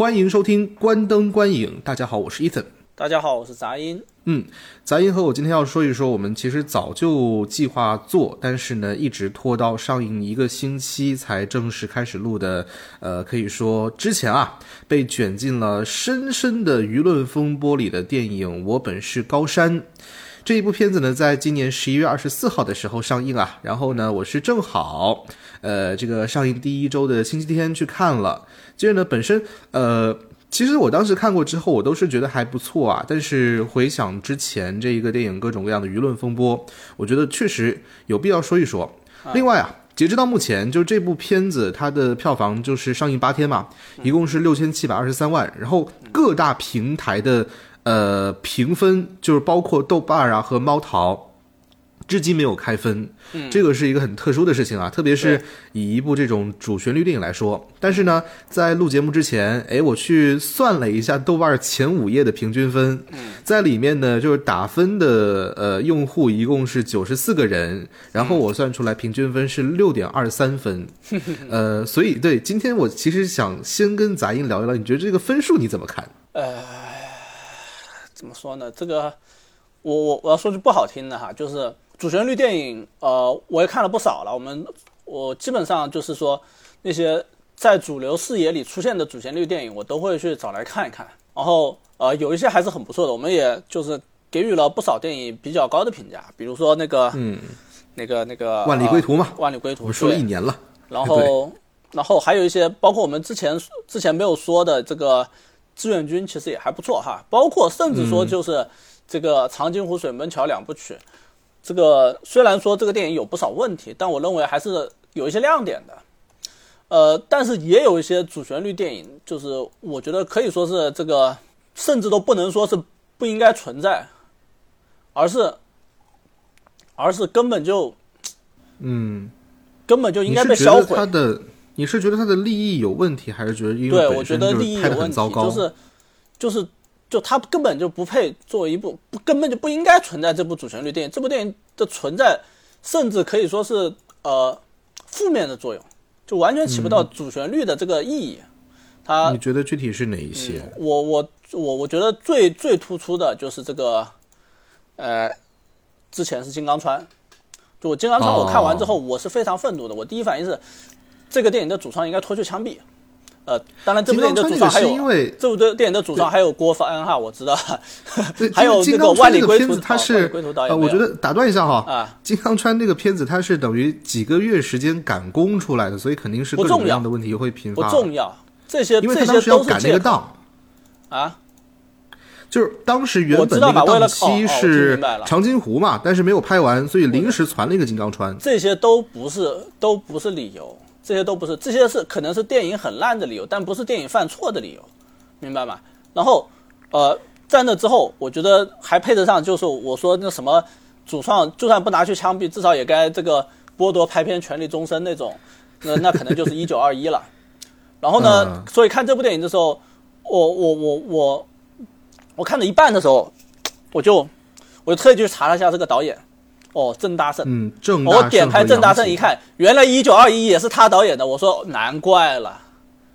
欢迎收听关灯观影。大家好，我是 Ethan。大家好，我是杂音。嗯，杂音和我今天要说一说，我们其实早就计划做，但是呢，一直拖到上映一个星期才正式开始录的。呃，可以说之前啊，被卷进了深深的舆论风波里的电影《我本是高山》这一部片子呢，在今年十一月二十四号的时候上映啊。然后呢，我是正好呃这个上映第一周的星期天去看了。接着呢，本身呃。其实我当时看过之后，我都是觉得还不错啊。但是回想之前这一个电影各种各样的舆论风波，我觉得确实有必要说一说。另外啊，截止到目前，就这部片子它的票房就是上映八天嘛，一共是六千七百二十三万。然后各大平台的呃评分，就是包括豆瓣啊和猫淘。至今没有开分，这个是一个很特殊的事情啊，特别是以一部这种主旋律电影来说。但是呢，在录节目之前，哎，我去算了一下豆瓣前五页的平均分，在里面呢，就是打分的呃用户一共是九十四个人，然后我算出来平均分是六点二三分，呃，所以对，今天我其实想先跟杂音聊一聊，你觉得这个分数你怎么看？呃，怎么说呢？这个，我我我要说句不好听的哈，就是。主旋律电影，呃，我也看了不少了。我们我基本上就是说，那些在主流视野里出现的主旋律电影，我都会去找来看一看。然后，呃，有一些还是很不错的，我们也就是给予了不少电影比较高的评价。比如说那个，嗯，那个那个《万里归途》嘛，《万里归途》我说了一年了。然后，然后还有一些，包括我们之前之前没有说的这个《志愿军》，其实也还不错哈。包括甚至说就是这个《长津湖》《水门桥》两部曲。这个虽然说这个电影有不少问题，但我认为还是有一些亮点的。呃，但是也有一些主旋律电影，就是我觉得可以说是这个，甚至都不能说是不应该存在，而是，而是根本就，嗯，根本就应该被销毁。他的，你是觉得他的利益有问题，还是觉得因为我觉得利益有问题，就是，就是。就它根本就不配作为一部，不根本就不应该存在这部主旋律电影。这部电影的存在，甚至可以说是呃负面的作用，就完全起不到主旋律的这个意义。它你觉得具体是哪一些？我我我我觉得最最突出的就是这个，呃，之前是金刚川，就我金刚川我看完之后我是非常愤怒的，我第一反应是这个电影的主创应该脱去枪毙。呃，当然，这部电影的主创还有这部电影的主创还有郭帆哈，我知道。还有这个万里归途，他是呃，我觉得打断一下哈啊，金刚川这个片子它是等于几个月时间赶工出来的，所以肯定是各种各样的问题会频发。不重要，这些因为他当时要赶那个档。啊，就是当时原本那个档期是长津湖嘛，但是没有拍完，所以临时传了一个金刚川。这些都不是都不是理由。这些都不是，这些是可能是电影很烂的理由，但不是电影犯错的理由，明白吗？然后，呃，在那之后，我觉得还配得上，就是我说那什么主创，就算不拿去枪毙，至少也该这个剥夺拍片权利终身那种，那那可能就是一九二一了。然后呢，所以看这部电影的时候，我我我我我看了一半的时候，我就我就特意去查了一下这个导演。哦，郑大圣，嗯，郑我点开郑大圣一看，原来一九二一也是他导演的，我说难怪了。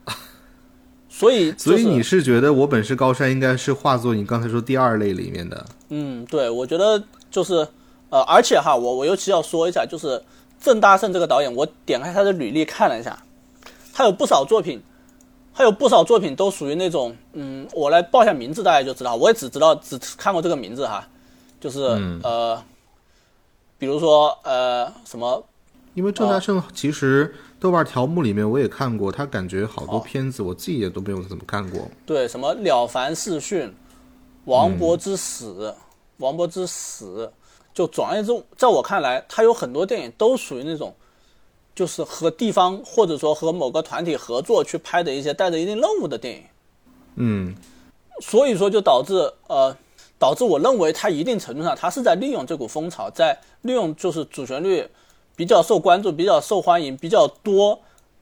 所以，所以你是觉得我本是高山应该是化作你刚才说第二类里面的？嗯，对，我觉得就是呃，而且哈，我我尤其要说一下，就是郑大圣这个导演，我点开他的履历看了一下，他有不少作品，他有不少作品都属于那种，嗯，我来报一下名字，大家就知道，我也只知道只看过这个名字哈，就是呃。比如说，呃，什么？因为郑大圣其实豆瓣条目里面我也看过，他感觉好多片子我自己也都没有怎么看过。对，什么《了凡四训》《王勃之死》《王勃之死》，就总而言之，在我看来，他有很多电影都属于那种，就是和地方或者说和某个团体合作去拍的一些带着一定任务的电影。嗯，所以说就导致呃。导致我认为他一定程度上，他是在利用这股风潮，在利用就是主旋律比较受关注、比较受欢迎、比较多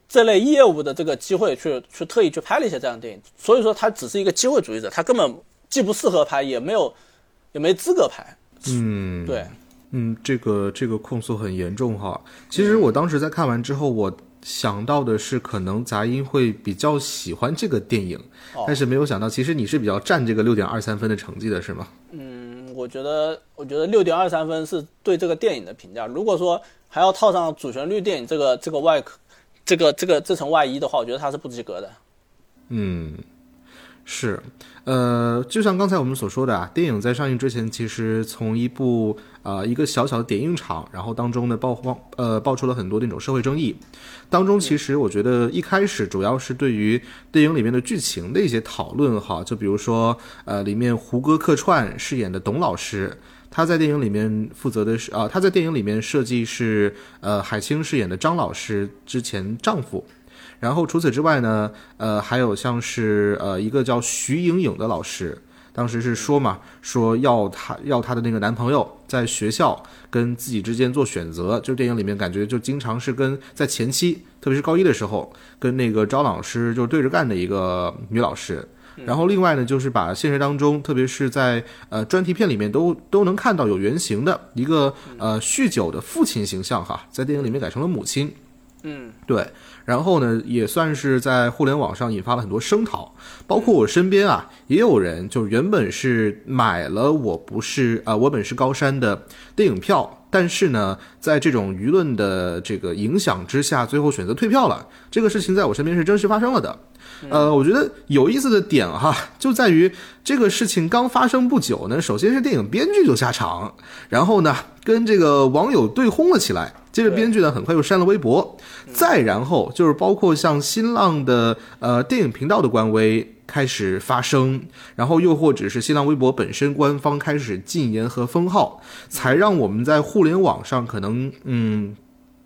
这类业务的这个机会，去去特意去拍了一些这样的电影。所以说，他只是一个机会主义者，他根本既不适合拍，也没有也没资格拍。嗯，对，嗯，这个这个控诉很严重哈。其实我当时在看完之后，我想到的是，可能杂音会比较喜欢这个电影，哦但是没有想到，其实你是比较占这个六点二三分的成绩的，是吗？嗯，我觉得，我觉得六点二三分是对这个电影的评价。如果说还要套上主旋律电影这个这个外壳，这个这个这层外衣的话，我觉得它是不及格的。嗯，是，呃，就像刚才我们所说的啊，电影在上映之前，其实从一部呃一个小小的点映场，然后当中呢爆光呃爆出了很多那种社会争议，当中其实我觉得一开始主要是对于电影里面的剧情的一些讨论哈，就比如说呃里面胡歌客串饰演的董老师。他在电影里面负责的是啊、他在电影里面设计是呃海清饰演的张老师之前丈夫，然后除此之外呢，呃，还有像是呃一个叫徐颖颖的老师，当时是说嘛，说要她要她的那个男朋友在学校跟自己之间做选择，就电影里面感觉就经常是跟在前期，特别是高一的时候，跟那个张老师就对着干的一个女老师。然后另外呢，就是把现实当中，特别是在呃专题片里面都都能看到有原型的一个呃酗酒的父亲形象哈，在电影里面改成了母亲。嗯，对，然后呢，也算是在互联网上引发了很多声讨，包括我身边啊，也有人就原本是买了我不是啊、我本是高山的电影票，但是呢，在这种舆论的这个影响之下，最后选择退票了。这个事情在我身边是真实发生了的。呃，我觉得有意思的点哈，就在于这个事情刚发生不久呢，首先是电影编剧就下场，然后呢，跟这个网友对轰了起来。接着编剧呢，很快又删了微博，再然后就是包括像新浪的呃电影频道的官微开始发声，然后又或者是新浪微博本身官方开始禁言和封号，才让我们在互联网上可能嗯。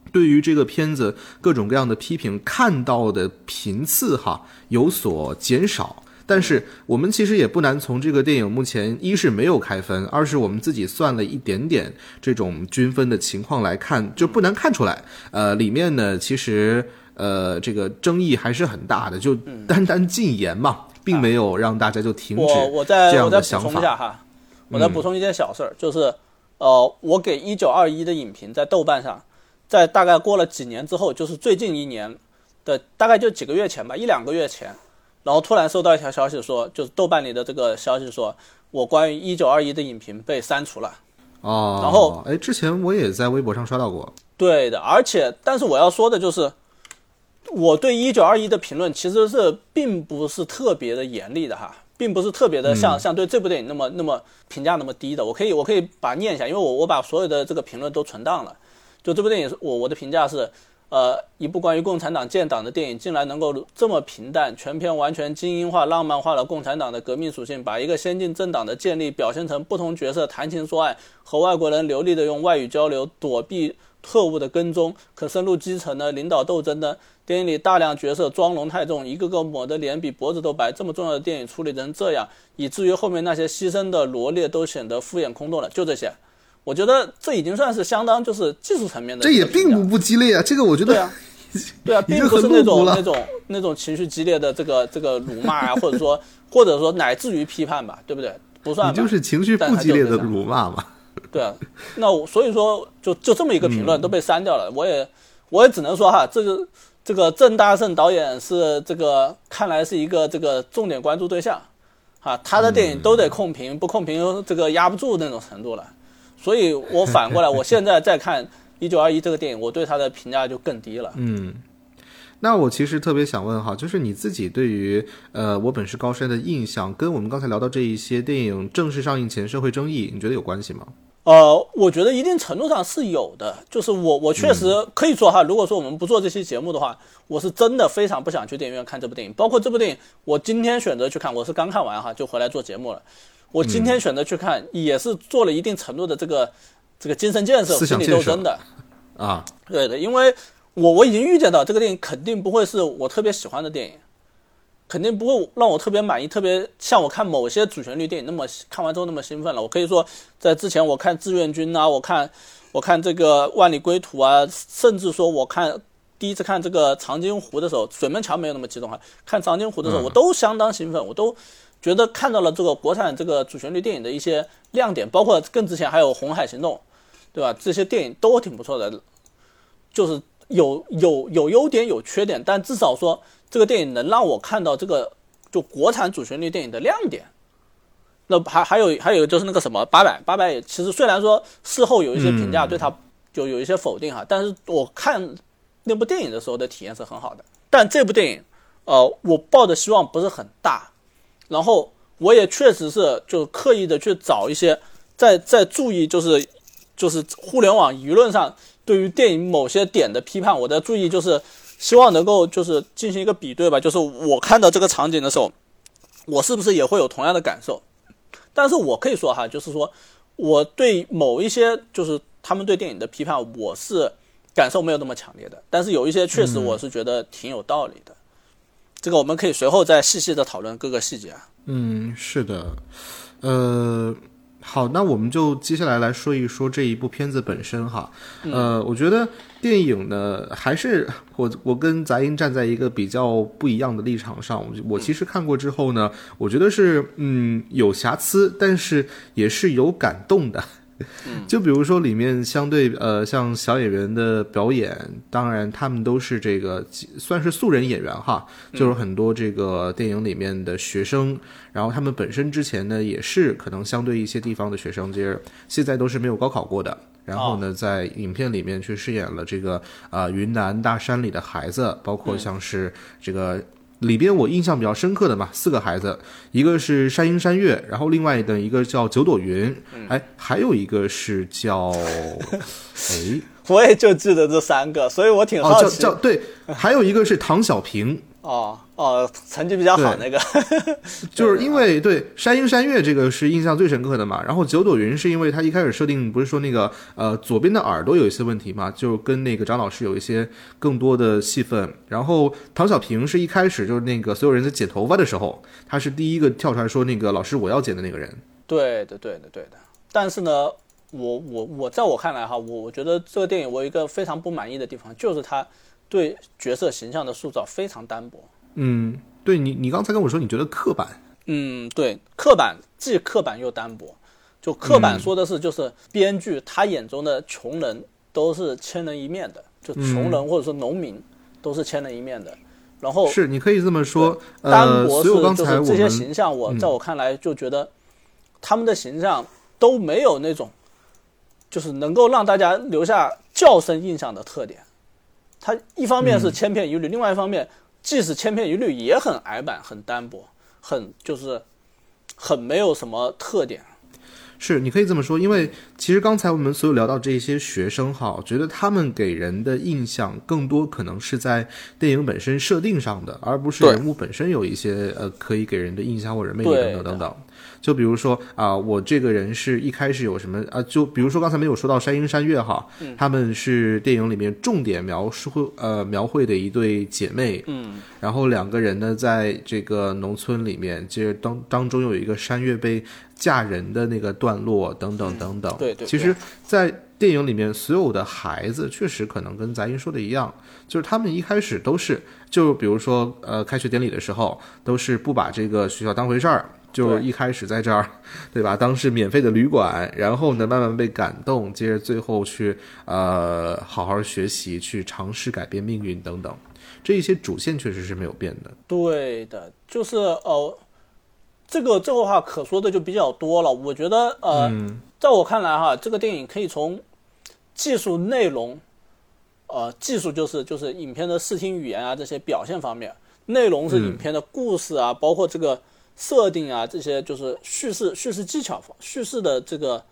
对于这个片子各种各样的批评看到的频次哈有所减少，但是我们其实也不难从这个电影目前一是没有开分，二是我们自己算了一点点这种均分的情况来看，就不难看出来，呃，里面呢其实呃这个争议还是很大的，就单单禁言嘛，并没有让大家就停止我再我再补。充一下哈，我再补充一件小事儿，就是呃，我给一九二一的影评在豆瓣上，在大概过了几年之后，就是最近一年的大概就几个月前吧，一两个月前，然后突然收到一条消息说，就是豆瓣里的这个消息说，我关于一九二一的影评被删除了。哦，然后哎，之前我也在微博上刷到过，对的，而且但是我要说的就是，我对一九二一的评论其实是并不是特别的严厉的哈，并不是特别的像、像对这部电影那么那么评价那么低的。我可以我可以把它念一下，因为我我把所有的这个评论都存档了。就这部电影，我我的评价是，呃，一部关于共产党建党的电影，竟然能够这么平淡，全篇完全精英化、浪漫化了共产党的革命属性，把一个先进政党的建立表现成不同角色谈情说爱，和外国人流利的用外语交流，躲避特务的跟踪，可深入基层的领导斗争的。电影里大量角色妆容太重，一个个抹的脸比脖子都白。这么重要的电影处理成这样，以至于后面那些牺牲的罗列都显得敷衍空洞了。就这些，我觉得这已经算是相当就是技术层面的这也并不不激烈啊，这个我觉得对啊，对啊，并不是那种那种那种情绪激烈的这个这个辱骂啊，或者说或者说乃至于批判吧，对不对？不算就是情绪不激烈的辱骂嘛。对啊，那我所以说就就这么一个评嗯论都被删掉了，我也我也只能说哈，这个这个郑大圣导演是这个看来是一个这个重点关注对象，啊，他的电影都得控评，不控评这个压不住那种程度了。所以我反过来，我现在再看 《一九二一》这个电影，我对它的评价就更低了。嗯，那我其实特别想问哈，就是你自己对于呃我本是高山的印象，跟我们刚才聊到这一些电影正式上映前社会争议，你觉得有关系吗？呃，我觉得一定程度上是有的，就是我我确实嗯可以说哈，如果说我们不做这期节目的话，我是真的非常不想去电影院看这部电影。包括这部电影，我今天选择去看，我是刚看完哈，就回来做节目了。我今嗯天选择去看，也是做了一定程度的这个这个精神建设、心理斗争的。啊，对的，因为我我已经预见到这个电影肯定不会是我特别喜欢的电影，肯定不会让我特别满意，特别像我看某些主旋律电影那么看完之后那么兴奋了。我可以说，在之前我看《志愿军》啊，我看我看这个《万里归途》啊，甚至说我看第一次看这个《长津湖》的时候，水门桥没有那么激动哈，看《长津湖》的时候，我都相当兴奋，我都觉得看到了这个国产这个主旋律电影的一些亮点，包括更之前还有《红海行动》，对吧？这些电影都挺不错的。就是有有有优点有缺点，但至少说这个电影能让我看到这个就国产主旋律电影的亮点。那还还有还有就是那个什么八百八百，其实虽然说事后有一些评价对他就有一些否定哈，但是我看那部电影的时候的体验是很好的。但这部电影，呃，我抱的希望不是很大，然后我也确实是就刻意的去找一些在在注意就是就是互联网舆论上对于电影某些点的批判，我在注意就是希望能够就是进行一个比对吧，就是我看到这个场景的时候，我是不是也会有同样的感受？但是我可以说哈，就是说我对某一些就是他们对电影的批判，我是感受没有那么强烈的。但是有一些确实我是觉得挺有道理的。这个我们可以随后再细细的讨论各个细节啊。嗯，是的，呃。好，那我们就接下来来说一说这一部片子本身哈。呃，我觉得电影呢，还是我我跟杂音站在一个比较不一样的立场上。我我其实看过之后呢，我觉得是嗯有瑕疵，但是也是有感动的。就比如说里面相对呃像小演员的表演，当然他们都是这个算是素人演员哈，就是很多这个电影里面的学生，然后他们本身之前呢也是可能相对一些地方的学生，其实现在都是没有高考过的，然后呢在影片里面去饰演了这个啊云南大山里的孩子，包括像是这个。里边我印象比较深刻的嘛，四个孩子，一个是山鹰山月，然后另外的一个叫九朵云，哎，还有一个是叫，哎，我也就记得这三个，所以我挺好奇。叫叫对，还有一个是唐小平。哦哦，成绩比较好那个，就是因为对山鹰山月这个是印象最深刻的嘛。然后九朵云是因为他一开始设定不是说那个呃左边的耳朵有一些问题嘛，就跟那个张老师有一些更多的戏份。然后唐小平是一开始就是那个所有人在剪头发的时候，他是第一个跳出来说那个老师我要剪的那个人。对的对的对的。但是呢，我我我在我看来哈，我我觉得这个电影我有一个非常不满意的地方，就是他。对角色形象的塑造非常单薄。嗯，对你，你刚才跟我说你觉得刻板。嗯，对，刻板既刻板又单薄。就刻板说的是，就是编剧他眼中的穷人都是千人一面的，就穷人或者说农民都是千人一面的。然后是你可以这么说。单薄是就是这些形象，我在我看来就觉得他们的形象都没有那种就是能够让大家留下较深印象的特点。它一方面是千篇一律，另外一方面，即使千篇一律，也很矮板、很单薄、很就是很没有什么特点。是，你可以这么说，因为其实刚才我们所有聊到这些学生哈，觉得他们给人的印象更多可能是在电影本身设定上的，而不是人物本身有一些呃可以给人的印象或者魅力等等等等。就比如说啊，我这个人是一开始有什么啊？就比如说刚才没有说到山鹰山月哈，他们是电影里面重点描述呃描绘的一对姐妹，嗯，然后两个人呢在这个农村里面，其实当当中有一个山月被嫁人的那个段落等等等等，对对，其实，在电影里面所有的孩子确实可能跟杂音说的一样，就是他们一开始都是，就比如说呃开学典礼的时候，都是不把这个学校当回事儿。就是一开始在这儿，对吧？当是免费的旅馆，然后呢，慢慢被感动，接着最后去呃好好学习，去尝试改变命运等等，这一些主线确实是没有变的。对的，就是呃，这个这个话可说的就比较多了。我觉得呃，在我看来哈，这个电影可以从技术内容，呃，技术就是就是影片的视听语言啊这些表现方面，内容是影片的故事啊，包括这个。设定啊，这些就是叙事叙事技巧叙事的这个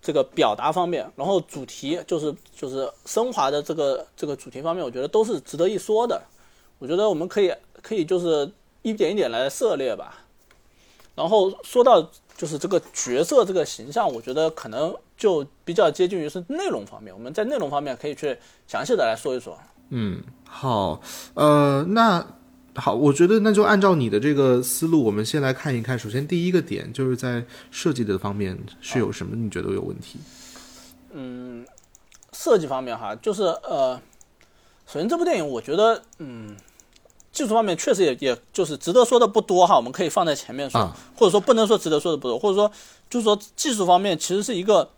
这个表达方面，然后主题就是就是升华的这个这个主题方面，我觉得都是值得一说的。我觉得我们可以可以就是一点一点来涉猎吧。然后说到就是这个角色这个形象，我觉得可能就比较接近于是内容方面。我们在内容方面可以去详细的来说一说。嗯，好，呃，那。好，我觉得那就按照你的这个思路，我们先来看一看。首先，第一个点就是在设计的方面是有什么你觉得有问题？嗯，设计方面哈，就是呃，首先这部电影我觉得，嗯，技术方面确实也也就是值得说的不多哈，我们可以放在前面说，或者说不能说值得说的不多，或者说就是说技术方面其实是一个，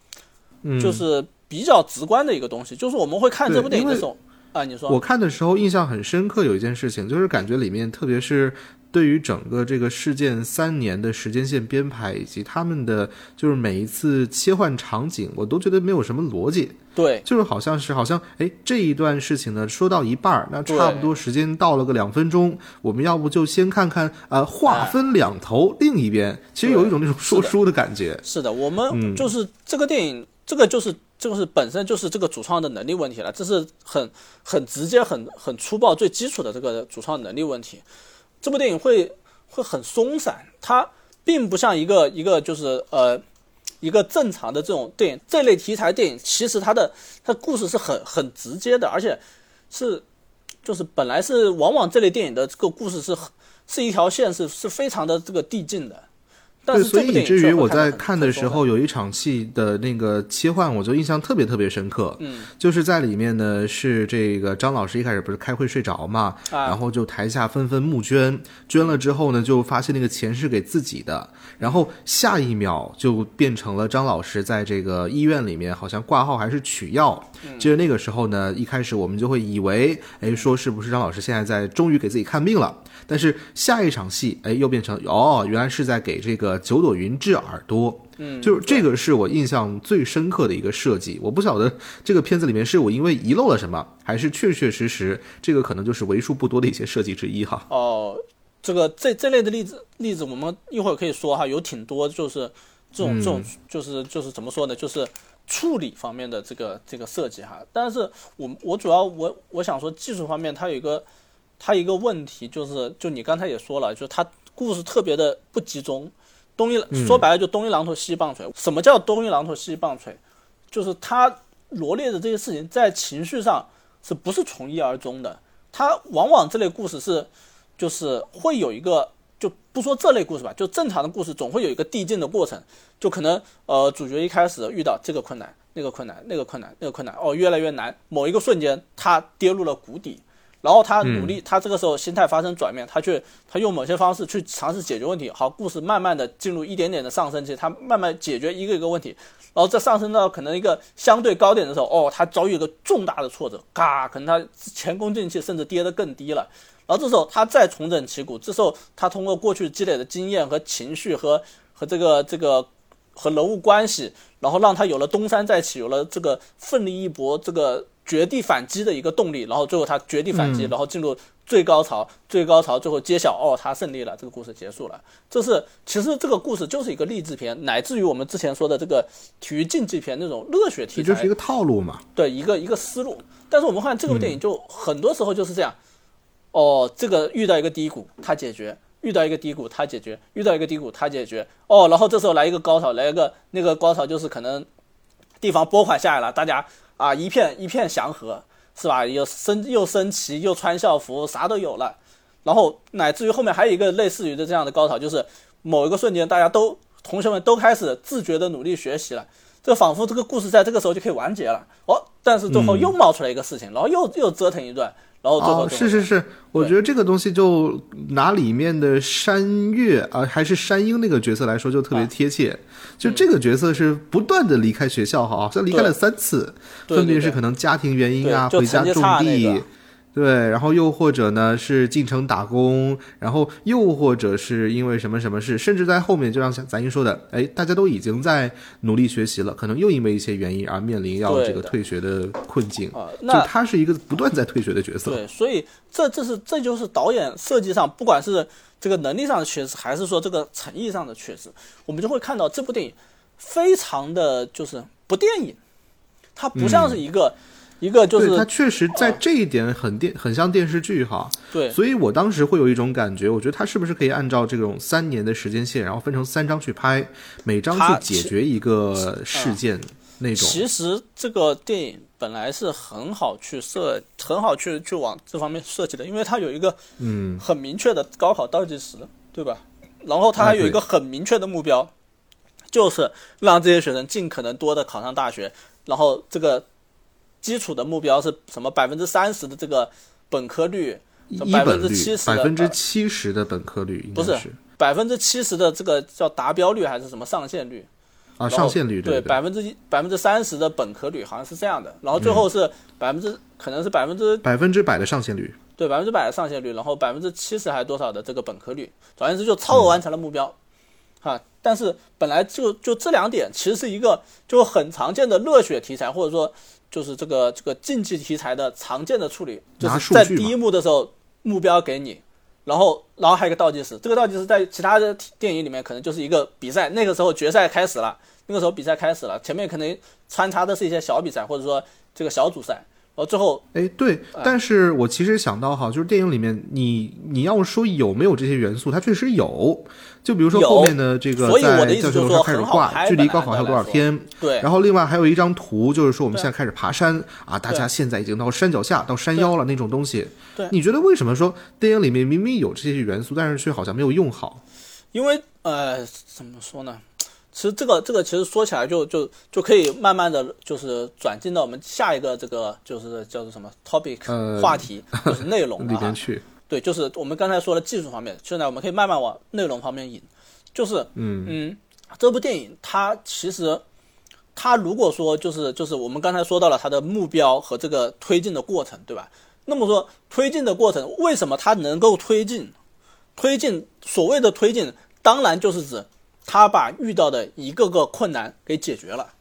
就是比较直观的一个东西，就是我们会看这部电影的时候。啊，你说我看的时候印象很深刻，有一件事情就是感觉里面，特别是对于整个这个事件三年的时间线编排，以及他们的就是每一次切换场景，我都觉得没有什么逻辑。对，就是好像是好像哎这一段事情呢说到一半儿，那差不多时间到了个两分钟，我们要不就先看看呃话分两头，另一边其实有一种那种说书的感觉。是的，我们就是这个电影，这个就是这个是本身就是这个主创的能力问题了，这是很很直接、很很粗暴、最基础的这个主创能力问题。这部电影会会很松散，它并不像一个一个就是呃。一个正常的这种电影，这类题材电影，其实它的它故事是很很直接的，而且是就是本来是往往这类电影的这个故事是是一条线，是是非常的这个递进的。对，所以以至于我在看的时候，有一场戏的那个切换，我就印象特别特别深刻。嗯，就是在里面呢，是这个张老师一开始不是开会睡着嘛，然后就台下纷纷募捐，捐了之后呢，就发现那个钱是给自己的，然后下一秒就变成了张老师在这个医院里面好像挂号还是取药。其实那个时候呢，一开始我们就会以为，哎，说是不是张老师现在在终于给自己看病了？但是下一场戏，哎，又变成哦，原来是在给这个九朵云治耳朵。嗯，就是这个是我印象最深刻的一个设计。我不晓得这个片子里面是我因为遗漏了什么，还是确确实实这个可能就是为数不多的一些设计之一哈。哦，这个这这类的例子例子，我们一会儿可以说哈，有挺多，就是这种这种就是就是怎么说呢，就是处理方面的这个这个设计哈。但是我我主要我我想说技术方面，它有一个。它一个问题就是，就你刚才也说了，就是它故事特别的不集中，东一说白了就东一榔头西一棒槌。什么叫东一榔头西一棒槌？就是它罗列的这些事情在情绪上是不是从一而终的？它往往这类故事是，就是会有一个，就不说这类故事吧，就正常的故事总会有一个递进的过程，就可能呃主角一开始遇到这个困难、那个困难、那个困难、那个困难，哦越来越难，某一个瞬间他跌入了谷底。然后他努力，他这个时候心态发生转变，他去他用某些方式去尝试解决问题。好，故事慢慢的进入一点点的上升期，他慢慢解决一个一个问题。然后再上升到可能一个相对高点的时候，哦，他遭遇一个重大的挫折，嘎，可能他前功尽弃，甚至跌得更低了。然后这时候他再重整旗鼓，这时候他通过过去积累的经验和情绪和和这个这个和人物关系，然后让他有了东山再起，有了这个奋力一搏，这个。绝地反击的一个动力，然后最后他绝地反击，然后进入最高潮，最高潮最后揭晓，哦，他胜利了，这个故事结束了。这是其实这个故事就是一个励志片，乃至于我们之前说的这个体育竞技片那种热血题材，就是一个套路嘛，对，一个一个思路。但是我们看这部电影就很多时候就是这样，哦，这个遇到一个低谷他解决，遇到一个低谷他解决，遇到一个低谷他解决，哦，然后这时候来一个高潮，来一个那个高潮就是可能地方拨款下来了，大家。啊，一片一片祥和，是吧？又升又升旗，又穿校服，啥都有了。然后乃至于后面还有一个类似于的这样的高潮，就是某一个瞬间，大家都同学们都开始自觉的努力学习了。这仿佛这个故事在这个时候就可以完结了。哦，但是最后又冒出来一个事情，然后又又折腾一段。然后最后是是是，我觉得这个东西就拿里面的山月啊，还是山鹰那个角色来说，就特别贴切。就这个角色是不断的离开学校，好像离开了三次，分别是可能家庭原因啊，回家种地。对，然后又或者呢是进城打工，然后又或者是因为什么什么事，甚至在后面就像咱英说的，哎，大家都已经在努力学习了，可能又因为一些原因而面临要这个退学的困境。啊，就他是一个不断在退学的角色。对，所以这这是这就是导演设计上，不管是这个能力上的缺失，还是说这个诚意上的缺失，我们就会看到这部电影非常的就是不电影，它不像是一个。一个就是，它确实在这一点很电，很像电视剧哈。对，所以我当时会有一种感觉，我觉得它是不是可以按照这种三年的时间线，然后分成三章去拍，每章去解决一个事件那种。其实这个电影本来是很好去设，很好去去往这方面设计的，因为它有一个嗯很明确的高考倒计时，对吧？然后它还有一个很明确的目标，就是让这些学生尽可能多的考上大学，然后这个。基础的目标是什么？百分之三十的这个本科率，百分之七十，百分之七十的本科率，不是百分之七十的这个叫达标率还是什么上限率？啊，上线率对对百分之一百分之三十的本科率，好像是这样的，然后最后是百分之可能是百分之百分之百的上线率。对百分之百的上线率，然后百分之七十还是多少的这个本科率，总而言之就超额完成了目标，哈。但是本来就就这两点其实是一个就很常见的热血题材，或者说就是这个这个竞技题材的常见的处理，就是在第一幕的时候目标给你，然后然后还有一个倒计时，这个倒计时在其他的电影里面可能就是一个比赛，那个时候决赛开始了，那个时候比赛开始了，前面可能穿插的是一些小比赛，或者说这个小组赛，然后最后哎，对，啊但是我其实想到哈，就是电影里面你你要说有没有这些元素，它确实有。就比如说后面的这个在教学楼上开始挂，距离高考还有多少天？对然后另外还有一张图，就是说我们现在开始爬山啊，大家现在已经到山脚下、到山腰了那种东西。对你觉得为什么说电影里面明明有这些元素，但是却好像没有用好？因为呃，怎么说呢？其实这个这个其实说起来就就就可以慢慢的就是转进到我们下一个这个就是叫做什么 topic、呃话题，就是内容里的哈。边去，对，就是我们刚才说的技术方面，现在我们可以慢慢往内容方面引。就是嗯嗯，这部电影它其实它如果说就是就是我们刚才说到了它的目标和这个推进的过程，对吧？那么说推进的过程，为什么它能够推进？推进所谓的推进，当然就是指他把遇到的一个个困难给解决了，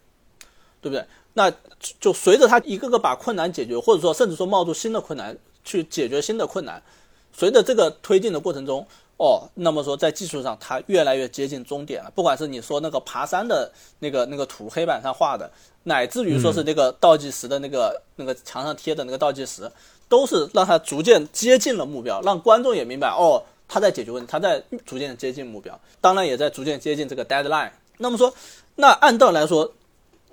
对不对？那就随着他一个个把困难解决，或者说甚至说冒出新的困难去解决新的困难，随着这个推进的过程中，哦，那么说在技术上他越来越接近终点了。不管是你说那个爬山的那个那个图黑板上画的，乃至于说是那个倒计时的那个、那个墙上贴的那个倒计时，都是让他逐渐接近了目标，让观众也明白哦，他在解决问题，他在逐渐接近目标，当然也在逐渐接近这个 deadline。那么说，那按道理来说，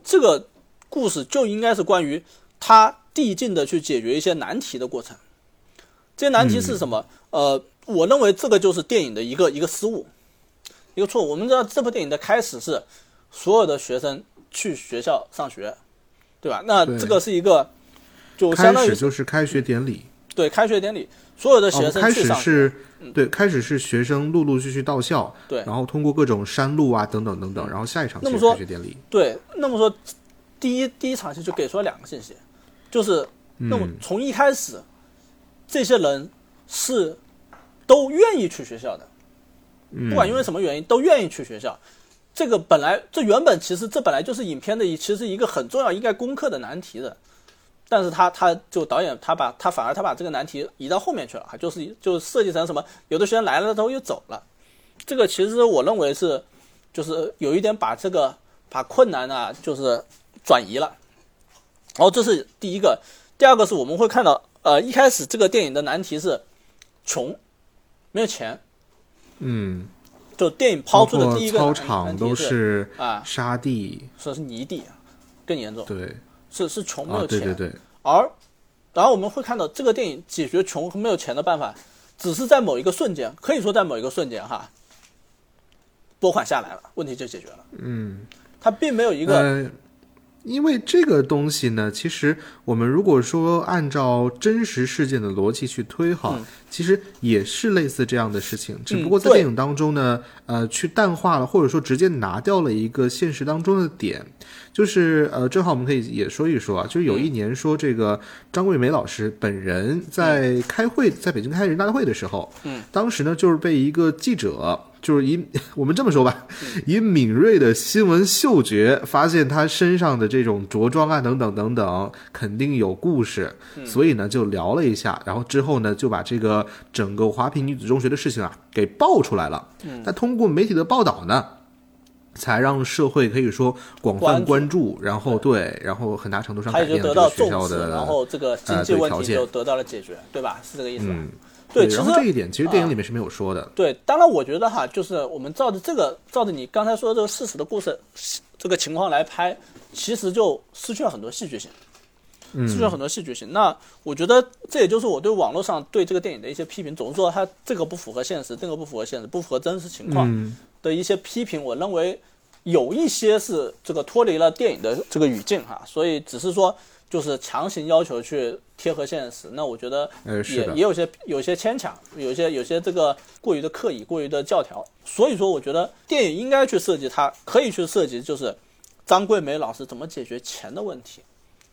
这个故事就应该是关于他递进的去解决一些难题的过程。这些难题是什么？呃，我认为这个就是电影的一个一个失误，一个错误。我们知道这部电影的开始是所有的学生去学校上学，对吧？那这个是一个就相当于始就是开学典礼。对开学典礼，所有的学哦，开始。是，对，开始是学生陆陆续续到校，对。然后通过各种山路啊等等等等，然后下一场其实那么说开学典礼，对，那么说第一第一场戏就给出了两个信息，就是那么嗯从一开始，这些人是都愿意去学校的，嗯。不管因为什么原因都愿意去学校。这个本来这原本其实这本来就是影片的一其实一个很重要应该攻克的难题的，但是他他就导演他把他反而他把这个难题移到后面去了，就是就设计成什么有的学生来了之后又走了，这个其实我认为是就是有一点把这个把困难啊就是转移了，然后这是第一个，第二个是我们会看到呃一开始这个电影的难题是穷，没有钱，嗯，就电影抛出的第一个难场都是啊，沙地，说是泥地，更严重，对，是是穷没啊有，钱，对对对，而然后我们会看到这个电影解决穷和没有钱的办法，只是在某一个瞬间，可以说在某一个瞬间哈，拨款下来了，问题就解决了。嗯，它并没有一个、呃，因为这个东西呢，其实我们如果说按照真实事件的逻辑去推哈，嗯。其实也是类似这样的事情，只嗯不过在电影当中呢，呃，去淡化了，或者说直接拿掉了一个现实当中的点，就是呃，正好我们可以也说一说啊，就是有一年说这个张桂梅老师本人在开会，在北京开人大会的时候，嗯，当时呢就是被一个记者。就是以 我们这么说吧，以敏锐的新闻嗅觉发现他身上的这种着装啊等等等等，肯定有故事，所以呢就聊了一下，然后之后呢就把这个整个华坪女子中学的事情啊给爆出来了。嗯，那通过媒体的报道呢，才让社会可以说广泛关注，然后对，然后很大程度上改变了这个学校的然后这个经呃济问题对条件就得到了解决，对吧？是这个意思吧？嗯，对，其实然后这一点其实电影里面是没有说的。对，当然我觉得哈，就是我们照着这个，照着你刚才说的这个事实的故事这个情况来拍，其实就失去了很多戏剧性，嗯失去了很多戏剧性。那我觉得这也就是我对网络上对这个电影的一些批评，总是说它这个不符合现实，这个不符合现实，不符合真实情况嗯的一些批评，我认为有一些是这个脱离了电影的这个语境哈，所以只是说就是强行要求去贴合现实，那我觉得也也有些有些牵强，有些有些这个过于的刻意，过于的教条。所以说，我觉得电影应该去设计它，可以去设计，就是张桂梅老师怎么解决钱的问题。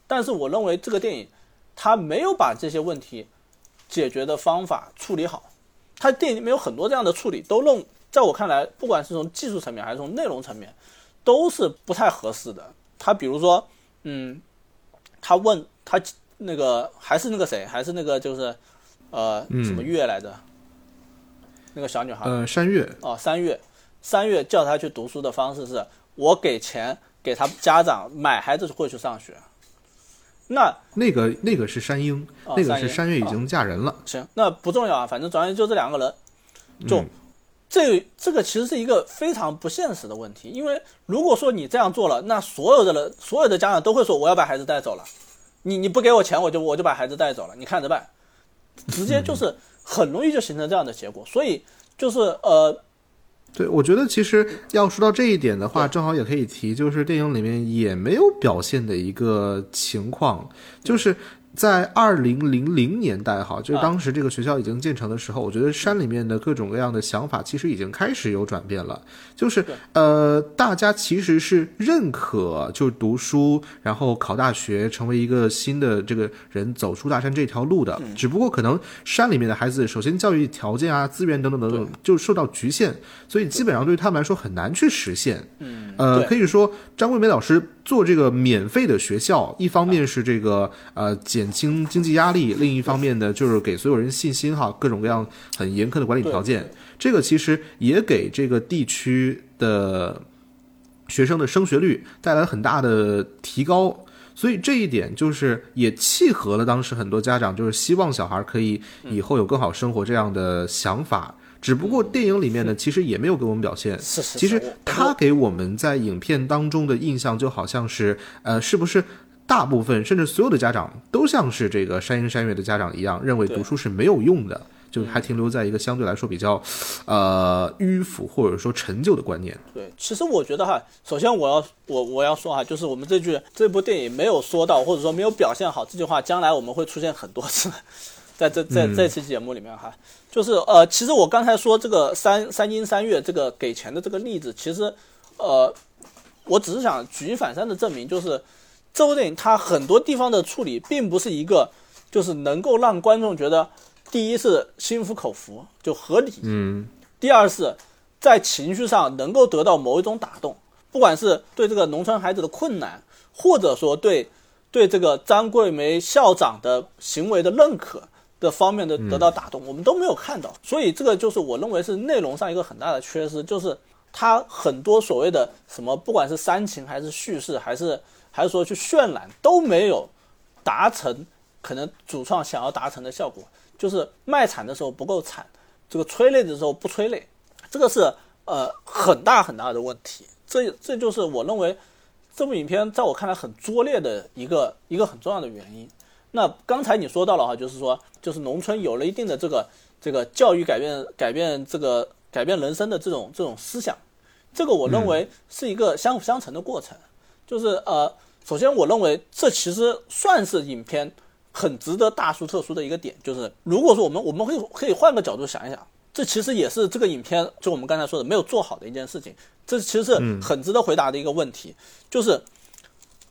但是我认为这个电影它没有把这些问题解决的方法处理好，它电影里面有很多这样的处理，都弄在我看来，不管是从技术层面还是从内容层面，都是不太合适的。他比如说，嗯，他问他那个还是那个谁，还是那个就是，呃，什么月来着？那个小女孩，呃，山月，哦，三月，三月叫他去读书的方式是我给钱给他家长买孩子会去上学。那那个那个是山鹰，哦那个是山月已经嫁人了，行，那不重要啊，反正总而言之就这两个人，就、嗯这这个其实是一个非常不现实的问题，因为如果说你这样做了，那所有的人所有的家长都会说我要把孩子带走了，你你不给我钱，我就我就把孩子带走了，你看着办，直接就是很容易就形成这样的结果，所以就是呃对，我觉得其实要说到这一点的话，正好也可以提，就是电影里面也没有表现的一个情况，就是在二零零零年代哈，就是当时这个学校已经建成的时候，我觉得山里面的各种各样的想法其实已经开始有转变了，就是呃，大家其实是认可就读书，然后考大学，成为一个新的这个人走出大山这条路的，只不过可能山里面的孩子，首先教育条件啊、资源等等等等，就受到局限，所以基本上对于他们来说很难去实现。嗯，呃，可以说张桂梅老师做这个免费的学校，一方面是这个呃减轻经济压力，另一方面呢就是给所有人信心哈，各种各样很严苛的管理条件。这个其实也给这个地区的学生的升学率带来了很大的提高。所以这一点就是也契合了当时很多家长就是希望小孩可以以后有更好生活这样的想法。只不过电影里面呢，其实也没有给我们表现。是是，其实他给我们在影片当中的印象就好像是，呃，是不是大部分甚至所有的家长都像是这个山鹰山月的家长一样，认为读书是没有用的，就还停留在一个相对来说比较，呃，迂腐或者说陈旧的观念。对，其实我觉得哈，首先我要我我要说哈，就是我们这句这部电影没有说到，或者说没有表现好这句话，将来我们会出现很多次，在这在这期节目里面哈，就是呃，其实我刚才说这个三三金三月这个给钱的这个例子，其实呃，我只是想举一反三的证明，就是这部电影它很多地方的处理，并不是一个就是能够让观众觉得，第一是心服口服就合理，嗯，第二是在情绪上能够得到某一种打动，不管是对这个农村孩子的困难，或者说对对这个张桂梅校长的行为的认可的方面的得到打动，我们都没有看到。所以这个就是我认为是内容上一个很大的缺失，就是它很多所谓的什么，不管是煽情还是叙事，还是还是说去渲染，都没有达成可能主创想要达成的效果，就是卖惨的时候不够惨，这个催泪的时候不催泪，这个是呃很大很大的问题。这这就是我认为这部影片在我看来很拙劣的一个一个很重要的原因。那刚才你说到了哈，就是说就是农村有了一定的这个这个教育改变改变这个改变人生的这种这种思想，这个我认为是一个相辅相成的过程。就是呃，首先我认为这其实算是影片很值得大书特书的一个点，就是如果说我们我们会可以换个角度想一想，这其实也是这个影片就我们刚才说的没有做好的一件事情，这其实是很值得回答的一个问题，就是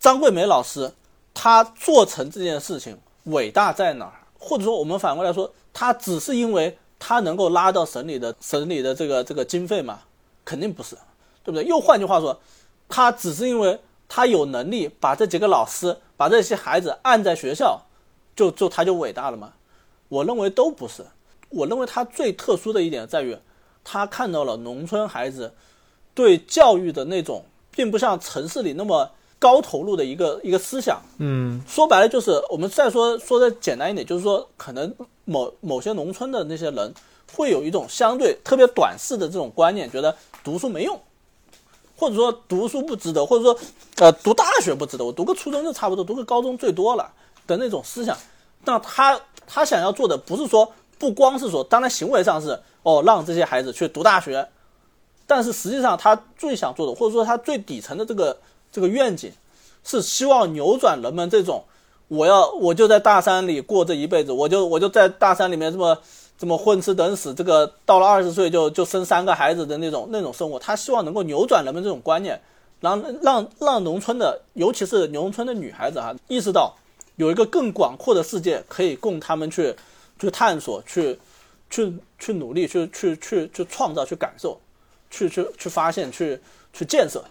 张桂梅老师她做成这件事情伟大在哪儿？或者说我们反过来说，她只是因为她能够拉到省里的省里的这个这个经费吗？肯定不是，对不对？又换句话说，她只是因为她有能力把这几个老师把这些孩子按在学校，就就他就伟大了吗？我认为都不是。我认为他最特殊的一点在于，他看到了农村孩子对教育的那种，并不像城市里那么高投入的一个一个思想。嗯，说白了就是，我们再说说的简单一点，就是说，可能某某些农村的那些人会有一种相对特别短视的这种观念，觉得读书没用，或者说读书不值得，或者说呃读大学不值得，我读个初中就差不多，读个高中最多了的那种思想。那他他想要做的不是说不光是说，当然行为上是哦让这些孩子去读大学，但是实际上他最想做的，或者说他最底层的这个这个愿景，是希望扭转人们这种我要我就在大山里过这一辈子，我就我就在大山里面这么这么混吃等死，这个到了二十岁就就生三个孩子的那种那种生活，他希望能够扭转人们这种观念，让让让农村的，尤其是农村的女孩子哈，意识到有一个更广阔的世界可以供他们去去探索，去去去努力，去去去去创造，去感受，去去去发现，去去建设。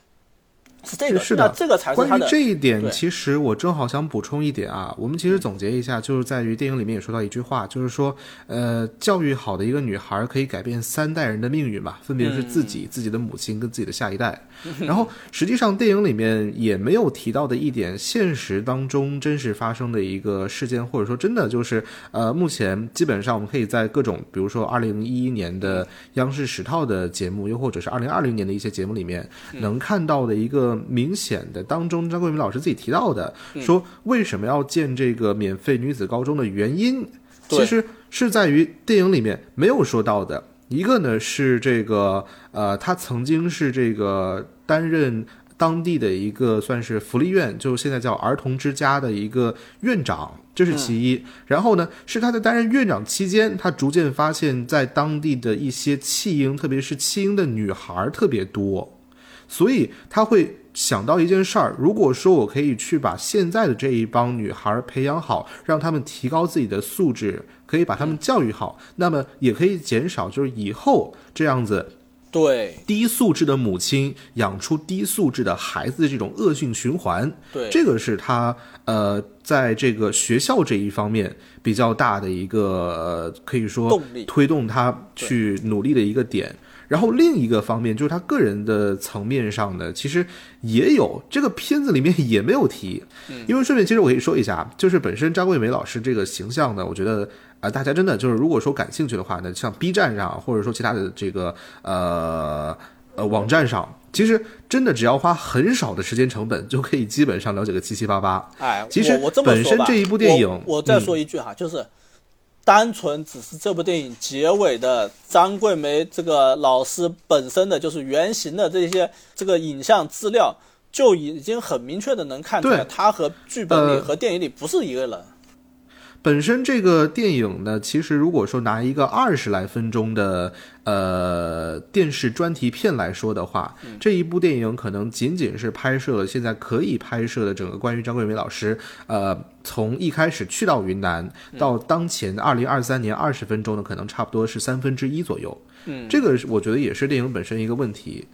是这个，是的，这个才是关于这一点，其实我正好想补充一点啊。我们其实总结一下，就是在于电影里面也说到一句话，就是说，呃，教育好的一个女孩可以改变三代人的命运嘛，分别是自己、自己的母亲跟自己的下一代。然后，实际上电影里面也没有提到的一点，现实当中真实发生的一个事件，或者说真的就是，呃，目前基本上我们可以在各种，比如说二零一一年的央视十套的节目，又或者是二零二零年的一些节目里面，能看到的一个。明显的，当中张桂梅老师自己提到的，说为什么要建这个免费女子高中的原因，其实是在于电影里面没有说到的。一个呢是这个，呃，他曾经是这个担任当地的一个算是福利院，就现在叫儿童之家的一个院长，这是其一。然后呢，是他在担任院长期间，他逐渐发现，在当地的一些弃婴，特别是弃婴的女孩特别多，所以他会。想到一件事儿，如果说我可以去把现在的这一帮女孩培养好，让她们提高自己的素质，可以把她们教育好，那么也可以减少就是以后这样子对低素质的母亲养出低素质的孩子的这种恶性循环。对，这个是他呃在这个学校这一方面比较大的一个可以说推动他去努力的一个点。然后另一个方面就是他个人的层面上呢，其实也有这个片子里面也没有提，因为顺便其实我可以说一下，就是本身张桂梅老师这个形象呢，我觉得啊，大家真的就是如果说感兴趣的话呢，像 B 站上或者说其他的这个呃呃网站上，其实真的只要花很少的时间成本就可以基本上了解个七七八八。哎，其实我这么本身这一部电影，我再说一句哈，就是。单纯只是这部电影结尾的张桂梅这个老师本身的就是原型的这些这个影像资料，就已经很明确的能看出来，他和剧本里和电影里不是一个人。本身这个电影呢，其实如果说拿一个二十来分钟的呃电视专题片来说的话，这一部电影可能仅仅是拍摄了现在可以拍摄的整个关于张桂梅老师呃从一开始去到云南到当前二零二三年二十分钟呢可能差不多是三分之一左右。嗯，这个我觉得也是电影本身一个问题。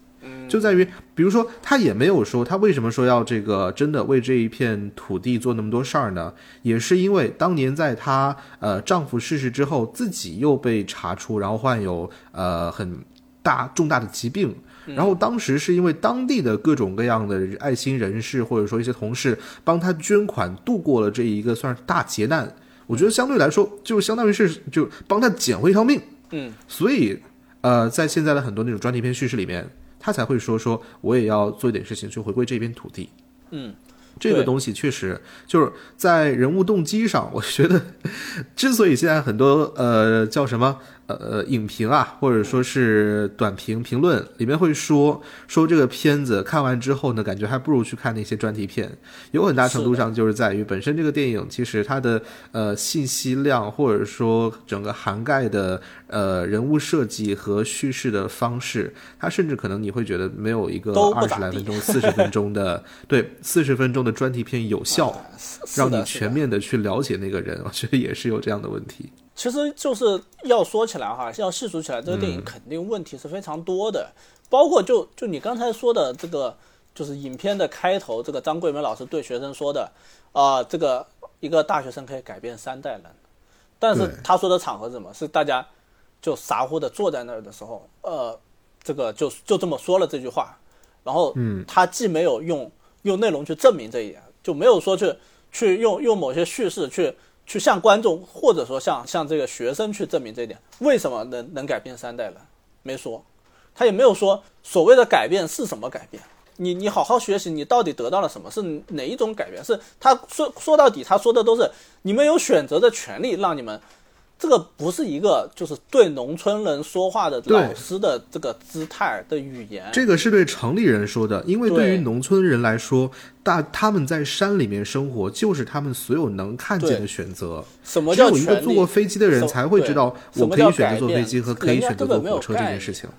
就在于，比如说，他也没有说他为什么说要这个真的为这一片土地做那么多事儿呢？也是因为当年在她呃丈夫逝世之后，自己又被查出，然后患有呃很大重大的疾病，然后当时是因为当地的各种各样的爱心人士或者说一些同事帮他捐款，度过了这一个算是大劫难。我觉得相对来说，就相当于是就帮他捡回一条命。嗯，所以呃，在现在的很多那种专题片叙事里面。他才会说说，我也要做一点事情去回归这片土地。嗯，这个东西确实就是在人物动机上，我觉得 之所以现在很多呃叫什么。呃，影评啊，或者说是短评评论里面会说说这个片子看完之后呢，感觉还不如去看那些专题片。有很大程度上就是在于本身这个电影其实它的呃信息量，或者说整个涵盖的呃人物设计和叙事的方式，它甚至可能你会觉得没有一个二十来分钟、四十分钟的对四十分钟的专题片有效，让你全面的去了解那个人。我觉得也是有这样的问题。其实就是要说起来哈，要细数起来，这个电影肯定问题是非常多的，包括就就你刚才说的这个，就是影片的开头，这个张桂梅老师对学生说的，啊，这个一个大学生可以改变三代人，但是他说的场合怎么？是大家就傻乎的坐在那儿的时候，呃，这个就就这么说了这句话，然后嗯，他既没有用用内容去证明这一点，就没有说去去用用某些叙事去。去向观众，或者说向向这个学生去证明这一点，为什么能能改变三代人？没说，他也没有说所谓的改变是什么改变。你你好好学习，你到底得到了什么？是哪一种改变？是他说说到底，他说的都是你们有选择的权利，让你们这个不是一个就是对农村人说话的对老师的这个姿态的语言。这个是对城里人说的，因为对于农村人来说，大他们在山里面生活，就是他们所有能看见的选择。什么只有一个坐过？飞机的人才会知道，我可以选择坐飞机和可以选择坐火车这件事情。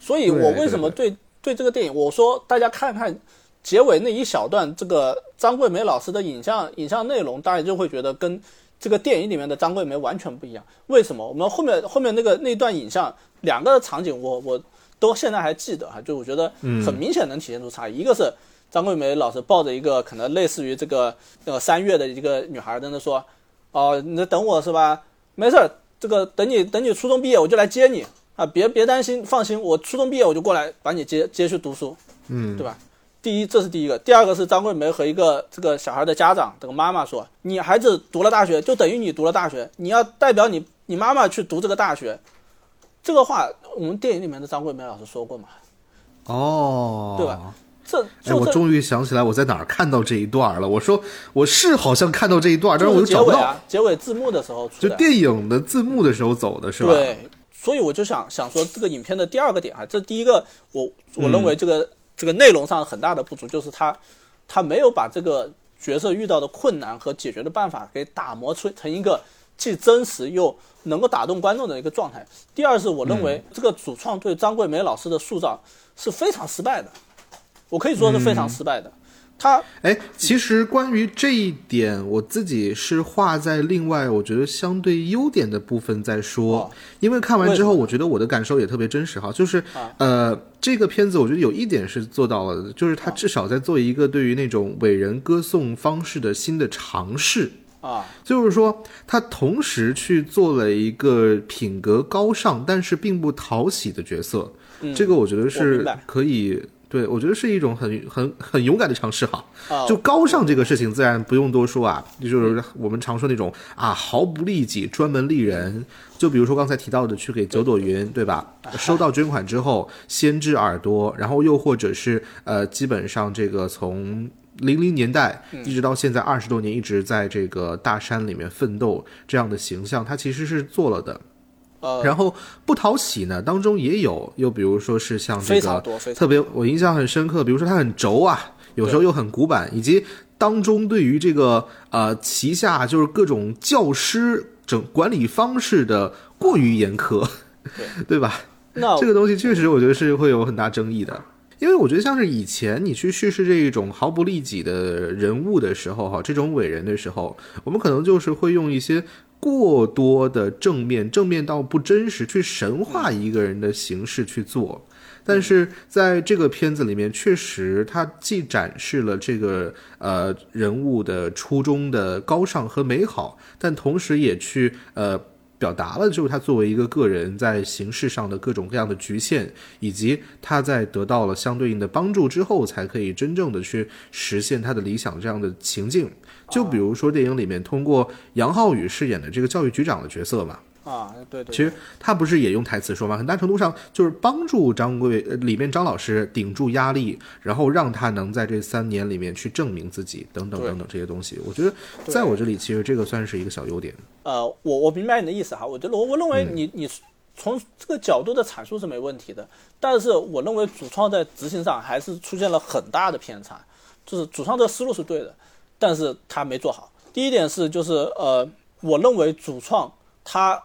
所以我为什么对对这个电影，我说大家看看结尾那一小段这个张桂梅老师的影像影像内容，大家就会觉得跟这个电影里面的张桂梅完全不一样。为什么？我们后面后面那个那段影像两个场景我，我都现在还记得哈，就我觉得很明显能体现出差异。一个是张桂梅老师抱着一个可能类似于这个呃三月的一个女孩在那说，哦，你在等我是吧？没事儿，这个等你等你初中毕业我就来接你啊，别别担心，放心，我初中毕业我就过来把你接接去读书，嗯，对吧？第一，这是第一个；第二个是张桂梅和一个这个小孩的家长，这个妈妈说，你孩子读了大学，就等于你读了大学，你要代表你你妈妈去读这个大学。这个话我们电影里面的张桂梅老师说过嘛？哦，对吧？这哎，我终于想起来我在哪儿看到这一段了。我说我是好像看到这一段，但是我又找不到。尾啊，结尾字幕的时候出就。电影的字幕的时候走的是吧？对，所以我就想想说，这个影片的第二个点啊，这第一个我我认为这个、这个内容上很大的不足，就是他他没有把这个角色遇到的困难和解决的办法给打磨出成一个既真实又能够打动观众的一个状态。第二是我认为这个主创对张桂梅老师的塑造是非常失败的，我可以说是非常失败的。他哎，其实关于这一点，我自己是画在另外我觉得相对优点的部分在说。哦因为看完之后，我觉得我的感受也特别真实哈，就是、啊呃，这个片子我觉得有一点是做到了的，就是他至少在做一个对于那种伟人歌颂方式的新的尝试。啊，就是说，他同时去做了一个品格高尚，但是并不讨喜的角色。嗯这个我觉得是可以，对我觉得是一种很很很勇敢的尝试哈。啊就高尚这个事情，自然不用多说啊，就是我们常说那种啊毫不利己、专门利人。就比如说刚才提到的，去给九朵云，对吧？收到捐款之后，先治耳朵，然后又或者是呃，基本上这个从零零年代一直到现在二十多年，一直在这个大山里面奋斗这样的形象，他其实是做了的。呃，然后不讨喜呢，当中也有，又比如说是像这个特别我印象很深刻，比如说它很轴啊，有时候又很古板，以及当中对于这个呃旗下就是各种教师整管理方式的过于严苛，对吧？那这个东西确实我觉得是会有很大争议的。因为我觉得像是以前你去叙事这一种毫不利己的人物的时候，哈，这种伟人的时候，我们可能就是会用一些过多的正面，正面到不真实，去神化一个人的形式去做。但是在这个片子里面，确实它既展示了这个呃人物的初衷的高尚和美好，但同时也去呃表达了就是他作为一个个人在形式上的各种各样的局限，以及他在得到了相对应的帮助之后，才可以真正的去实现他的理想这样的情境。就比如说电影里面通过杨浩宇饰演的这个教育局长的角色嘛，啊，对对，其实他不是也用台词说吗？很大程度上就是帮助张贵呃里面张老师顶住压力，然后让他能在这三年里面去证明自己，等等等等这些东西。我觉得在我这里，其实这个算是一个小优点。呃，我我明白你的意思哈，我觉得我我认为你你从这个角度的阐述是没问题的，但是我认为主创在执行上还是出现了很大的偏差，就是主创这个思路是对的，但是他没做好。第一点是就是呃，我认为主创他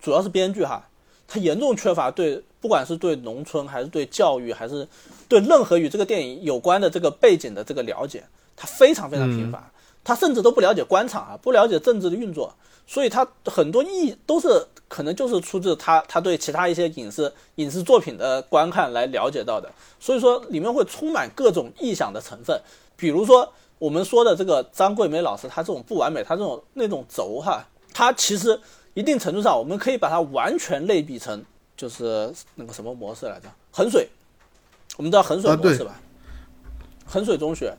主要是编剧哈，他严重缺乏对不管是对农村还是对教育还是对任何与这个电影有关的这个背景的这个了解，他非常非常贫乏。他甚至都不了解官场啊，不了解政治的运作，所以他很多意都是可能就是出自他他对其他一些影视影视作品的观看来了解到的，所以说里面会充满各种臆想的成分，比如说我们说的这个张桂梅老师，她这种不完美，她这种那种轴哈，她其实一定程度上我们可以把它完全类比成就是那个什么模式来着，衡水，我们知道衡水模式吧？衡水中学，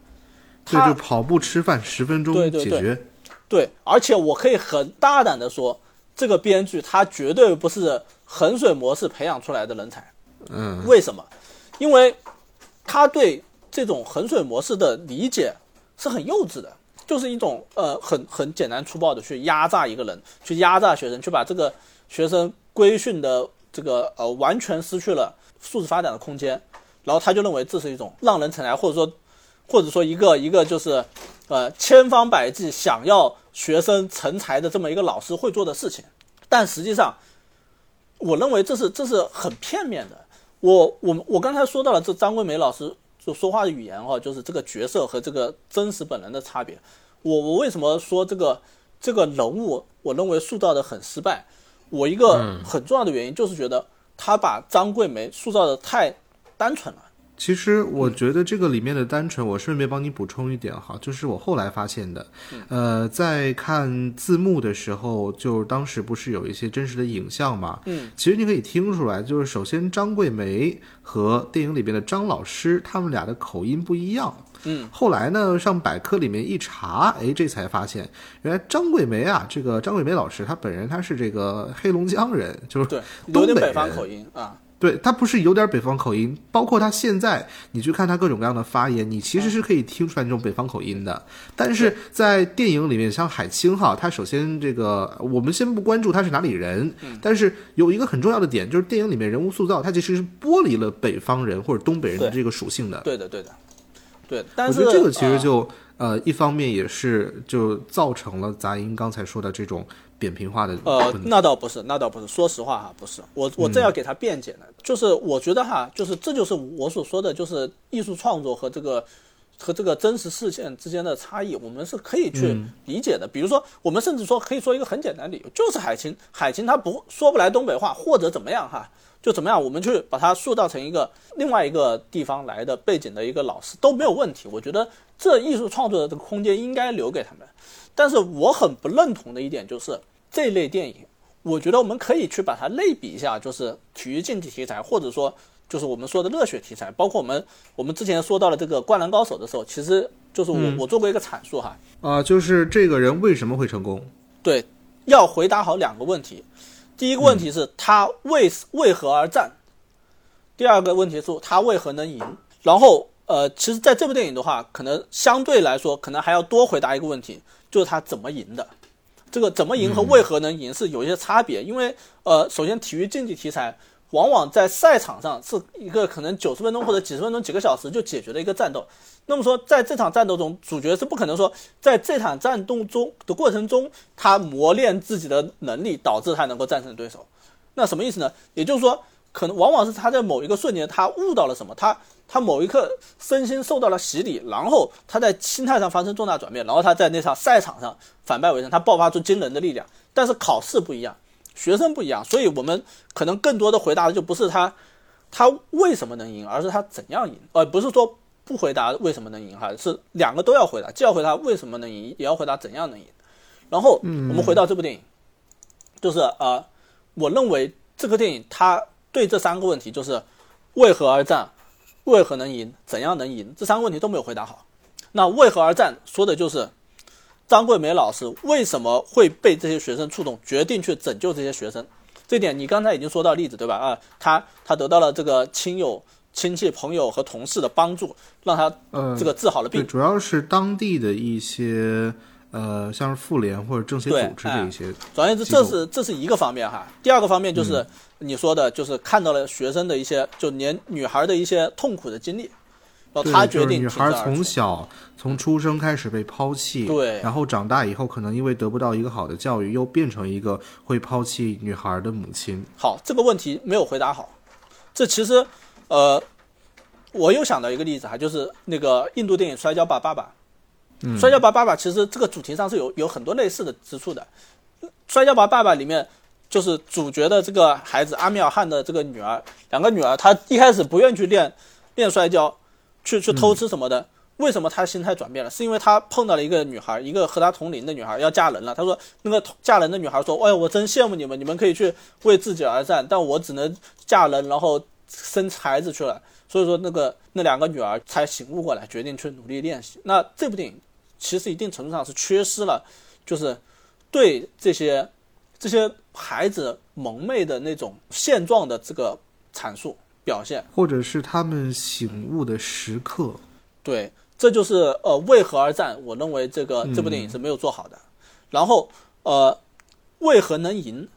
对，他就跑步吃饭十分钟对对对解决。对，而且我可以很大胆的说，这个编剧他绝对不是衡水模式培养出来的人才。嗯，为什么？因为他对这种衡水模式的理解是很幼稚的。就是一种呃很很简单粗暴的去压榨一个人，去压榨学生，去把这个学生规训的这个呃完全失去了素质发展的空间，然后他就认为这是一种让人成才，或者说 或者说一个一个就是呃千方百计想要学生成才的这么一个老师会做的事情，但实际上，我认为这是这是很片面的。我我我刚才说到了这张桂梅老师就说话的语言哈，就是这个角色和这个真实本人的差别。我我为什么说这个这个人物我认为塑造的很失败？我一个很重要的原因就是觉得他把张桂梅塑造的太单纯了。其实我觉得这个里面的单纯，我顺便帮你补充一点哈，就是我后来发现的，呃，在看字幕的时候，就当时不是有一些真实的影像嘛，嗯，其实你可以听出来，就是首先张桂梅和电影里边的张老师，他们俩的口音不一样，嗯，后来呢，上百科里面一查，哎，这才发现，原来张桂梅啊，这个张桂梅老师，她本人她是这个黑龙江人，就是，东北有点北方人口音啊。对他不是有点北方口音，包括他现在你去看他各种各样的发言，你其实是可以听出来这种北方口音的。但是在电影里面，像海清哈，他首先这个我们先不关注他是哪里人，但是有一个很重要的点，就是电影里面人物塑造，他其实是剥离了北方人或者东北人的这个属性的。对的，对的，对。但我是觉得这个其实啊就、呃，一方面也是就造成了杂音刚才说的这种扁平化的呃。那倒不是，那倒不是。说实话哈，不是我我正要给他辩解呢，就是我觉得哈，就是这就是我所说的，就是艺术创作和这个和这个真实事件之间的差异，我们是可以去理解的。比如说，我们甚至说可以说一个很简单的理由，就是海清，海清他不说不来东北话，或者怎么样哈，就怎么样，我们去把它塑造成一个另外一个地方来的背景的一个老师都没有问题。我觉得这艺术创作的这个空间应该留给他们。但是我很不认同的一点就是这类电影，我觉得我们可以去把它类比一下，就是体育竞技题材，或者说就是我们说的热血题材，包括我们我们之前说到了这个《灌篮高手》的时候，其实就是我、我做过一个阐述哈，啊、就是这个人为什么会成功？对，要回答好两个问题。第一个问题是他为为何而战，第二个问题是他为何能赢。然后呃，其实在这部电影的话，可能相对来说，可能还要多回答一个问题，就是他怎么赢的。这个怎么赢和为何能赢是有一些差别，因为呃，首先体育竞技题材往往在赛场上是一个可能九十分钟或者几十分钟、几个小时就解决的一个战斗。那么说，在这场战斗中，主角是不可能说在这场战斗中的过程中，他磨练自己的能力，导致他能够战胜对手。那什么意思呢？也就是说，可能往往是他在某一个瞬间，他悟到了什么，他他某一刻身心受到了洗礼，然后他在心态上发生重大转变，然后他在那场赛场上反败为胜，他爆发出惊人的力量。但是考试不一样，学生不一样，所以我们可能更多的回答的就不是他他为什么能赢，而是他怎样赢，而不是说不回答为什么能赢哈，是两个都要回答，既要回答为什么能赢，也要回答怎样能赢。然后我们回到这部电影，就是呃，我认为这个电影它对这三个问题，就是为何而战、为何能赢、怎样能赢，这三个问题都没有回答好。那为何而战说的就是张桂梅老师为什么会被这些学生触动，决定去拯救这些学生。这点你刚才已经说到例子对吧？啊，他他得到了这个亲友、亲戚、朋友和同事的帮助，让他呃，这个治好了对，病。主要是当地的一些呃，像是妇联或者政协组织这一些，总而言之，这是这是一个方面哈。第二个方面就是你说的，就是看到了学生的一些，就连女孩的一些痛苦的经历，然后对他决定就是女孩。从小从出生开始被抛弃，对然后长大以后可能因为得不到一个好的教育，又变成一个会抛弃女孩的母亲。好，这个问题没有回答好。这其实，呃，我又想到一个例子哈，就是那个印度电影《摔跤吧，爸爸》。嗯摔跤吧，爸爸》其实这个主题上是有有很多类似的之处的。《摔跤吧，爸爸》里面就是主角的这个孩子阿米尔汗的这个女儿，两个女儿，她一开始不愿意去练练摔跤，去去偷吃什么的。为什么她心态转变了？是因为她碰到了一个女孩，一个和她同龄的女孩要嫁人了。她说那个嫁人的女孩说：“哎，我真羡慕你们，你们可以去为自己而战，但我只能嫁人，然后生孩子去了。”所以说，那个那两个女儿才醒悟过来，决定去努力练习。那这部电影其实一定程度上是缺失了，就是对这些这些孩子蒙昧的那种现状的这个阐述表现。或者是他们醒悟的时刻，对，这就是呃为何而战？我认为这个这部电影是没有做好的。然后呃为何能赢？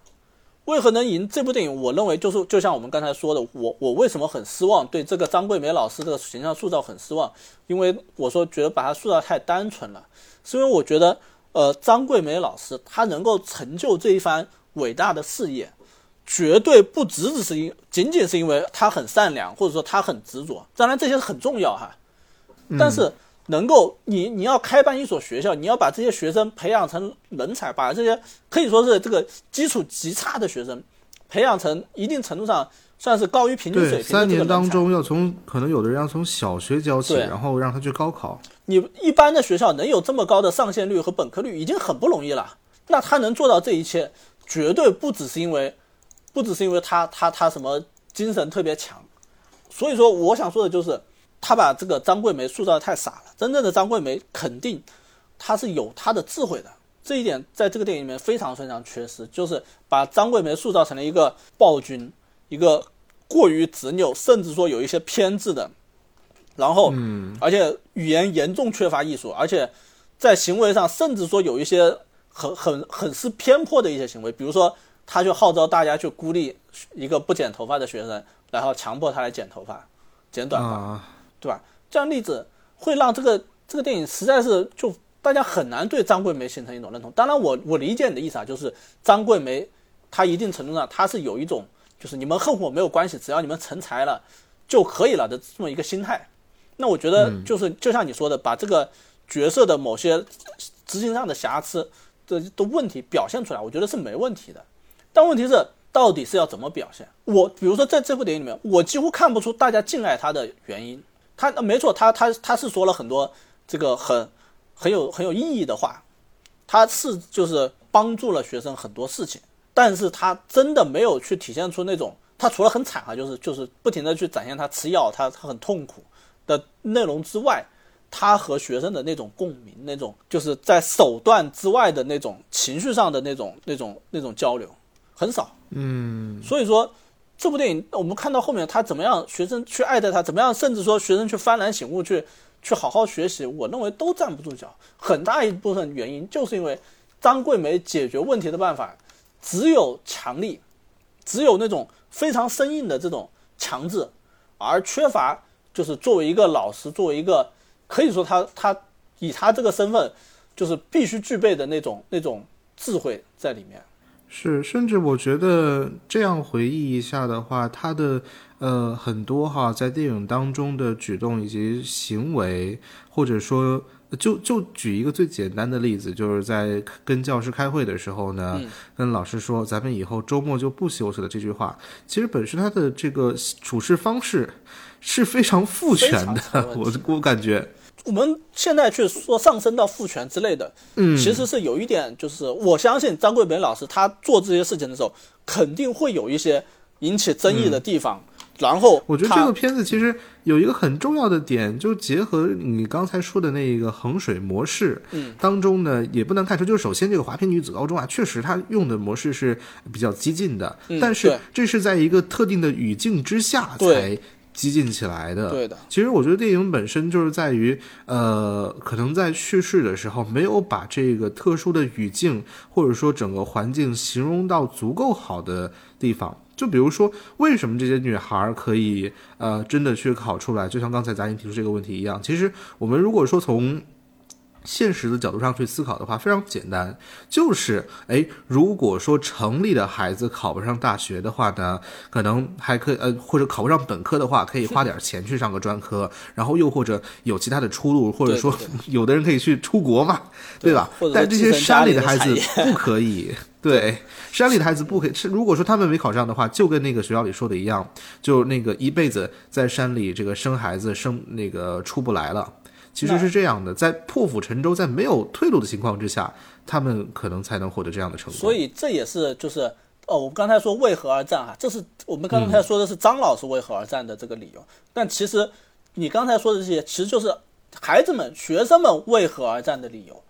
为何能赢？这部电影我认为就是就像我们刚才说的，我我为什么很失望？对这个张桂梅老师这个形象塑造很失望，因为我说觉得把她塑造太单纯了，是因为我觉得呃张桂梅老师她能够成就这一番伟大的事业，绝对不只只是因仅仅是因为她很善良，或者说她很执着，当然这些是很重要哈，但是。能够你你要开办一所学校，你要把这些学生培养成人才，把这些可以说是这个基础极差的学生培养成一定程度上算是高于平均水平。三年当中要从可能有的人要从小学教起，然后让他去高考。你一般的学校能有这么高的上线率和本科率已经很不容易了。那他能做到这一切，绝对不只是因为，不只是因为他他他什么精神特别强。所以说，我想说的就是。他把这个张桂梅塑造的太傻了。真正的张桂梅肯定，她是有她的智慧的。这一点在这个电影里面非常非常缺失，就是把张桂梅塑造成了一个暴君，一个过于执拗，甚至说有一些偏执的。然后，嗯，而且语言严重缺乏艺术，而且在行为上甚至说有一些很很很是偏颇的一些行为，比如说他就号召大家去孤立一个不剪头发的学生，然后强迫他来剪头发，剪短发。对吧？这样例子会让这个这个电影实在是就大家很难对张桂梅形成一种认同。当然，我我理解你的意思啊，就是张桂梅她一定程度上她是有一种就是你们恨我没有关系，只要你们成才了就可以了的这么一个心态。那我觉得就是就像你说的，把这个角色的某些执行上的瑕疵的的问题表现出来，我觉得是没问题的。但问题是到底是要怎么表现？我比如说在这部电影里面，我几乎看不出大家敬爱她的原因。他没错，他他他是说了很多这个很很有很有意义的话，他是就是帮助了学生很多事情，但是他真的没有去体现出那种他除了很惨啊，就是就是不停的去展现他吃药，他他很痛苦的内容之外，他和学生的那种共鸣，那种就是在手段之外的那种情绪上的那种那种那种交流很少，嗯，所以说。这部电影，我们看到后面他怎么样，学生去爱戴他，怎么样，甚至说学生去幡然醒悟，去去好好学习，我认为都站不住脚。很大一部分原因就是因为张桂梅解决问题的办法只有强力，只有那种非常生硬的这种强制，而缺乏就是作为一个老师，作为一个可以说他他以他这个身份就是必须具备的那种那种智慧在里面。是，甚至我觉得这样回忆一下的话，他的呃很多哈在电影当中的举动以及行为，或者说就就举一个最简单的例子，就是在跟教师开会的时候呢，跟老师说咱们以后周末就不休息了这句话，其实本身他的这个处事方式是非常父权的，我我感觉。我们现在去说上升到父权之类的，嗯，其实是有一点，就是我相信张桂梅老师她做这些事情的时候，肯定会有一些引起争议的地方。然后，我觉得这个片子其实有一个很重要的点，就结合你刚才说的那一个衡水模式，嗯，当中呢，也不难看出，就是首先这个华坪女子高中啊，确实她用的模式是比较激进的，嗯但是这是在一个特定的语境之下才。激进起来的，对的。其实我觉得电影本身就是在于，呃，可能在叙事的时候没有把这个特殊的语境或者说整个环境形容到足够好的地方。就比如说，为什么这些女孩可以呃真的去考出来？就像刚才咱也提出这个问题一样，其实我们如果说从现实的角度上去思考的话，非常简单，就是哎，如果说城里的孩子考不上大学的话呢，可能还可以呃，或者考不上本科的话，可以花点钱去上个专科，然后又或者有其他的出路，或者说 有的人可以去出国嘛，对吧？但这些山里的孩子不可以，对，山里的孩子不可以。是如果说他们没考上的话，就跟那个学校里说的一样，就那个一辈子在山里这个生孩子生那个出不来了。其实是这样的，在破釜沉舟、在没有退路的情况之下，他们可能才能获得这样的成功。所以这也是就是哦，我们刚才说为何而战啊？这是我们刚才说的是张老师为何而战的这个理由。但其实你刚才说的这些，其实就是孩子们、学生们为何而战的理由。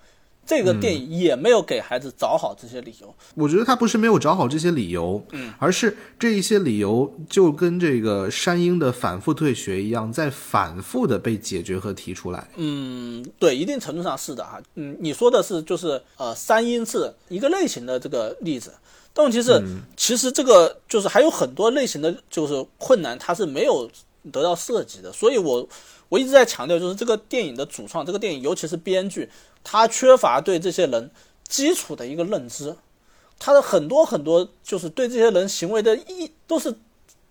这个电影也没有给孩子找好这些理由。我觉得他不是没有找好这些理由，嗯，而是这一些理由就跟这个山鹰的反复退学一样，在反复的被解决和提出来。嗯，对，一定程度上是的哈。嗯，你说的是就是呃，三鹰是一个类型的这个例子，但问题是，其实这个就是还有很多类型的就是困难，它是没有得到涉及的。所以我我一直在强调，就是这个电影的主创，这个电影尤其是编剧。他缺乏对这些人基础的一个认知，他的很多很多就是对这些人行为的意都是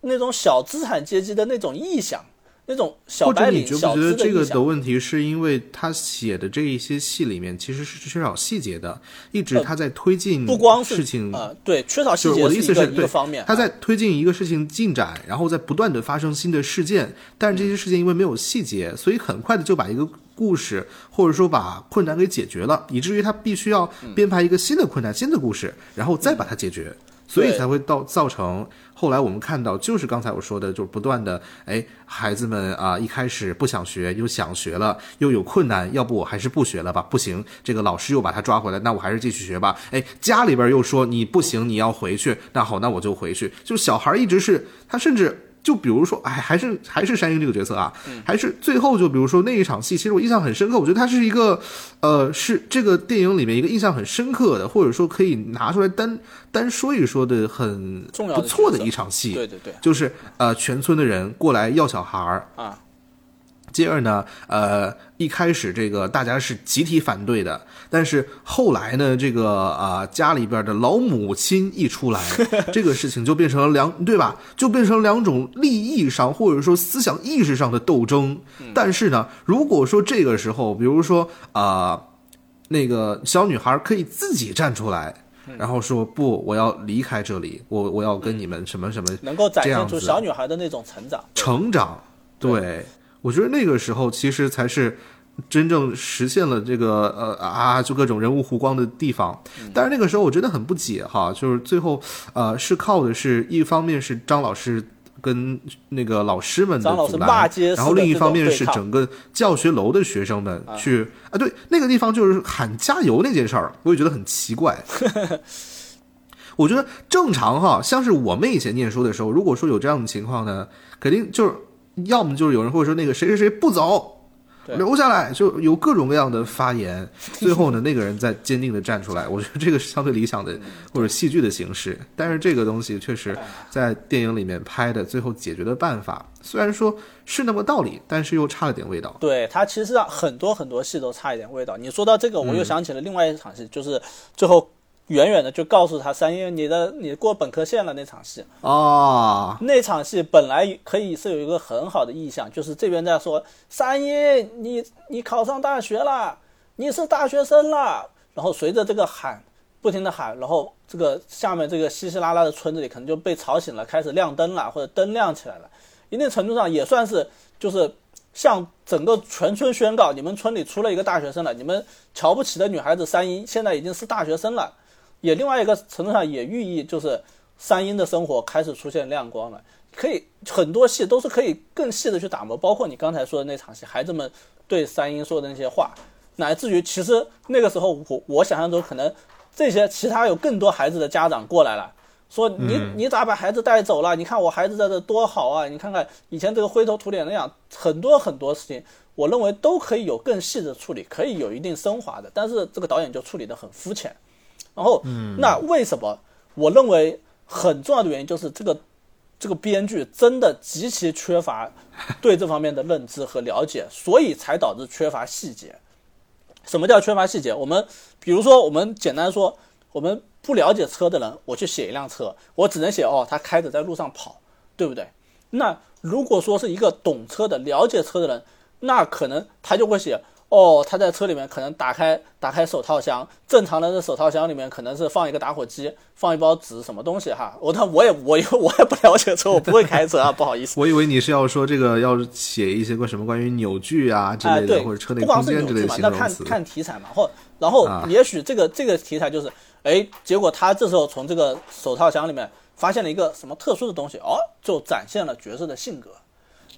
那种小资产阶级的那种臆想。那种小白领，小资的这个的问题是因为他写的这一些戏里面其实是缺少细节的，一直他在推进不光事情啊，对，缺少细节。我的意思是，一个方面，他在推进一个事情进展，然后在不断的发生新的事件，但是这些事件因为没有细节，所以很快的就把一个故事或者说把困难给解决了，以至于他必须要编排一个新的困难、新的故事，然后再把它解决。所以才会到造成后来我们看到，就是刚才我说的，就是不断的，哎，孩子们啊，一开始不想学，又想学了，又有困难，要不我还是不学了吧？不行，这个老师又把他抓回来，那我还是继续学吧。哎，家里边又说你不行，你要回去，那好，那我就回去。就小孩一直是他，甚至。就比如说，哎，还是还是山鹰这个角色啊，还是最后就比如说那一场戏，其实我印象很深刻。我觉得它是一个，呃，是这个电影里面一个印象很深刻的，或者说可以拿出来单单说一说的很不错的一场戏。对对对，就是呃，全村的人过来要小孩儿啊。接着呢，呃，一开始这个大家是集体反对的，但是后来呢，这个啊家里边的老母亲一出来，这个事情就变成了两对吧？就变成两种利益上或者说思想意识上的斗争。但是呢，如果说这个时候，比如说啊，那个小女孩可以自己站出来，然后说不，我要离开这里，我我要跟你们什么什么，能够展现出小女孩的那种成长，成长，对。我觉得那个时候其实才是真正实现了这个呃啊，就各种人物弧光的地方。但是那个时候我真的很不解哈，就是最后呃是靠的是一方面是张老师跟那个老师们的阻拦，然后另一方面是整个教学楼的学生们去啊，对那个地方就是喊加油那件事儿，我也觉得很奇怪。我觉得正常哈，像是我们以前念书的时候，如果说有这样的情况呢，肯定就是。要么就是有人会说那个谁谁谁不走，留下来，就有各种各样的发言。最后呢，那个人再坚定的站出来。我觉得这个是相对理想的或者戏剧的形式。但是这个东西确实在电影里面拍的最后解决的办法，虽然说是那么道理，但是又差了点味道。对它其实很多很多戏都差一点味道。你说到这个，我又想起了另外一场戏，就是最后。远远的就告诉他三英，你的你过本科线了那场戏。哦，那场戏本来可以是有一个很好的意向，就是这边在说三英，你你考上大学了，你是大学生了，然后随着这个喊，不停的喊，然后这个下面这个稀稀拉拉的村子里可能就被吵醒了，开始亮灯了，或者灯亮起来了，一定程度上也算是就是向整个全村宣告，你们村里出了一个大学生了，你们瞧不起的女孩子三英现在已经是大学生了。也另外一个程度上也寓意，就是三英的生活开始出现亮光了。可以很多戏都是可以更细的去打磨，包括你刚才说的那场戏，孩子们对三英说的那些话，乃至于其实那个时候我我想象中可能这些其他有更多孩子的家长过来了，说你你咋把孩子带走了？你看我孩子在这多好啊！你看看以前这个灰头土脸那样，很多很多事情，我认为都可以有更细的处理，可以有一定升华的，但是这个导演就处理的很肤浅。然后，那为什么？我认为很重要的原因就是这个，这个编剧真的极其缺乏 对这方面的认知和了解，所以才导致缺乏细节。什么叫缺乏细节？我们比如说，我们简单说，我们不了解车的人，我去写一辆车，我只能写哦，他开着在路上跑，对不对？那如果说是一个懂车的、了解车的人，那可能他就会写。哦，他在车里面可能打开打开手套箱，正常的这手套箱里面可能是放一个打火机，放一包纸什么东西哈。我但我也我我也不了解车，我不会开车啊，不好意思。我以为你是要说这个要写一些个什么关于扭矩啊之类的，或者车内空间之类的形容词。那看看题材嘛，或然后也许这个这个题材就是，哎，结果他这时候从这个手套箱里面发现了一个什么特殊的东西，哦，就展现了角色的性格。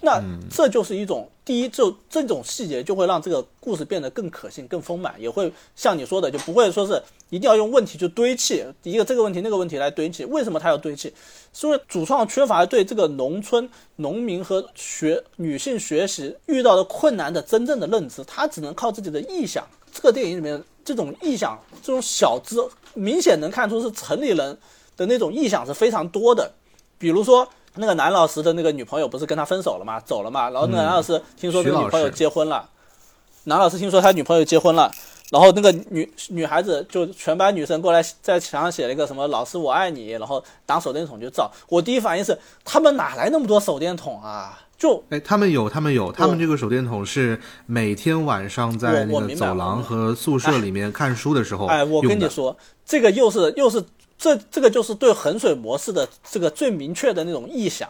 那这就是一种第一，就这种细节就会让这个故事变得更可信、更丰满，也会像你说的，就不会说是一定要用问题去堆砌一个这个问题那个问题来堆砌。为什么他要堆砌？是因为主创缺乏对这个农村农民和学女性学习遇到的困难的真正的认知，他只能靠自己的臆想。这个电影里面这种臆想，这种小资，明显能看出是城里人的那种臆想是非常多的。比如说，那个男老师的那个女朋友不是跟他分手了吗？走了嘛？然后那个男老师听说跟女朋友结婚了，男老师听说他女朋友结婚了，然后那个女女孩子就全班女生过来在墙上写了一个什么“老师我爱你”，然后拿手电筒就照。我第一反应是，他们哪来那么多手电筒啊？就哎，他们有，他们有，他们这个手电筒是每天晚上在那个走廊和宿舍里面看书的时候哎，我跟你说，这个又是又是这这个就是对衡水模式的这个最明确的那种意向。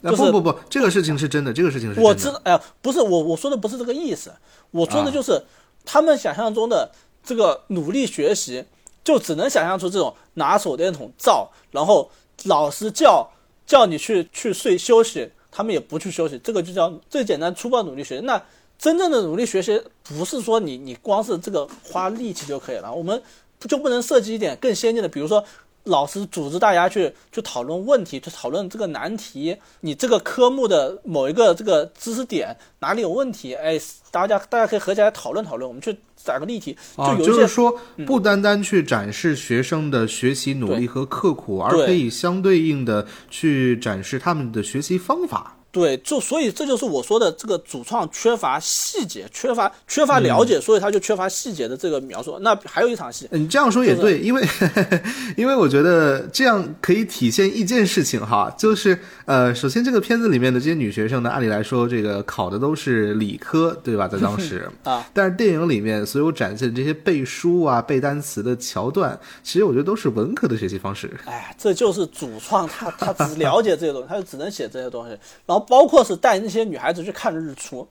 不不不，这个事情是真的，这个事情是真的。我知道，哎呀，不是我我说的不是这个意思，我说的就是他们想象中的这个努力学习，就只能想象出这种拿手电筒照，然后老师叫叫你去去睡休息。他们也不去休息，这个就叫最简单粗暴努力学习。那真正的努力学习，不是说你你光是这个花力气就可以了。我们就不能设计一点更先进的，比如说老师组织大家去去讨论问题，去讨论这个难题，你这个科目的某一个这个知识点哪里有问题？哎，大家大家可以合起来讨论讨论，我们去找个例题。啊，就是说不单单去展示学生的学习努力和刻苦，而可以相对应的去展示他们的学习方法。对，就所以这就是我说的这个主创缺乏细节，缺乏缺乏了解，所以他就缺乏细节的这个描述。那还有一场戏，你这样说也对，因为 因为我觉得这样可以体现一件事情哈，就是呃，首先这个片子里面的这些女学生呢，按理来说这个考的都是理科，对吧？在当时 啊，但是电影里面所有展现的这些背书啊、背单词的桥段，其实我觉得都是文科的学习方式。哎，这就是主创他他只了解这些东西，他就只能写这些东西，然后。包括是带那些女孩子去看日出，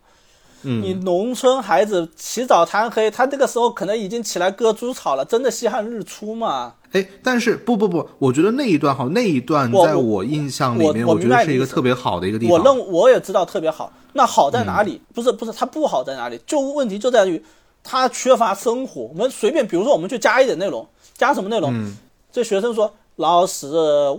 你农村孩子起早贪黑，他那个时候可能已经起来割猪草了，真的稀罕日出吗？哎，但是不不不，我觉得那一段哈，那一段在我印象里面，我觉得是一个特别好的一个地方。我认我也知道特别好，那好在哪里？不是不是，它不好在哪里？就问题就在于它缺乏生活。我们随便，比如说我们去加一点内容，加什么内容？这学生说。老师，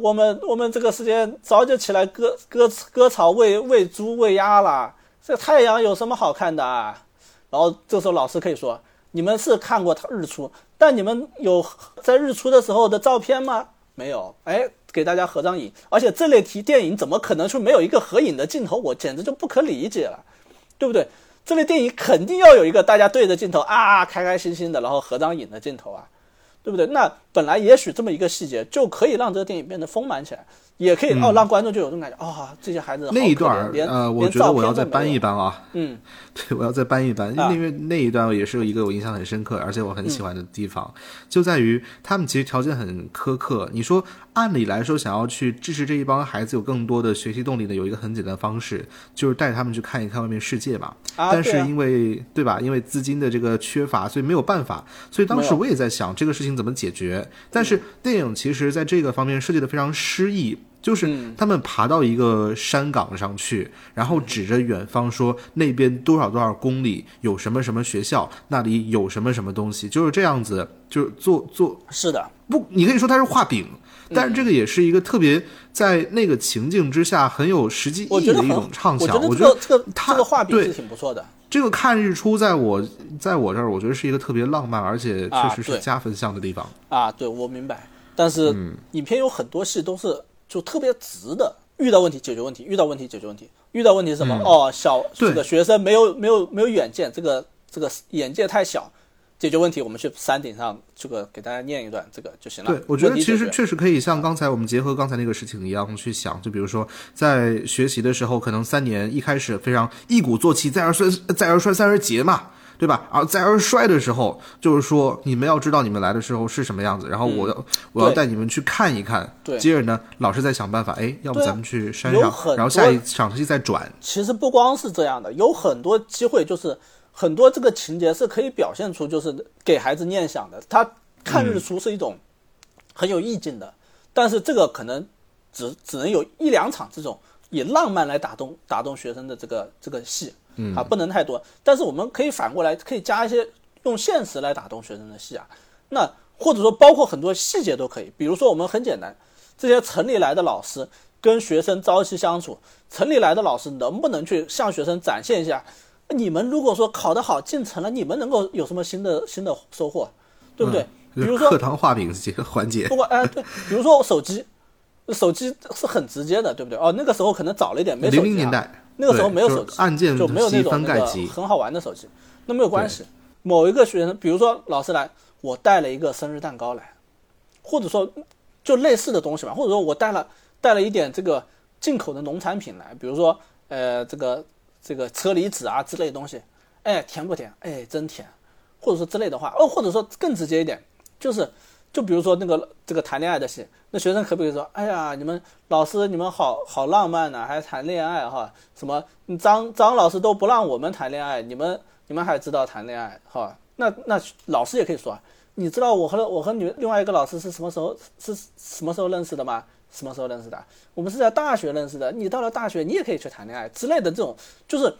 我们我们这个时间早就起来割割割草、喂喂猪、喂鸭了。这太阳有什么好看的啊？然后这时候老师可以说：“你们是看过日出，但你们有在日出的时候的照片吗？没有。哎，给大家合张影。而且这类题电影怎么可能说没有一个合影的镜头？我简直就不可理解了，对不对？这类电影肯定要有一个大家对着镜头啊，开开心心的，然后合张影的镜头啊。”对不对？那本来也许这么一个细节就可以让这个电影变得丰满起来，也可以哦，让观众就有这种感觉啊，这些孩子那一段呃，我觉得我要再搬一搬啊，嗯，对，我要再搬一搬，因为那一段也是一个我印象很深刻，而且我很喜欢的地方，就在于他们其实条件很苛刻。你说按理来说，想要去支持这一帮孩子有更多的学习动力的，有一个很简单的方式，就是带他们去看一看外面世界嘛。但是因为对吧？因为资金的这个缺乏，所以没有办法。所以当时我也在想这个事情。怎么解决？但是电影其实在这个方面设计的非常诗意，就是他们爬到一个山岗上去，然后指着远方说：“那边多少多少公里有什么什么学校，那里有什么什么东西。”就是这样子，就是做做是的，不，你可以说它是画饼，但是这个也是一个特别在那个情境之下很有实际意义的一种畅想。我觉得这个这个画笔是挺不错的。这个看日出，在我在我这儿，我觉得是一个特别浪漫，而且确实是加分项的地方啊。对，我明白。但是影片有很多戏都是就特别直的，遇到问题解决问题，遇到问题解决问题，遇到问题是什么？哦，小这个学生没有没有没有远见，这个这个眼界太小。解决问题，我们去山顶上，这个给大家念一段，这个就行了。对，我觉得其实确实可以像刚才我们结合刚才那个事情一样去想，就比如说在学习的时候，可能三年一开始非常一鼓作气，再而衰，再而衰，三而竭嘛，对吧？而再而衰的时候，就是说你们要知道你们来的时候是什么样子，然后我要我要带你们去看一看。对，接着呢，老师再想办法，哎，要不咱们去山上，然后下一场戏再转。其实不光是这样的，有很多机会就是。很多这个情节是可以表现出，就是给孩子念想的。他看日出是一种很有意境的，但是这个可能只只能有一两场这种以浪漫来打动打动学生的这个这个戏，啊，不能太多。但是我们可以反过来，可以加一些用现实来打动学生的戏啊。那或者说包括很多细节都可以，比如说我们很简单，这些城里来的老师跟学生朝夕相处，城里来的老师能不能去向学生展现一下？你们如果说考得好进城了，你们能够有什么新的新的收获，对不对？比如说课堂画饼这个环节，不过哎对，比如说我手机，手机是很直接的，对不对？哦，那个时候可能早了一点，没手机、啊。零零年代那个时候没有手机，按键就没有那机种很好玩的手机，那没有关系。某一个学生，比如说老师来，我带了一个生日蛋糕来，或者说就类似的东西吧，或者说我带了带了一点这个进口的农产品来，比如说呃这个这个车厘子啊之类的东西，哎甜不甜？哎真甜，或者说之类的话，哦或者说更直接一点，就是就比如说那个这个谈恋爱的戏，那学生可不可以说，哎呀你们老师你们好好浪漫呐、还谈恋爱哈？什么张张老师都不让我们谈恋爱，你们你们还知道谈恋爱哈？那那老师也可以说，你知道我和我和你另外一个老师是什么时候是什么时候认识的吗？什么时候认识的？我们是在大学认识的。你到了大学，你也可以去谈恋爱之类的这种，就是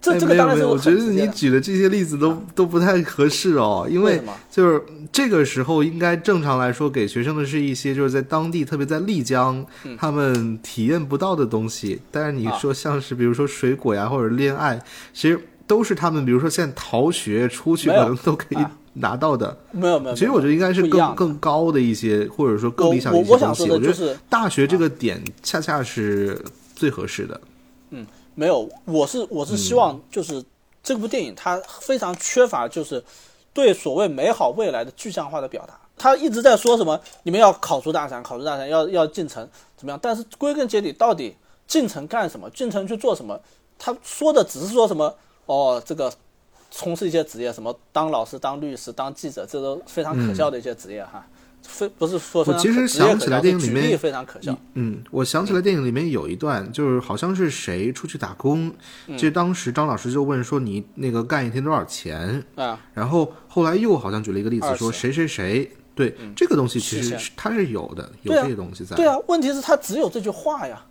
这哎这个当然是我觉得你举的这些例子都都不太合适哦，因为就是这个时候应该正常来说给学生的是一些就是在当地，特别在丽江，他们体验不到的东西。但是你说像是比如说水果呀或者恋爱，其实都是他们比如说现在逃学出去可能都可以啊拿到的。没有没有。其实我觉得应该是更更高的一些，或者说更理想的一些东西。我我想说的我觉得就是大学这个点恰恰是最合适的。嗯没有，我是我是希望就是这部电影它非常缺乏就是对所谓美好未来的具象化的表达。他一直在说什么你们要考出大山，考出大山要要进城怎么样？但是归根结底，到底进城干什么？进城去做什么？他说的只是说什么哦，这个从事一些职业，什么当老师、当律师、当记者，这都非常可笑的一些职业哈。非不是说我其实想起来电影里面非常可笑。嗯，我想起来电影里面有一段，就是好像是谁出去打工，嗯其实当时张老师就问说你那个干一天多少钱，啊，然后后来又好像举了一个例子说谁谁谁，对、这个东西其实它是有的，有这些东西在。对啊，问题是它只有这句话呀。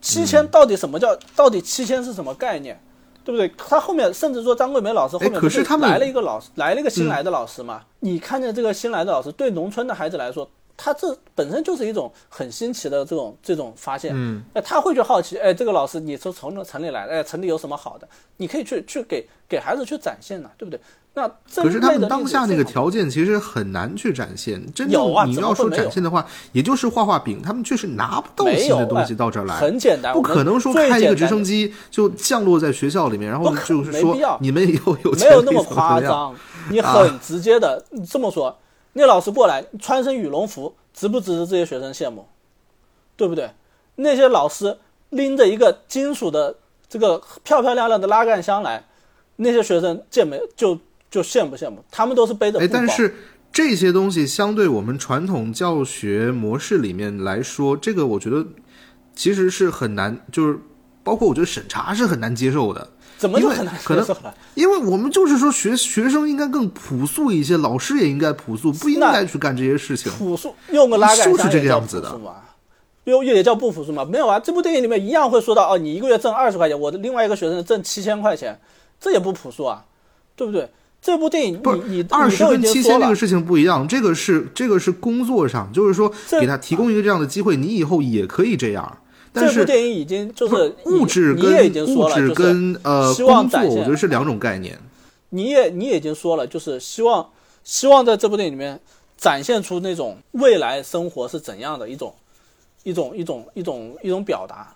七千到底什么叫？到底七千是什么概念？对不对？他后面甚至说张桂梅老师后面不是他来了一个老师，来了一个新来的老师嘛？你看见这个新来的老师，对农村的孩子来说，他这本身就是一种很新奇的这种这种发现。嗯，那，他会去好奇，哎，这个老师你是从城里来的，哎，城里有什么好的？你可以去去给给孩子去展现呐，对不对？可是他们当下那个条件其实很难去展现，真的你要说展现的话，也就是画画饼，他们确实拿不到新的东西哎到这儿来。很简单，不可能说最开一个直升机就降落在学校里面，然后就是说你们以后有没有那么夸。张，你很直接的、你这么说，那老师过来穿身羽绒服，值不值得这些学生羡慕？对不对？那些老师拎着一个金属的这个漂漂亮亮的拉杆箱来，那些学生见没就就羡慕羡慕？他们都是背着哎，但是这些东西相对我们传统教学模式里面来说，这个我觉得其实是很难，就是包括我觉得审查是很难接受的。怎么就很难可能接受了？因为我们就是说学学生应该更朴素一些，老师也应该朴素，不应该去干这些事情。朴素用个拉杆就是这个样子的朴素嘛？又也叫不朴素嘛？没有啊，这部电影里面一样会说到哦，你一个月挣二十块钱，我的另外一个学生挣七千块钱，这也不朴素啊，对不对？这部电影不是你二十跟七千这个事情不一样，这个是这个是工作上，就是说给他提供一个这样的机会，你以后也可以这样。但这部电影已经就是物质你你也已经跟物质说了，就是跟呃希望工作，我觉得是两种概念。你也你也已经说了，就是希望希望在这部电影里面展现出那种未来生活是怎样的一种一种一种一种一种表达。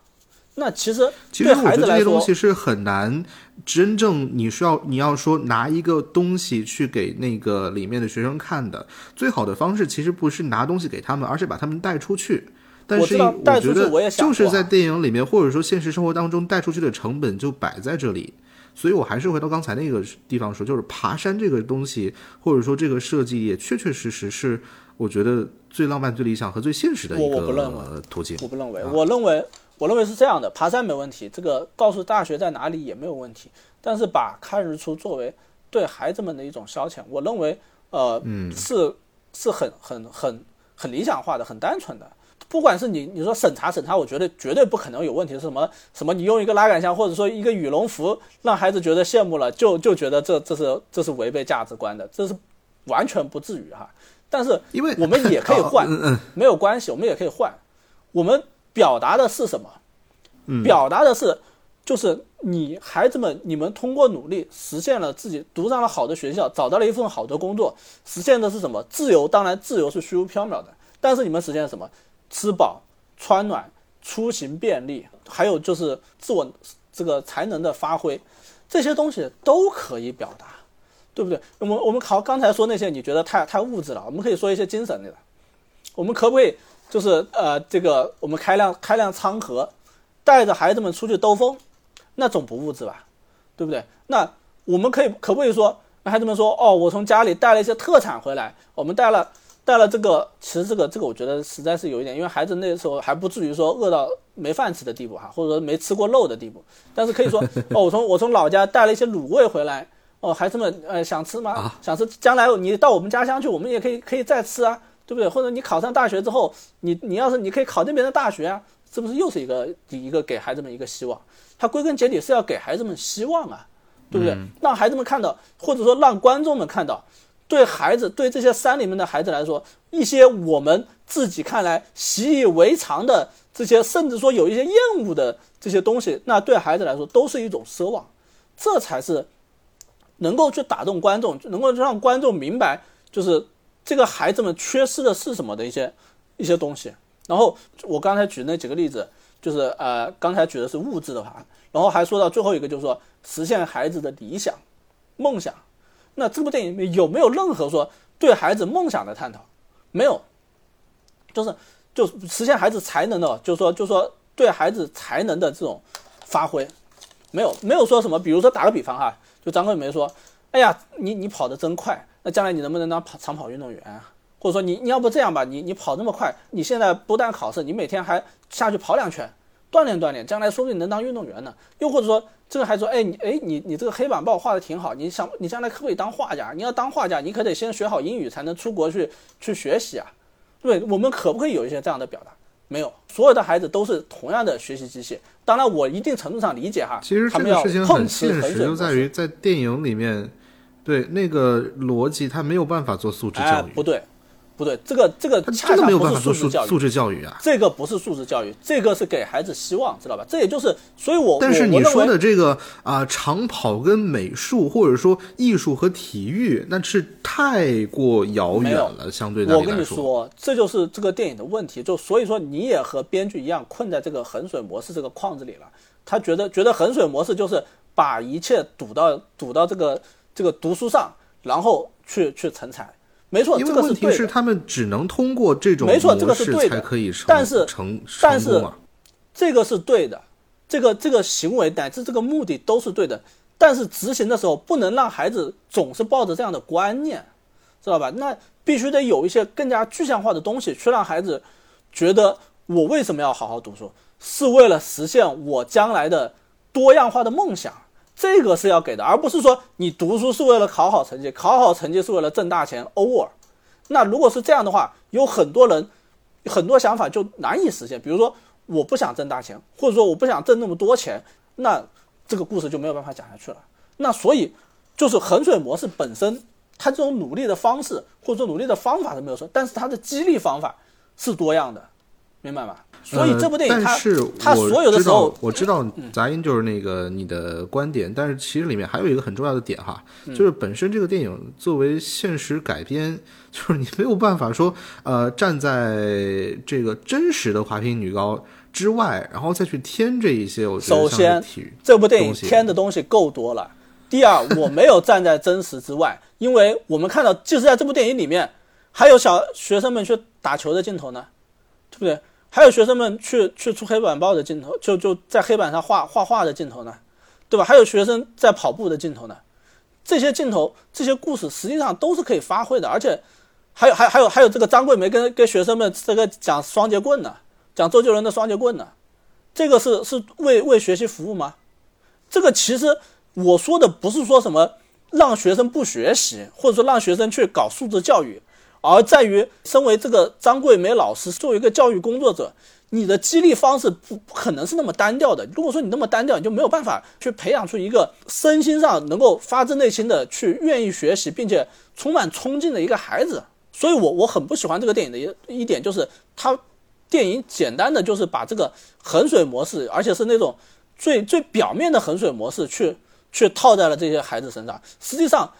那其实对其实我觉得这孩子来说，些东西是很难真正你需要你要说拿一个东西去给那个里面的学生看的，最好的方式其实不是拿东西给他们，而是把他们带出去。但是我带出去觉得我也想就是在电影里面，或者说现实生活当中带出去的成本就摆在这里。所以我还是回到刚才那个地方说，就是爬山这个东西，或者说这个设计，也确确实实是我觉得最浪漫、最理想和最现实的一我我不认个途径。我不认为，啊我认为，我认为是这样的，爬山没问题，这个告诉大学在哪里也没有问题，但是把看日出作为对孩子们的一种消遣，我认为，呃，嗯是是很很很很理想化的，很单纯的。不管是你你说审查审查，我觉得绝对不可能有问题。是什么什么？你用一个拉杆箱或者说一个羽绒服让孩子觉得羡慕了，就就觉得这这是这是违背价值观的，这是完全不至于哈。但是因为我们也可以 换，没有关系，我们也可以换。我们表达的是什么？表达的是，就是你孩子们，你们通过努力实现了自己读上了好的学校，找到了一份好的工作，实现的是什么？自由。当然，自由是虚无缥缈的，但是你们实现了什么？吃饱、穿暖、出行便利，还有就是自我这个才能的发挥，这些东西都可以表达，对不对？我们我们考刚才说那些，你觉得太太物质了，我们可以说一些精神类的，我们可不可以？就是呃，这个我们开辆开辆仓河，带着孩子们出去兜风，那总不物质吧，对不对？那我们可以可不可以说，孩子们说哦，我从家里带了一些特产回来，我们带了带了这个，其实这个这个我觉得实在是有一点，因为孩子那时候还不至于说饿到没饭吃的地步哈，或者说没吃过肉的地步，但是可以说 哦，我从我从老家带了一些卤味回来，哦，孩子们呃想吃吗？想吃，将来你到我们家乡去，我们也可以可以再吃啊。对不对？或者你考上大学之后，你你要是你可以考那边的大学啊，是不是又是一个一个给孩子们一个希望？他归根结底是要给孩子们希望啊，对不对？让孩子们看到，或者说让观众们看到，对孩子对这些山里面的孩子来说，一些我们自己看来习以为常的这些，甚至说有一些厌恶的这些东西，那对孩子来说都是一种奢望，这才是能够去打动观众，能够让观众明白，就是。这个孩子们缺失的是什么的一些一些东西？然后我刚才举那几个例子，就是呃，刚才举的是物质的话，然后还说到最后一个，就是说实现孩子的理想、梦想。那这部电影里面有没有任何说对孩子梦想的探讨？没有，就是就实现孩子才能的，就是说，就是说对孩子才能的这种发挥，没有，没有说什么。比如说打个比方哈，就张桂梅说：“哎呀，你你跑得真快。”那将来你能不能当跑长跑运动员啊？或者说你你要不这样吧，你你跑那么快，你现在不但考试，你每天还下去跑两圈，锻炼锻炼，将来说不定能当运动员呢。又或者说这个还说，哎你哎你你这个黑板报画的挺好，你想你将来可不可以当画家？你要当画家，你可得先学好英语，才能出国去去学习啊。对，我们可不可以有一些这样的表达？没有，所有的孩子都是同样的学习机器。当然，我一定程度上理解哈，其实这个事情很现实，就在于在电影里面。对那个逻辑，他没有办法做素质教育。不对，不对，这个这个真的没有办法做素素质教育啊。这个不是素质教育，这个是给孩子希望，知道吧？这也就是，所以我但是你说的这个啊，长跑跟美术，或者说艺术和体育，那是太过遥远了。相对我跟你说，这就是这个电影的问题。就所以说，你也和编剧一样，困在这个衡水模式这个框子里了。他觉得觉得衡水模式就是把一切堵到堵到这个。这个读书上，然后去去成才，没错，这个问题是他们只能通过这种没错，这个是对的，才可以成，但是成但是这个是对的，这个这个行为乃至这个目的都是对的，但是执行的时候不能让孩子总是抱着这样的观念，知道吧？那必须得有一些更加具象化的东西，去让孩子觉得我为什么要好好读书，是为了实现我将来的多样化的梦想。这个是要给的，而不是说你读书是为了考好成绩，考好成绩是为了挣大钱。over，那如果是这样的话，有很多人很多想法就难以实现。比如说，我不想挣大钱，或者说我不想挣那么多钱，那这个故事就没有办法讲下去了。那所以就是衡水模式本身，它这种努力的方式或者说努力的方法是没有错，但是它的激励方法是多样的，明白吗？所以这部电影，但是它所有的时候，我知道杂音就是那个你的观点，但是其实里面还有一个很重要的点哈，就是本身这个电影作为现实改编，就是你没有办法说，呃，站在这个真实的滑冰女高之外，然后再去添这一些。我觉得首先，这部电影添的东西够多了。第二，我没有站在真实之外，因为我们看到，就是在这部电影里面，还有小学生们去打球的镜头呢，对不对？还有学生们去去出黑板报的镜头，就就在黑板上画画画的镜头呢，对吧？还有学生在跑步的镜头呢，这些镜头、这些故事实际上都是可以发挥的，而且还有还还有还有这个张桂梅跟跟学生们这个讲双节棍呢，讲周杰伦的双节棍呢，这个是是为为学习服务吗？这个其实我说的不是说什么让学生不学习，或者说让学生去搞素质教育，而在于身为这个张桂梅老师作为一个教育工作者，你的激励方式不不可能是那么单调的。如果说你那么单调，你就没有办法去培养出一个身心上能够发自内心的去愿意学习，并且充满冲劲的一个孩子。所以我我很不喜欢这个电影的一一点就是它。电影简单的就是把这个衡水模式，而且是那种最最表面的衡水模式，去去套在了这些孩子身上。实际上，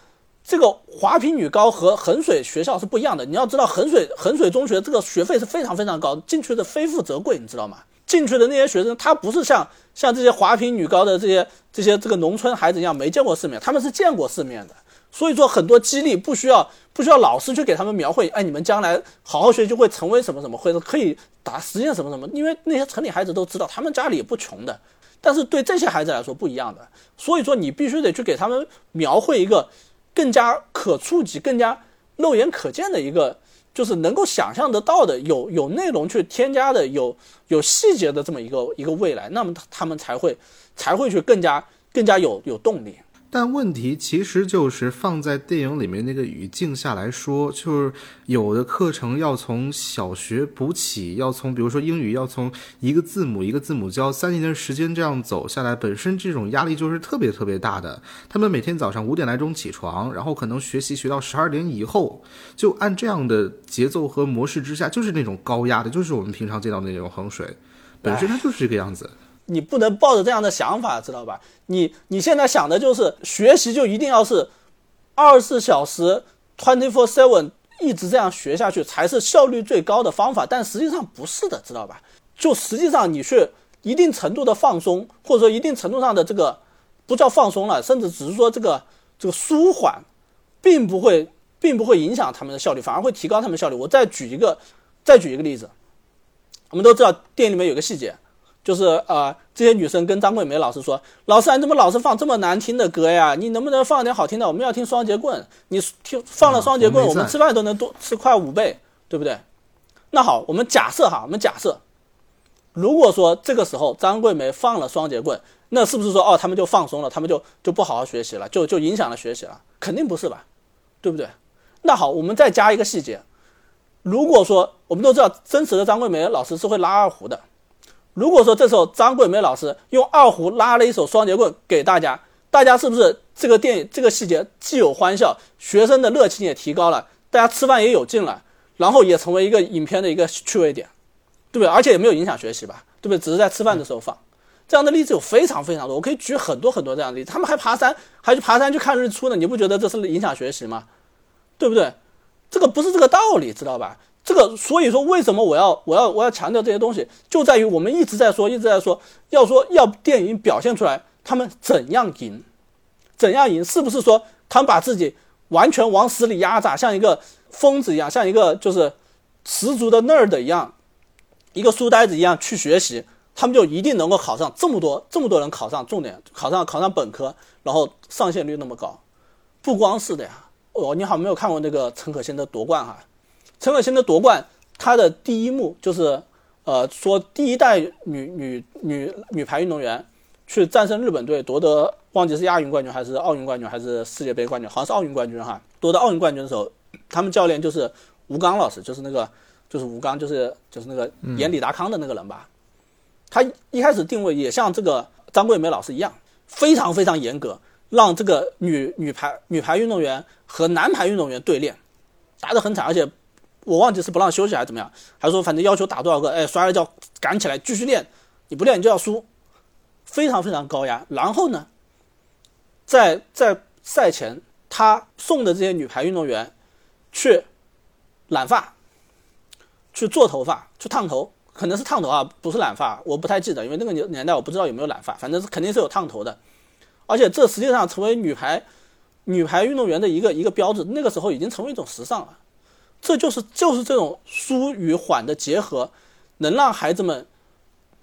这个华坪女高和衡水学校是不一样的。你要知道，衡水衡水中学这个学费是非常非常高，进去的非富则贵，你知道吗？进去的那些学生，他不是像像这些华坪女高的这些这些这个农村孩子一样没见过世面，他们是见过世面的。所以说，很多激励不需要不需要老师去给他们描绘，哎，你们将来好好学就会成为什么什么，或者可以达实现什么什么。因为那些城里孩子都知道，他们家里也不穷的。但是对这些孩子来说不一样的。所以说，你必须得去给他们描绘一个更加可触及、更加肉眼可见的一个，就是能够想象得到的、有有内容去添加的、有有细节的这么一个一个未来，那么他们才会才会去更加更加有有动力。但问题其实就是放在电影里面那个语境下来说，就是有的课程要从小学补起，要从比如说英语要从一个字母一个字母教三年的时间这样走下来，本身这种压力就是特别特别大的。他们每天早上五点来钟起床，然后可能学习学到十二点以后，就按这样的节奏和模式之下，就是那种高压的，就是我们平常见到的那种衡水，本身它就是这个样子。你不能抱着这样的想法，知道吧？你你现在想的就是学习就一定要是二十四小时 twenty four seven 一直这样学下去才是效率最高的方法，但实际上不是的，知道吧？就实际上你去一定程度的放松，或者说一定程度上的这个不叫放松了，甚至只是说这个这个舒缓，并不会并不会影响他们的效率，反而会提高他们效率。我再举一个再举一个例子，我们都知道电影里面有个细节。就是呃，这些女生跟张桂梅老师说：“老师，你怎么老是放这么难听的歌呀？你能不能放点好听的？我们要听双截棍。你听放了双截棍，我们吃饭都能多吃快五倍，对不对？那好，我们假设哈，我们假设，如果说这个时候张桂梅放了双截棍，那是不是说哦，他们就放松了，他们就就不好好学习了，就就影响了学习了？肯定不是吧，对不对？那好，我们再加一个细节，如果说我们都知道真实的张桂梅老师是会拉二胡的。”如果说这时候张桂梅老师用二胡拉了一首双截棍给大家，大家是不是这个电影这个细节既有欢笑，学生的热情也提高了，大家吃饭也有劲了，然后也成为一个影片的一个趣味点，对不对？而且也没有影响学习吧，对不对？只是在吃饭的时候放，这样的例子有非常非常多，我可以举很多很多这样的例子。他们还爬山，还去爬山去看日出呢，你不觉得这是影响学习吗？对不对？这个不是这个道理，知道吧？这个，所以说，为什么我要我要我要强调这些东西，就在于我们一直在说，一直在说，要说要电影表现出来他们怎样赢，怎样赢，是不是说他们把自己完全往死里压榨，像一个疯子一样，像一个就是十足的 nerd 一样，一个书呆子一样去学习，他们就一定能够考上这么多这么多人考上重点，考上考上本科，然后上线率那么高？不光是的呀，哦，你好，没有看过那个陈可辛的夺冠哈？陈可辛的夺冠，他的第一幕就是，呃，说第一代女女女女排运动员去战胜日本队夺得，忘记是亚运冠军还是奥运冠军还是世界杯冠军，好像是奥运冠军哈。夺得奥运冠军的时候，他们教练就是吴刚老师，就是那个就是吴刚，就是就是那个演李达康的那个人吧。他一开始定位也像这个张桂梅老师一样，非常非常严格，让这个女女排女排运动员和男排运动员对练，打得很惨，而且。我忘记是不让休息还是怎么样，还是说反正要求打多少个，哎，摔了跤赶起来继续练，你不练你就要输，非常非常高压。然后呢，在在赛前，他送的这些女排运动员去染发，去做头发，去烫头，可能是烫头啊，不是染发，我不太记得，因为那个年年代我不知道有没有染发，反正是肯定是有烫头的。而且这实际上成为女排女排运动员的一个一个标志，那个时候已经成为一种时尚了。这就是就是这种舒与缓的结合，能让孩子们，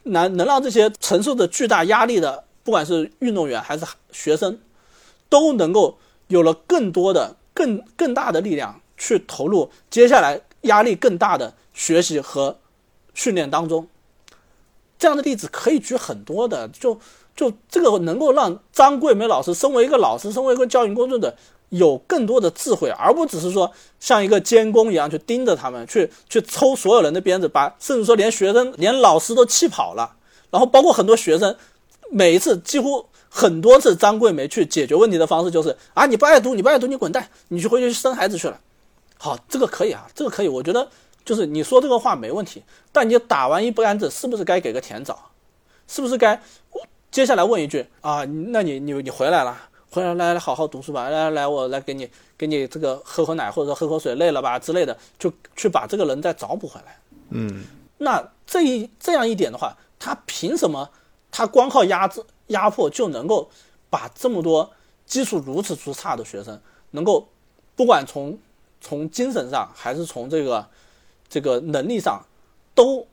能能让这些承受着巨大压力的，不管是运动员还是学生，都能够有了更多的、更更大的力量去投入接下来压力更大的学习和训练当中。这样的例子可以举很多的，就就这个能够让张桂梅老师身为一个老师，身为一个教育工作者，有更多的智慧，而不只是说像一个监工一样去盯着他们，去去抽所有人的鞭子，把甚至说连学生、连老师都气跑了。然后包括很多学生，每一次几乎很多次，张桂梅去解决问题的方式就是啊，你不爱读，你不爱读，你滚蛋，你去回去生孩子去了。好，这个可以啊，这个可以，我觉得就是你说这个话没问题。但你打完一竿子，是不是该给个甜枣？是不是该接下来问一句啊？那你你你回来了？回来来来好好读书吧，来来来，我来给你给你这个喝口奶或者说喝口水，累了吧之类的，就去把这个人再找补回来。嗯，那这一这样一点的话，他凭什么他光靠压制压迫就能够把这么多基础如此之差的学生，能够不管从从精神上还是从这个这个能力上，都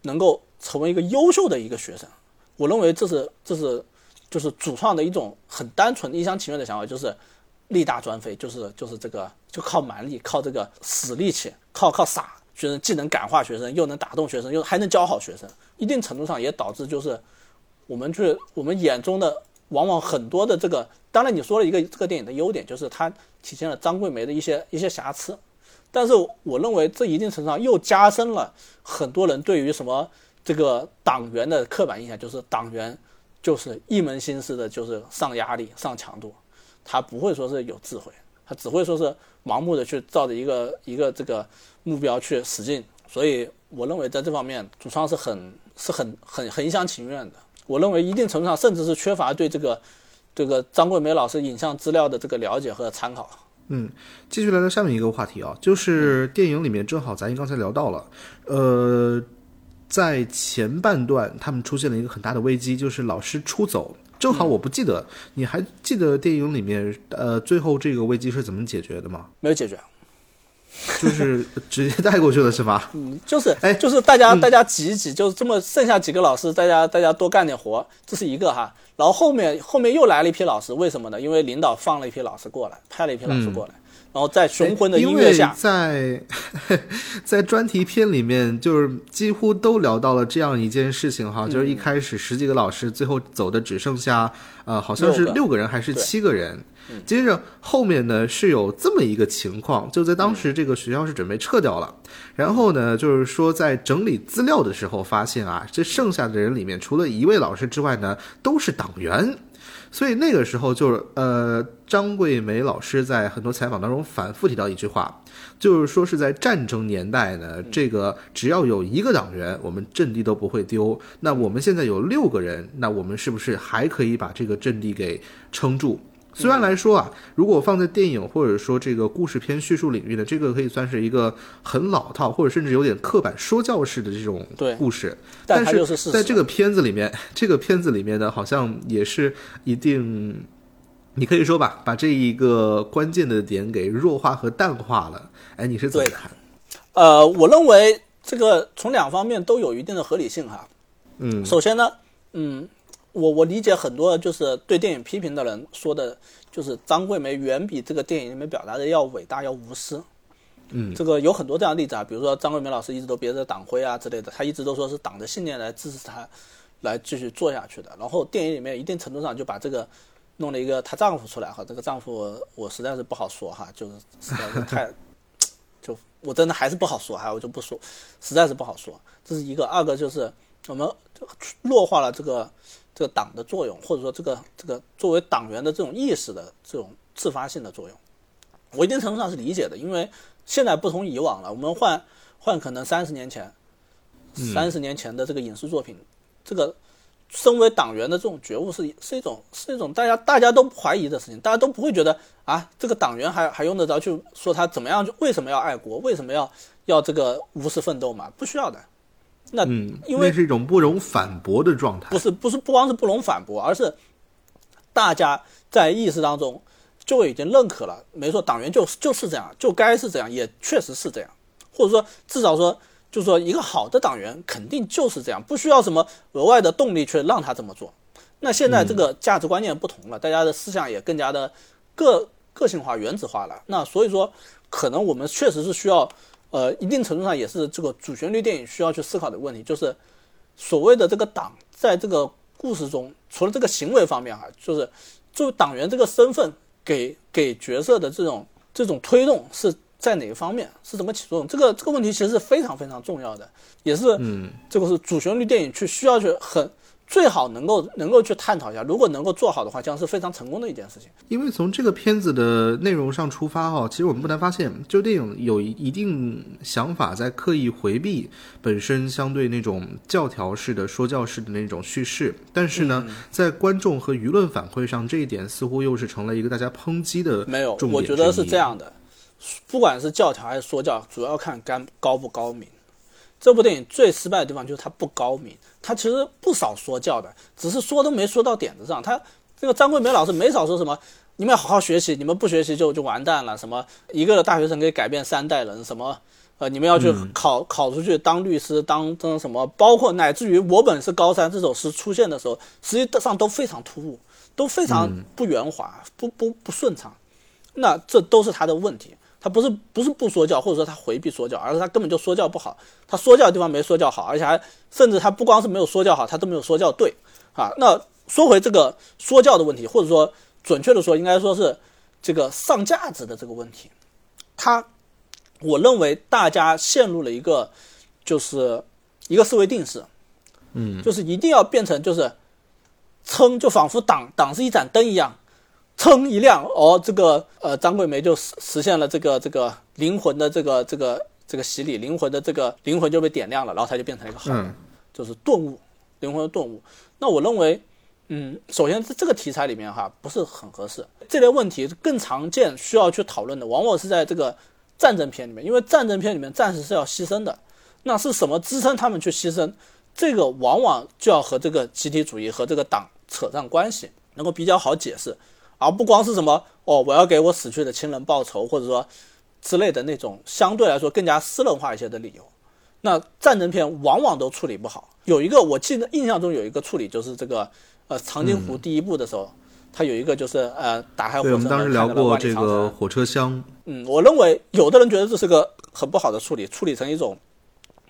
能够成为一个优秀的一个学生？我认为这是这是。就是主创的一种很单纯的、一厢情愿的想法，就是力大专飞，就是就是这个，就靠蛮力，靠这个死力气，靠靠傻学生，既能感化学生，又能打动学生，又还能教好学生。一定程度上也导致就是我们去我们眼中的往往很多的这个，当然你说了一个这个电影的优点，就是它体现了张桂梅的一些一些瑕疵，但是我认为这一定程度上又加深了很多人对于什么这个党员的刻板印象，就是党员。就是一门心思的，就是上压力、上强度，他不会说是有智慧，他只会说是盲目的去照着一个一个这个目标去使劲。所以我认为在这方面，主创是很是很很很一厢情愿的。我认为一定程度上甚至是缺乏对这个这个张桂梅老师影像资料的这个了解和参考。嗯，继续来到下面一个话题啊，就是电影里面正好咱刚才聊到了，呃。在前半段，他们出现了一个很大的危机，就是老师出走。正好我不记得，你还记得电影里面，呃，最后这个危机是怎么解决的吗？没有解决，就是直接带过去了，是吧？嗯，就是，哎，就是大家大家挤一挤，就这么剩下几个老师，大家大家多干点活，这是一个哈。然后后面后面又来了一批老师，为什么呢？因为领导放了一批老师过来，派了一批老师过来。然后在雄浑的音乐下，在 在专题片里面，就是几乎都聊到了这样一件事情哈，就是一开始十几个老师，最后走的只剩下呃，好像是六个。人还是七个人。接着后面呢是有这么一个情况，就在当时这个学校是准备撤掉了，然后呢就是说在整理资料的时候发现啊，这剩下的人里面除了一位老师之外呢，都是党员。所以那个时候就是呃，张桂梅老师在很多采访当中反复提到一句话，就是说是在战争年代呢，这个只要有一个党员，我们阵地都不会丢。那我们现在有六个人，那我们是不是还可以把这个阵地给撑住？虽然来说啊，如果放在电影或者说这个故事片叙述领域呢，这个可以算是一个很老套，或者甚至有点刻板说教式的这种故事。但是在这个片子里面，这个片子里面呢，好像也是一定，你可以说吧，把这一个关键的点给弱化和淡化了。哎，你是怎么看？呃，我认为这个从两方面都有一定的合理性哈。嗯，首先呢，嗯。我我理解很多就是对电影批评的人说的，就是张桂梅远比这个电影里面表达的要伟大要无私。嗯，这个有很多这样的例子啊，比如说张桂梅老师一直都别着党徽啊之类的，她一直都说是党的信念来支持她来继续做下去的。然后电影里面一定程度上就把这个弄了一个她丈夫出来哈，这个丈夫我实在是不好说哈，就是实在是太 就我真的还是不好说哈，我就不说，实在是不好说。这是一个，二个就是我们弱化了这个。这个党的作用，或者说这个这个作为党员的这种意识的这种自发性的作用，我一定程度上是理解的。因为现在不同以往了，我们换换可能三十年前，三十年前的这个影视作品，这个身为党员的这种觉悟是是一种是一种大家大家都怀疑的事情，大家都不会觉得啊，这个党员还还用得着去说他怎么样，为什么要爱国，为什么要要这个无私奋斗嘛？不需要的。那嗯，因为是一种不容反驳的状态。不是不是不光是不容反驳，而是大家在意识当中就已经认可了。没错，党员就就是这样，就该是这样，也确实是这样。或者说，至少说，就是说，一个好的党员肯定就是这样，不需要什么额外的动力去让他这么做。那现在这个价值观念不同了，大家的思想也更加的个个性化、原子化了。那所以说，可能我们确实是需要。呃，一定程度上也是这个主旋律电影需要去思考的问题，就是所谓的这个党在这个故事中，除了这个行为方面啊，就是作为党员这个身份给给角色的这种这种推动是在哪个方面，是怎么起作用？这个这个问题其实是非常非常重要的，也是嗯，这个是主旋律电影去需要去很最好能够能够去探讨一下，如果能够做好的话，将是非常成功的一件事情。因为从这个片子的内容上出发哈，其实我们不难发现，这个电影有一定想法在刻意回避本身相对那种教条式的说教式的那种叙事，但是呢，在观众和舆论反馈上，这一点似乎又是成了一个大家抨击的没有，我觉得是这样的，不管是教条还是说教，主要看干高不高明。这部电影最失败的地方就是它不高明，它其实不少说教的，只是说都没说到点子上。他这个张桂梅老师没少说什么，你们要好好学习，你们不学习就就完蛋了。什么一个大学生可以改变三代人，什么呃你们要去考、考出去当律师，当当什么，包括乃至于我本是高山这首诗出现的时候，实际上都非常突兀，都非常不圆滑，不不不顺畅。那这都是他的问题。他不是不是不说教，或者说他回避说教，而是他根本就说教不好。他说教的地方没说教好，而且还甚至他不光是没有说教好，他都没有说教对啊。那说回这个说教的问题，或者说准确的说，应该说是这个上价值的这个问题。他，我认为大家陷入了一个就是一个思维定式，嗯，就是一定要变成就是撑，就仿佛党党是一盏灯一样。噌一亮，哦，这个呃，张桂梅就实实现了这个这个灵魂的这个这个这个洗礼，灵魂的这个灵魂就被点亮了，然后他就变成了一个好人，嗯就是顿悟，灵魂的顿悟。那我认为，嗯，首先在这个题材里面哈不是很合适，这类问题更常见需要去讨论的，往往是在这个战争片里面，因为战争片里面战士是要牺牲的，那是什么支撑他们去牺牲？这个往往就要和这个集体主义和这个党扯上关系，能够比较好解释。而不光是什么哦，我要给我死去的亲人报仇，或者说之类的那种相对来说更加私人化一些的理由。那战争片往往都处理不好。有一个我记得印象中有一个处理就是这个呃长津湖第一部的时候，它有一个就是呃打开火对，车我们当时聊过这个火车厢，嗯，我认为有的人觉得这是个很不好的处理，处理成一种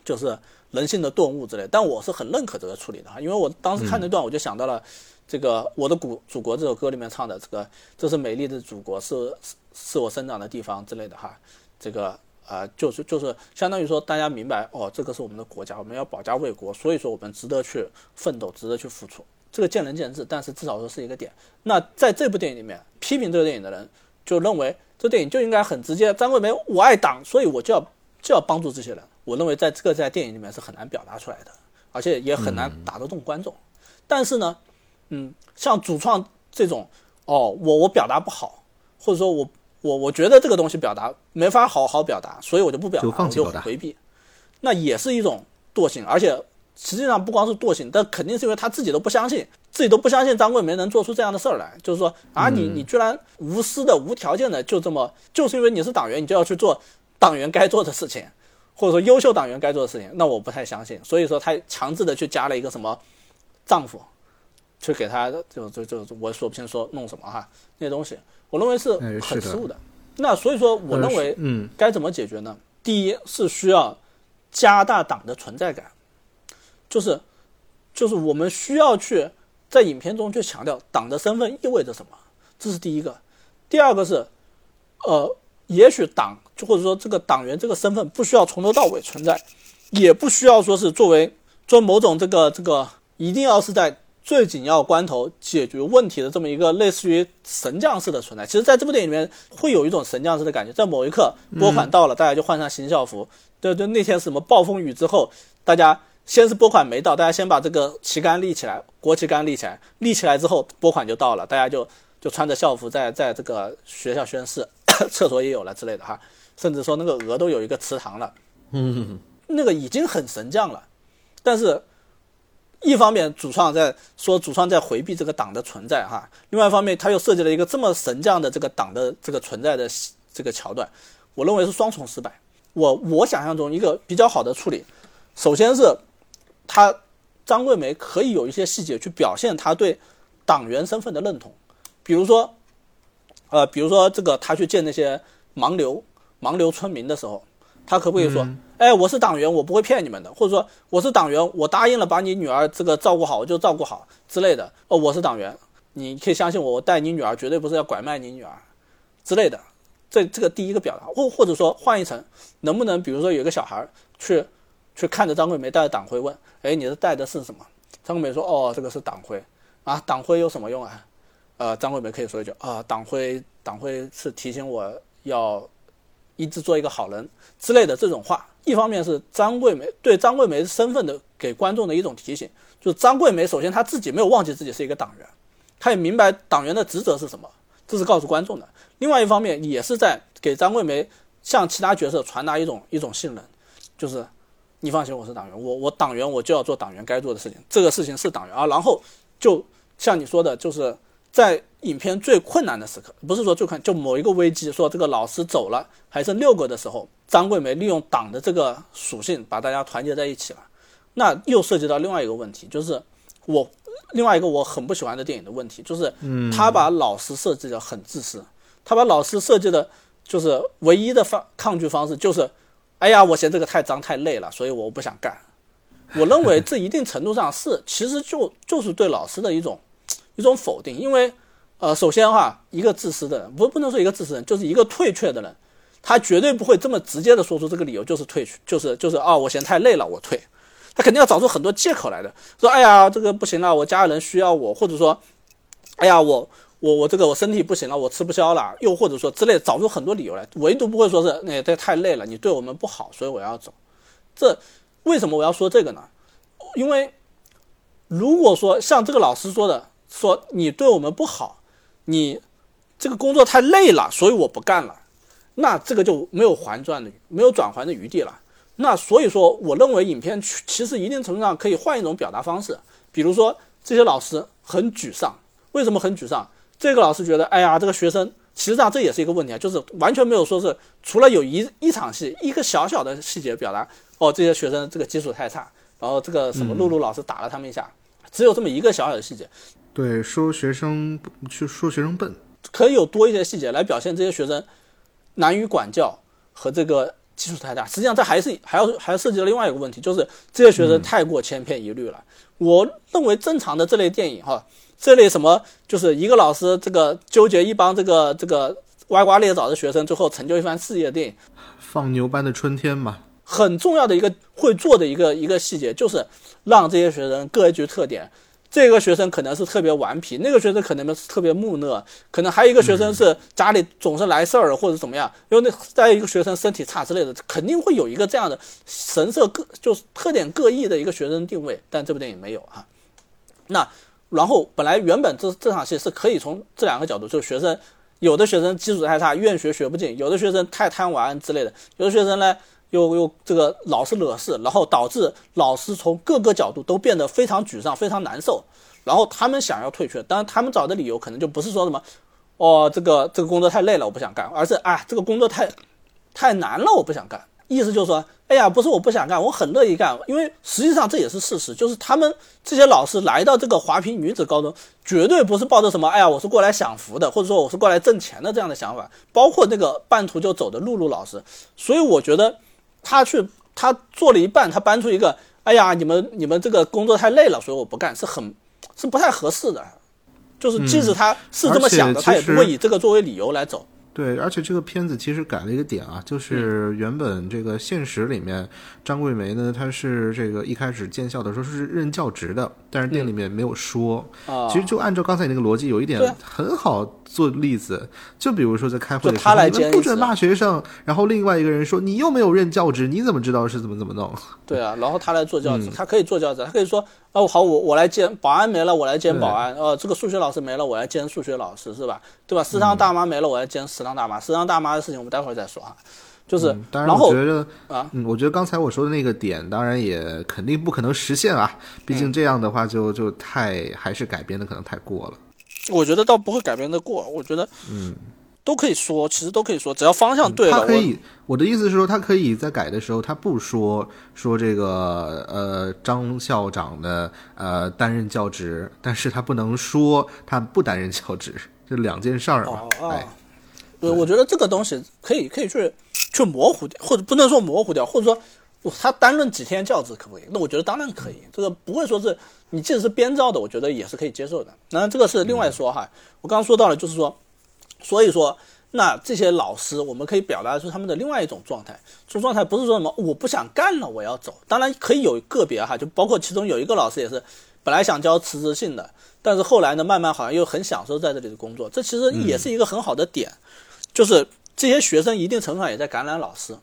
就是人性的顿悟之类，但我是很认可这个处理的哈，因为我当时看那段我就想到了这个《我的祖祖国》这首歌里面唱的这个“这是美丽的祖国，是是是我生长的地方”之类的哈，这个呃就是就是相当于说大家明白哦，这个是我们的国家，我们要保家卫国，所以说我们值得去奋斗，值得去付出，这个见仁见智，但是至少说是一个点。那在这部电影里面，批评这个电影的人就认为这电影就应该很直接，张桂梅我爱党，所以我就要就要帮助这些人。我认为在这个在电影里面是很难表达出来的，而且也很难打得动观众。但是呢，嗯，像主创这种，哦，我我表达不好，或者说我我我觉得这个东西表达没法好好表达，所以我就不表达，就放弃我表达。回避，那也是一种惰性，而且实际上不光是惰性，但肯定是因为他自己都不相信，自己都不相信张桂梅能做出这样的事儿来，就是说啊，你你居然无私的、无条件的就这么，就是因为你是党员，你就要去做党员该做的事情，或者说优秀党员该做的事情，那我不太相信，所以说他强制的去加了一个什么丈夫，去给他就就就我说不清说弄什么哈那些东西，我认为是很失误的。那所以说，我认为嗯，该怎么解决呢？第一是需要加大党的存在感，就是就是我们需要去在影片中去强调党的身份意味着什么，这是第一个。第二个是，呃，也许党就或者说这个党员这个身份不需要从头到尾存在，也不需要说是作为做某种这个这个一定要是在最紧要关头解决问题的这么一个类似于神将式的存在。其实，在这部电影里面会有一种神将式的感觉，在某一刻拨款到了，大家就换上新校服。对对，那天是什么暴风雨之后，大家先是拨款没到，大家先把这个旗杆立起来，国旗杆立起来，立起来之后拨款就到了，大家就就穿着校服在在这个学校宣誓，厕所也有了之类的哈，甚至说那个鹅都有一个祠堂了，嗯，那个已经很神将了，但是。一方面，主创在说主创在回避这个党的存在哈，另外一方面，他又设计了一个这么神将的这个党的这个存在的这个桥段，我认为是双重失败。我我想象中一个比较好的处理，首先是他张桂梅可以有一些细节去表现他对党员身份的认同，比如说，呃，比如说这个他去见那些盲流盲流村民的时候，他可不可以说？哎，我是党员，我不会骗你们的，或者说我是党员，我答应了把你女儿这个照顾好，我就照顾好之类的。哦，我是党员，你可以相信我，我带你女儿绝对不是要拐卖你女儿之类的。这这个第一个表达，或或者说换一层，能不能比如说有个小孩去去看着张桂梅带着党徽问，哎，你这带的是什么？张桂梅说，哦，这个是党徽啊，党徽有什么用啊？呃，张桂梅可以说一句啊，党徽党徽是提醒我要一直做一个好人之类的这种话。一方面是张桂梅对张桂梅身份的给观众的一种提醒，就是张桂梅首先她自己没有忘记自己是一个党员，她也明白党员的职责是什么，这是告诉观众的。另外一方面也是在给张桂梅向其他角色传达一种一种信任，就是你放心，我是党员，我我党员我就要做党员该做的事情，这个事情是党员啊。然后就像你说的，就是在影片最困难的时刻，不是说最困，就某一个危机，说这个老师走了，还剩六个的时候，张桂梅利用党的这个属性把大家团结在一起了。那又涉及到另外一个问题，就是我另外一个我很不喜欢的电影的问题，就是他把老师设计的很自私。他把老师设计的，就是唯一的方抗拒方式，就是，哎呀，我嫌这个太脏太累了，所以我不想干。我认为这一定程度上是，其实就就是对老师的一种一种否定。因为，呃，首先哈，一个自私的人，不不能说一个自私人，就是一个退却的人，他绝对不会这么直接的说出这个理由，就是退去，就是就是啊，我嫌太累了，我退。他肯定要找出很多借口来的，说，哎呀，这个不行了，我家里人需要我，或者说，哎呀，我。我我这个我身体不行了，我吃不消了，又或者说之类，找出很多理由来，唯独不会说是那这太累了，你对我们不好，所以我要走。这为什么我要说这个呢？因为如果说像这个老师说的，说你对我们不好，你这个工作太累了，所以我不干了，那这个就没有还转的，没有转还的余地了。那所以说，我认为影片其实一定程度上可以换一种表达方式，比如说这些老师很沮丧，为什么很沮丧？这个老师觉得，哎呀，这个学生，其实上这也是一个问题啊，就是完全没有说是除了有一一场戏，一个小小的细节表达，哦，这些学生这个基础太差，然后这个什么露露老师打了他们一下，只有这么一个小小的细节。对，说学生去说学生笨，可以有多一些细节来表现这些学生难于管教和这个基础太大。实际上，这还是还要还要涉及到另外一个问题，就是这些学生太过千篇一律了。我认为正常的这类电影，哈。这类什么，就是一个老师这个纠结一帮这个这个歪瓜裂枣的学生，最后成就一番事业的电影，放牛班的春天嘛。很重要的一个会做的一个一个细节，就是让这些学生各具特点。这个学生可能是特别顽皮，那个学生可能是特别木讷，可能还有一个学生是家里总是来事儿或者怎么样，因为那再一个学生身体差之类的，肯定会有一个这样的神色各就是特点各异的一个学生定位。但这部电影没有啊，那。然后本来原本这这场戏是可以从这两个角度，就是学生有的学生基础太差，愿学学不进；有的学生太贪玩之类的；有的学生呢又又这个老是惹事，然后导致老师从各个角度都变得非常沮丧、非常难受。然后他们想要退却，当然他们找的理由可能就不是说什么哦这个这个工作太累了我不想干，而是哎这个工作太太难了我不想干。意思就是说，哎呀，不是我不想干，我很乐意干，因为实际上这也是事实，就是他们这些老师来到这个华坪女子高中，绝对不是抱着什么，哎呀，我是过来享福的，或者说我是过来挣钱的这样的想法。包括那个半途就走的露露老师，所以我觉得他去他做了一半，他搬出一个，哎呀，你们你们这个工作太累了，所以我不干，是很是不太合适的。就是即使他是这么想的，他也不会以这个作为理由来走。对，而且这个片子其实改了一个点啊，就是原本这个现实里面，张桂梅呢，她是这个一开始建校的时候是任教职的，但是店里面没有说。啊，其实就按照刚才你那个逻辑，有一点很好。做例子，就比如说在开会的时候，你们不准骂学生，然后另外一个人说你又没有任教职，你怎么知道是怎么怎么弄？对啊，然后他来做教职，他可以做教职，他可以说哦好，我我来兼保安没了，我来兼保安，哦，这个数学老师没了，我来兼数学老师，是吧？对吧？食堂大妈没了，我来兼食堂大妈。食堂大妈的事情我们待会儿再说啊。就是，当然我觉得啊，嗯，我觉得刚才我说的那个点，当然也肯定不可能实现啊，毕竟这样的话就就太还是改编的可能太过了。我觉得倒不会改编的过，我觉得，嗯，都可以说，其实都可以说，只要方向对了。他可以，我的意思是说，他可以在改的时候，他不说说这个呃张校长的呃担任教职，但是他不能说他不担任教职，这两件事儿嘛。哎，对，我觉得这个东西可以可以去去模糊掉，或者不能说模糊掉，或者说他担任几天教职可不可以？那我觉得当然可以，这个不会说是你即使是编造的，我觉得也是可以接受的。那这个是另外说哈，我刚刚说到了，就是说，所以说。那这些老师，我们可以表达出他们的另外一种状态。这种状态不是说什么我不想干了，我要走。当然可以有个别哈，就包括其中有一个老师也是，本来想教辞职信的，但是后来呢，慢慢好像又很享受在这里的工作。这其实也是一个很好的点，就是这些学生一定程度上也在感染老师，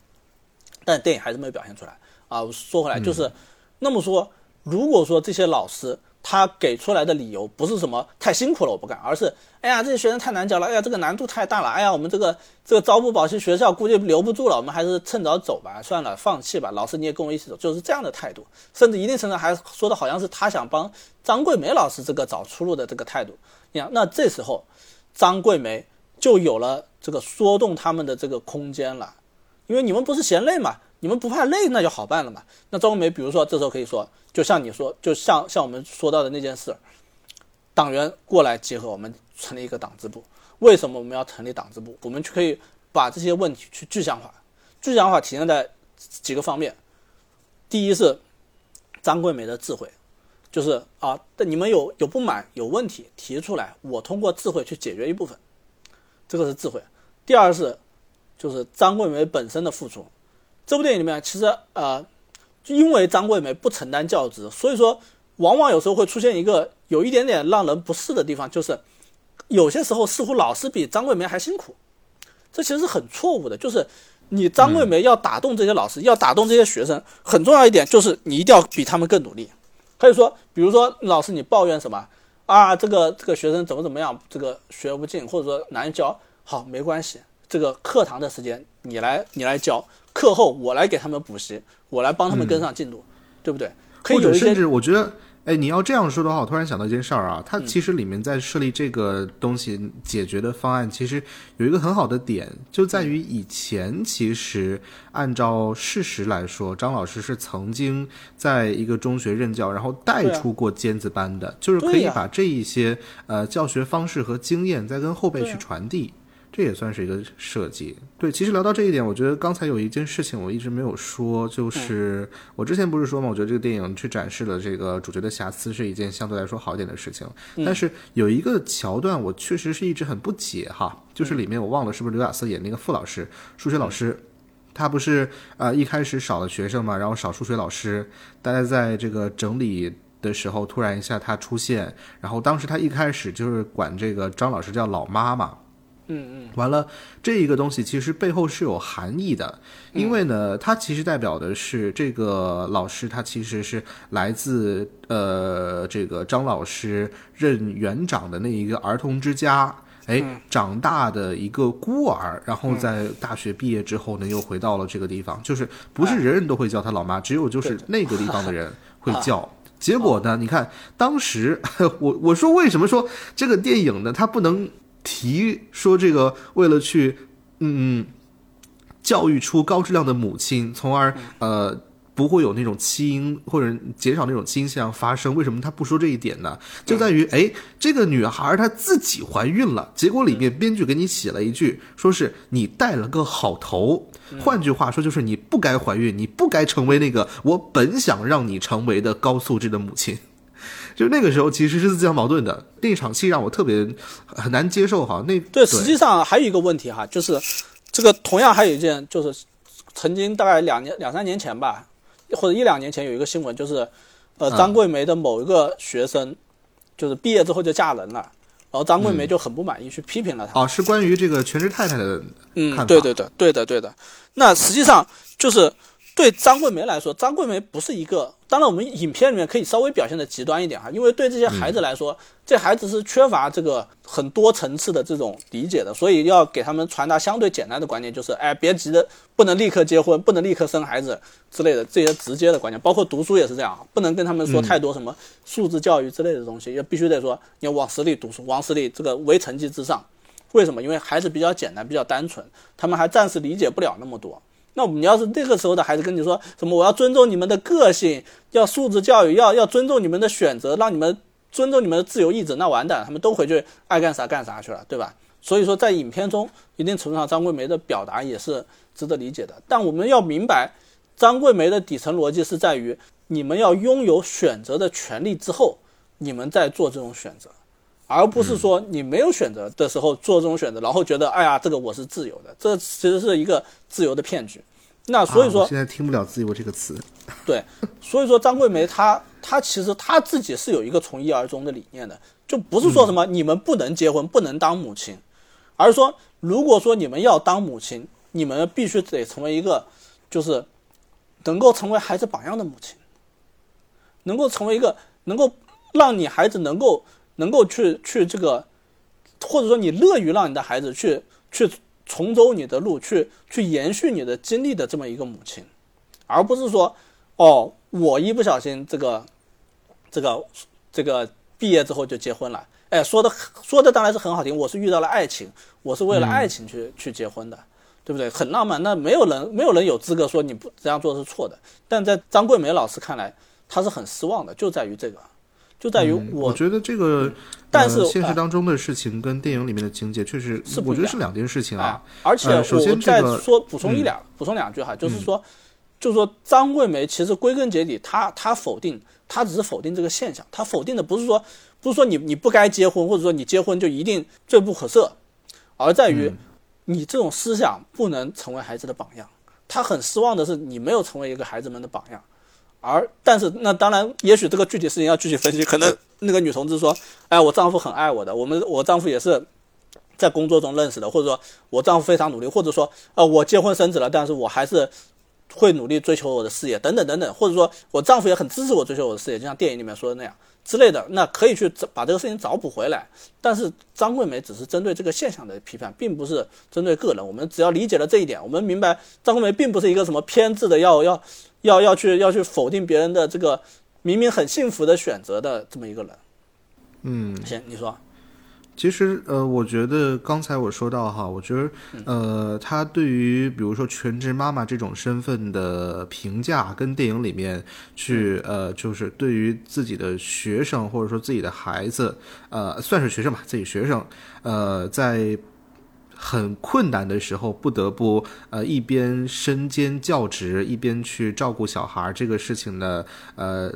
但电影还是没有表现出来啊。说回来就是，那么说，如果说这些老师。他给出来的理由不是什么太辛苦了我不干，而是哎呀这些学生太难教了，哎呀这个难度太大了，哎呀我们这个这个朝不保夕学校估计留不住了，我们还是趁早走吧，算了放弃吧，老师你也跟我一起走，就是这样的态度，甚至一定程度还说的好像是他想帮张桂梅老师这个找出路的这个态度。你看那这时候张桂梅就有了这个说动他们的这个空间了，因为你们不是嫌累嘛。你们不怕累，那就好办了嘛。那张桂梅，比如说这时候可以说，就像你说，就像像我们说到的那件事，党员过来集合，我们成立一个党支部。为什么我们要成立党支部？我们就可以把这些问题去具象化。具象化体现在几个方面。第一是张桂梅的智慧，就是啊，你们有有不满、有问题提出来，我通过智慧去解决一部分，这个是智慧。第二是就是张桂梅本身的付出。这部电影里面，其实呃，因为张桂梅不承担教职，所以说往往有时候会出现一个有一点点让人不适的地方，就是有些时候似乎老师比张桂梅还辛苦，这其实是很错误的。就是你张桂梅要打动这些老师，要打动这些学生，很重要一点就是你一定要比他们更努力。可以说，比如说老师你抱怨什么啊，这个这个学生怎么怎么样，这个学不进，或者说难教，好没关系，这个课堂的时间你来你来教。课后我来给他们补习，我来帮他们跟上进度，对不对？或者甚至我觉得，哎，你要这样说的话，我突然想到一件事儿啊，它其实里面在设立这个东西解决的方案，其实有一个很好的点，就在于以前其实按照事实来说，张老师是曾经在一个中学任教，然后带出过尖子班的，就是可以把这一些呃教学方式和经验再跟后辈去传递。这也算是一个设计。对，其实聊到这一点，我觉得刚才有一件事情我一直没有说，就是我之前不是说嘛？我觉得这个电影去展示了这个主角的瑕疵是一件相对来说好一点的事情。但是有一个桥段，我确实是一直很不解哈，就是里面我忘了是不是刘雅瑟演那个傅老师，数学老师，他不是呃一开始少了学生嘛，然后少数学老师，大家在这个整理的时候，突然一下他出现，然后当时他一开始就是管这个张老师叫老妈嘛。嗯嗯，完了，这一个东西其实背后是有含义的，因为呢，它其实代表的是这个老师，他其实是来自呃这个张老师任园长的那一个儿童之家，哎，长大的一个孤儿，然后在大学毕业之后呢，又回到了这个地方，就是不是人人都会叫他老妈，只有就是那个地方的人 会叫。结果呢，你看当时 我我说为什么说这个电影呢，它不能。提说这个为了去嗯教育出高质量的母亲，从而呃不会有那种弃婴或者减少那种倾向发生。为什么他不说这一点呢？就在于哎，这个女孩她自己怀孕了，结果里面编剧给你写了一句，说是你带了个好头。换句话说，就是你不该怀孕，你不该成为那个我本想让你成为的高素质的母亲。就那个时候其实是自相矛盾的，那场戏让我特别很难接受哈。那对，实际上还有一个问题哈，就是这个同样还有一件，就是曾经大概两年两三年前吧，或者一两年前有一个新闻，就是呃张桂梅的某一个学生，就是毕业之后就嫁人了，然后张桂梅就很不满意，去批评了他。哦，是关于这个全职太太的嗯，对对对对的对的。那实际上就是对张桂梅来说，张桂梅不是一个。当然，我们影片里面可以稍微表现的极端一点哈，因为对这些孩子来说，这孩子是缺乏这个很多层次的这种理解的，所以要给他们传达相对简单的观念，就是哎，别急着，不能立刻结婚，不能立刻生孩子之类的这些直接的观念，包括读书也是这样，不能跟他们说太多什么素质教育之类的东西，要必须得说你要往死里读书，往死里这个唯成绩至上。为什么？因为孩子比较简单，比较单纯，他们还暂时理解不了那么多。那你要是那个时候的孩子跟你说什么，我要尊重你们的个性，要素质教育，要要尊重你们的选择，让你们尊重你们的自由意志，那完蛋，他们都回去爱干啥干啥去了，对吧？所以说，在影片中，一定程度上，张桂梅的表达也是值得理解的。但我们要明白，张桂梅的底层逻辑是在于，你们要拥有选择的权利之后，你们再做这种选择，而不是说你没有选择的时候做这种选择，然后觉得哎呀，这个我是自由的，这其实是一个自由的骗局。那所以说，现在听不了“自由”这个词。对，所以说张桂梅她她其实她自己是有一个从一而终的理念的，就不是说什么你们不能结婚、不能当母亲，而是说如果说你们要当母亲，你们必须得成为一个就是能够成为孩子榜样的母亲，能够成为一个能够让你孩子能够能够去去这个，或者说你乐于让你的孩子去去。重走你的路，去去延续你的经历的这么一个母亲，而不是说，哦，我一不小心这个，这个，这个毕业之后就结婚了。哎，说的说的当然是很好听，我是遇到了爱情，我是为了爱情去去结婚的，对不对？很浪漫。那没有人没有人有资格说你不这样做是错的。但在张桂梅老师看来，她是很失望的，就在于这个。就在于我觉得这个，但是现实当中的事情跟电影里面的情节确实是，我觉得是两件事情啊。而且首先再说补充一两，补充两句哈，就是说，就是说张桂梅其实归根结底，她她否定，她只是否定这个现象，她否定的不是说不是说你你不该结婚，或者说你结婚就一定罪不可赦，而在于你这种思想不能成为孩子的榜样。她很失望的是，你没有成为一个孩子们的榜样。而但是那当然，也许这个具体事情要具体分析。可能那个女同志说：“哎，我丈夫很爱我的，我们我丈夫也是在工作中认识的，或者说我丈夫非常努力，或者说呃我结婚生子了，但是我还是会努力追求我的事业，等等等等，或者说我丈夫也很支持我追求我的事业，就像电影里面说的那样。”之类的，那可以去找把这个事情找补回来。但是张桂梅只是针对这个现象的批判，并不是针对个人。我们只要理解了这一点，我们明白张桂梅并不是一个什么偏执的，要要要要去要去否定别人的这个明明很幸福的选择的这么一个人。嗯，行，你说。其实，呃，我觉得刚才我说到哈，我觉得，呃，他对于比如说全职妈妈这种身份的评价，跟电影里面去，呃，就是对于自己的学生或者说自己的孩子，呃，算是学生吧，自己学生，呃，在很困难的时候不得不呃一边身兼教职，一边去照顾小孩这个事情呢，呃。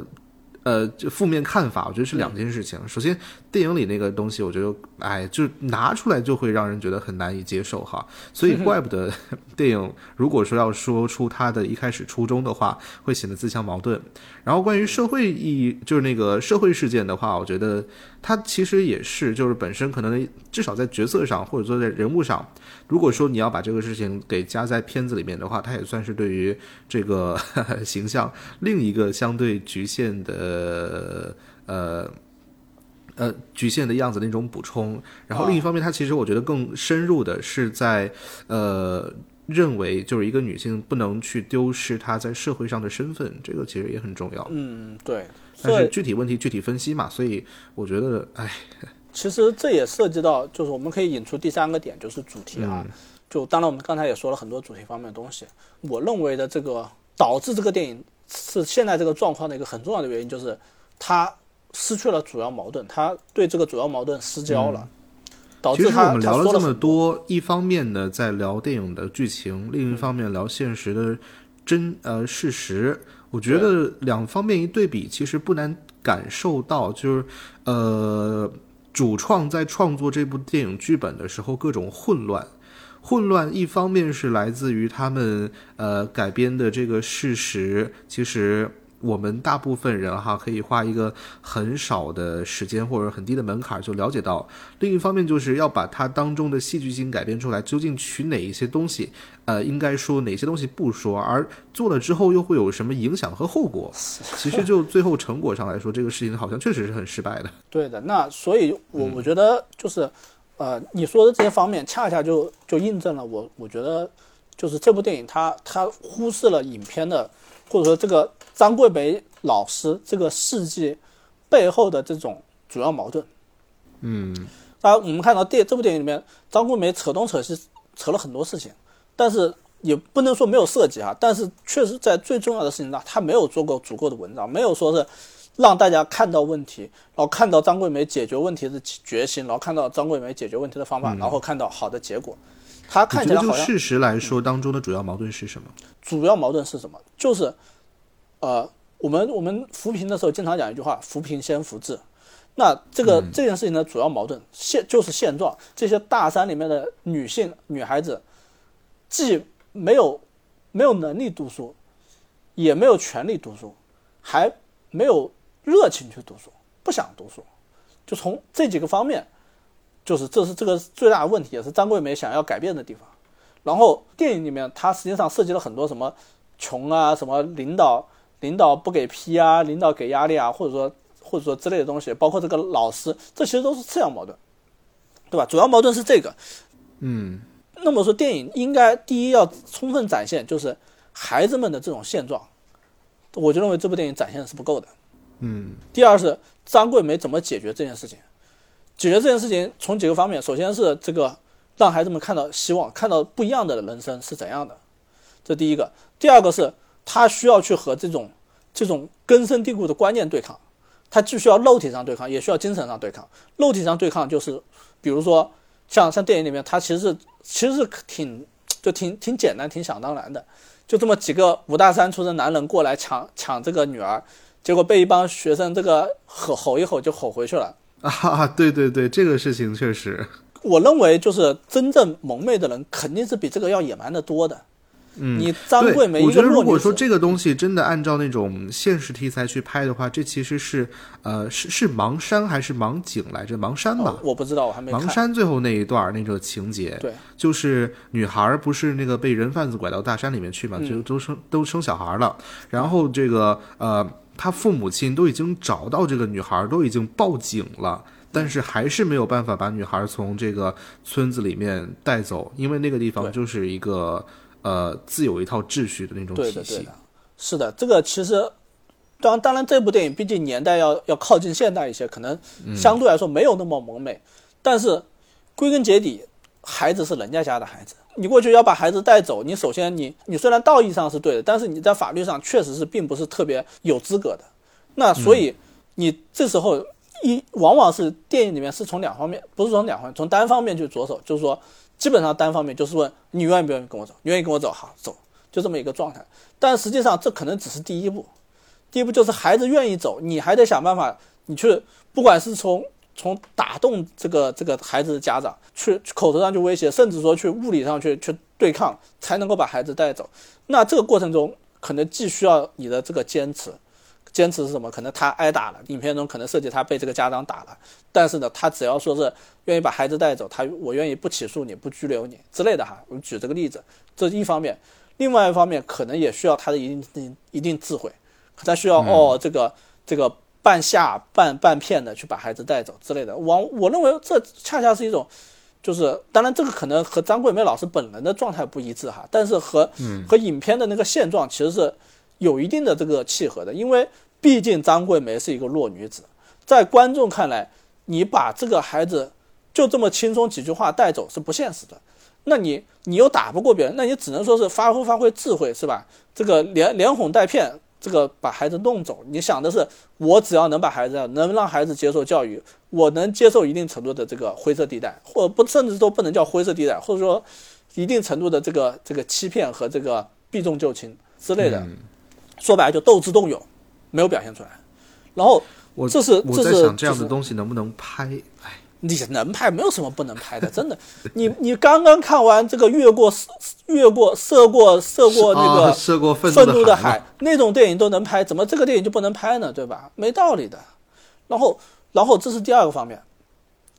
呃，就负面看法，我觉得是两件事情。首先，电影里那个东西，我觉得，哎，就拿出来就会让人觉得很难以接受哈。所以，怪不得 电影如果说要说出他的一开始初衷的话，会显得自相矛盾。然后，关于社会意义，就是那个社会事件的话，我觉得它其实也是，就是本身可能至少在角色上，或者说在人物上。如果说你要把这个事情给加在片子里面的话，它也算是对于这个 形象另一个相对局限的呃呃局限的样子的一种补充。然后另一方面，它其实我觉得更深入的是在呃认为就是一个女性不能去丢失她在社会上的身份，这个其实也很重要。嗯，对。但是具体问题具体分析嘛，所以我觉得，哎。其实这也涉及到，就是我们可以引出第三个点，就是主题啊。就当然，我们刚才也说了很多主题方面的东西。我认为的这个导致这个电影是现在这个状况的一个很重要的原因，就是它失去了主要矛盾，它对这个主要矛盾失焦了，导致其实我们聊了这么多，一方面呢在聊电影的剧情，另一方面聊现实的真呃事实。我觉得两方面一对比，其实不难感受到，就是呃。主创在创作这部电影剧本的时候，各种混乱。混乱一方面是来自于他们呃改编的这个事实，其实。我们大部分人哈可以花一个很少的时间或者很低的门槛就了解到。另一方面，就是要把它当中的戏剧性改编出来，究竟取哪一些东西，呃，应该说哪些东西不说，而做了之后又会有什么影响和后果？其实就最后成果上来说，这个事情好像确实是很失败的。对的，那所以，我我觉得就是，呃，你说的这些方面，恰恰就就印证了我，我觉得就是这部电影它它忽视了影片的，或者说这个。张桂梅老师这个事迹背后的这种主要矛盾，嗯，当然我们看到电这部电影里面，张桂梅扯东扯西扯了很多事情，但是也不能说没有涉及啊，但是确实在最重要的事情上，他没有做过足够的文章，没有说是让大家看到问题，然后看到张桂梅解决问题的决心，然后看到张桂梅解决问题的方法，然后看到好的结果。它看起来就好像事实来说，当中的主要矛盾是什么？主要矛盾是什么？就是，呃，我们我们扶贫的时候经常讲一句话：扶贫先扶志。那这个、这件事情的主要矛盾现就是现状，这些大山里面的女性女孩子，既没有没有能力读书，也没有权利读书，还没有热情去读书，不想读书。就从这几个方面，就是这是这个最大的问题，也是张桂梅想要改变的地方。然后电影里面，它实际上涉及了很多什么穷啊，什么领导领导不给批啊，领导给压力啊，或者说或者说之类的东西，包括这个老师，这其实都是次要矛盾，对吧？主要矛盾是这个。嗯，那么说，电影应该第一要充分展现就是孩子们的这种现状，我就认为这部电影展现的是不够的。嗯，第二是张桂梅怎么解决这件事情？解决这件事情从几个方面，首先是这个让孩子们看到希望，看到不一样的人生是怎样的，这第一个。第二个是他需要去和这种这种根深蒂固的观念对抗，他既需要肉体上对抗，也需要精神上对抗。肉体上对抗就是，比如说像像电影里面，他其实其实是挺就挺挺简单、挺想当然的，就这么几个五大三粗的男人过来抢抢这个女儿，结果被一帮学生这个吼吼一吼就吼回去了。啊，对对对，这个事情确实，我认为就是真正蒙昧的人肯定是比这个要野蛮的多的。嗯，你张桂梅对，我觉得如果说这个东西真的按照那种现实题材去拍的话，这其实是呃是是盲山还是盲井来着？盲山吧哦，我不知道，我还没看。盲山最后那一段那个情节，对，就是女孩儿不是那个被人贩子拐到大山里面去嘛，嗯就都生都生小孩了，然后这个呃，她父母亲都已经找到这个女孩，都已经报警了。但是还是没有办法把女孩从这个村子里面带走，因为那个地方就是一个呃自有一套秩序的那种体系对的对的。，是的，这个其实当当然这部电影毕竟年代要要靠近现代一些，可能嗯相对来说没有那么萌美，但是归根结底，孩子是人家家的孩子，你过去要把孩子带走，你首先你你虽然道义上是对的，但是你在法律上确实是并不是特别有资格的。那所以你这时候一往往是电影里面是从两方面，不是从两方面，从单方面去着手，就是说基本上单方面就是问你愿意不愿意跟我走，你愿意跟我走，好走，就这么一个状态。但实际上这可能只是第一步，第一步就是孩子愿意走，你还得想办法，你去不管是从从打动这个这个孩子的家长，去去口头上去威胁，甚至说去物理上去去对抗，才能够把孩子带走。那这个过程中，可能既需要你的这个坚持，坚持是什么？可能他挨打了，影片中可能涉及他被这个家长打了，但是呢，他只要说是愿意把孩子带走，他我愿意不起诉你，不拘留你之类的哈。我们举这个例子，这是一方面。另外一方面，可能也需要他的一定一定智慧，他需要、哦这个这个半下半半骗的去把孩子带走之类的。我我认为这恰恰是一种，就是当然这个可能和张桂梅老师本人的状态不一致哈，但是和、和影片的那个现状其实是有一定的这个契合的，因为毕竟张桂梅是一个弱女子，在观众看来，你把这个孩子就这么轻松几句话带走是不现实的。那你你又打不过别人，那你只能说是发挥发挥智慧，是吧？这个连连哄带骗，这个把孩子弄走。你想的是，我只要能把孩子能让孩子接受教育，我能接受一定程度的这个灰色地带，或者不甚至都不能叫灰色地带，或者说一定程度的这个这个欺骗和这个避重就轻之类的。说白了就斗智斗勇，没有表现出来。然后我这是我这是在想这样就是的东西能不能拍？哎，你能拍，没有什么不能拍的，真的。你你刚刚看完这个越过越过涉过涉过那个啊涉过愤怒的海那种电影都能拍，怎么这个电影就不能拍呢？对吧？没道理的。然后然后这是第二个方面，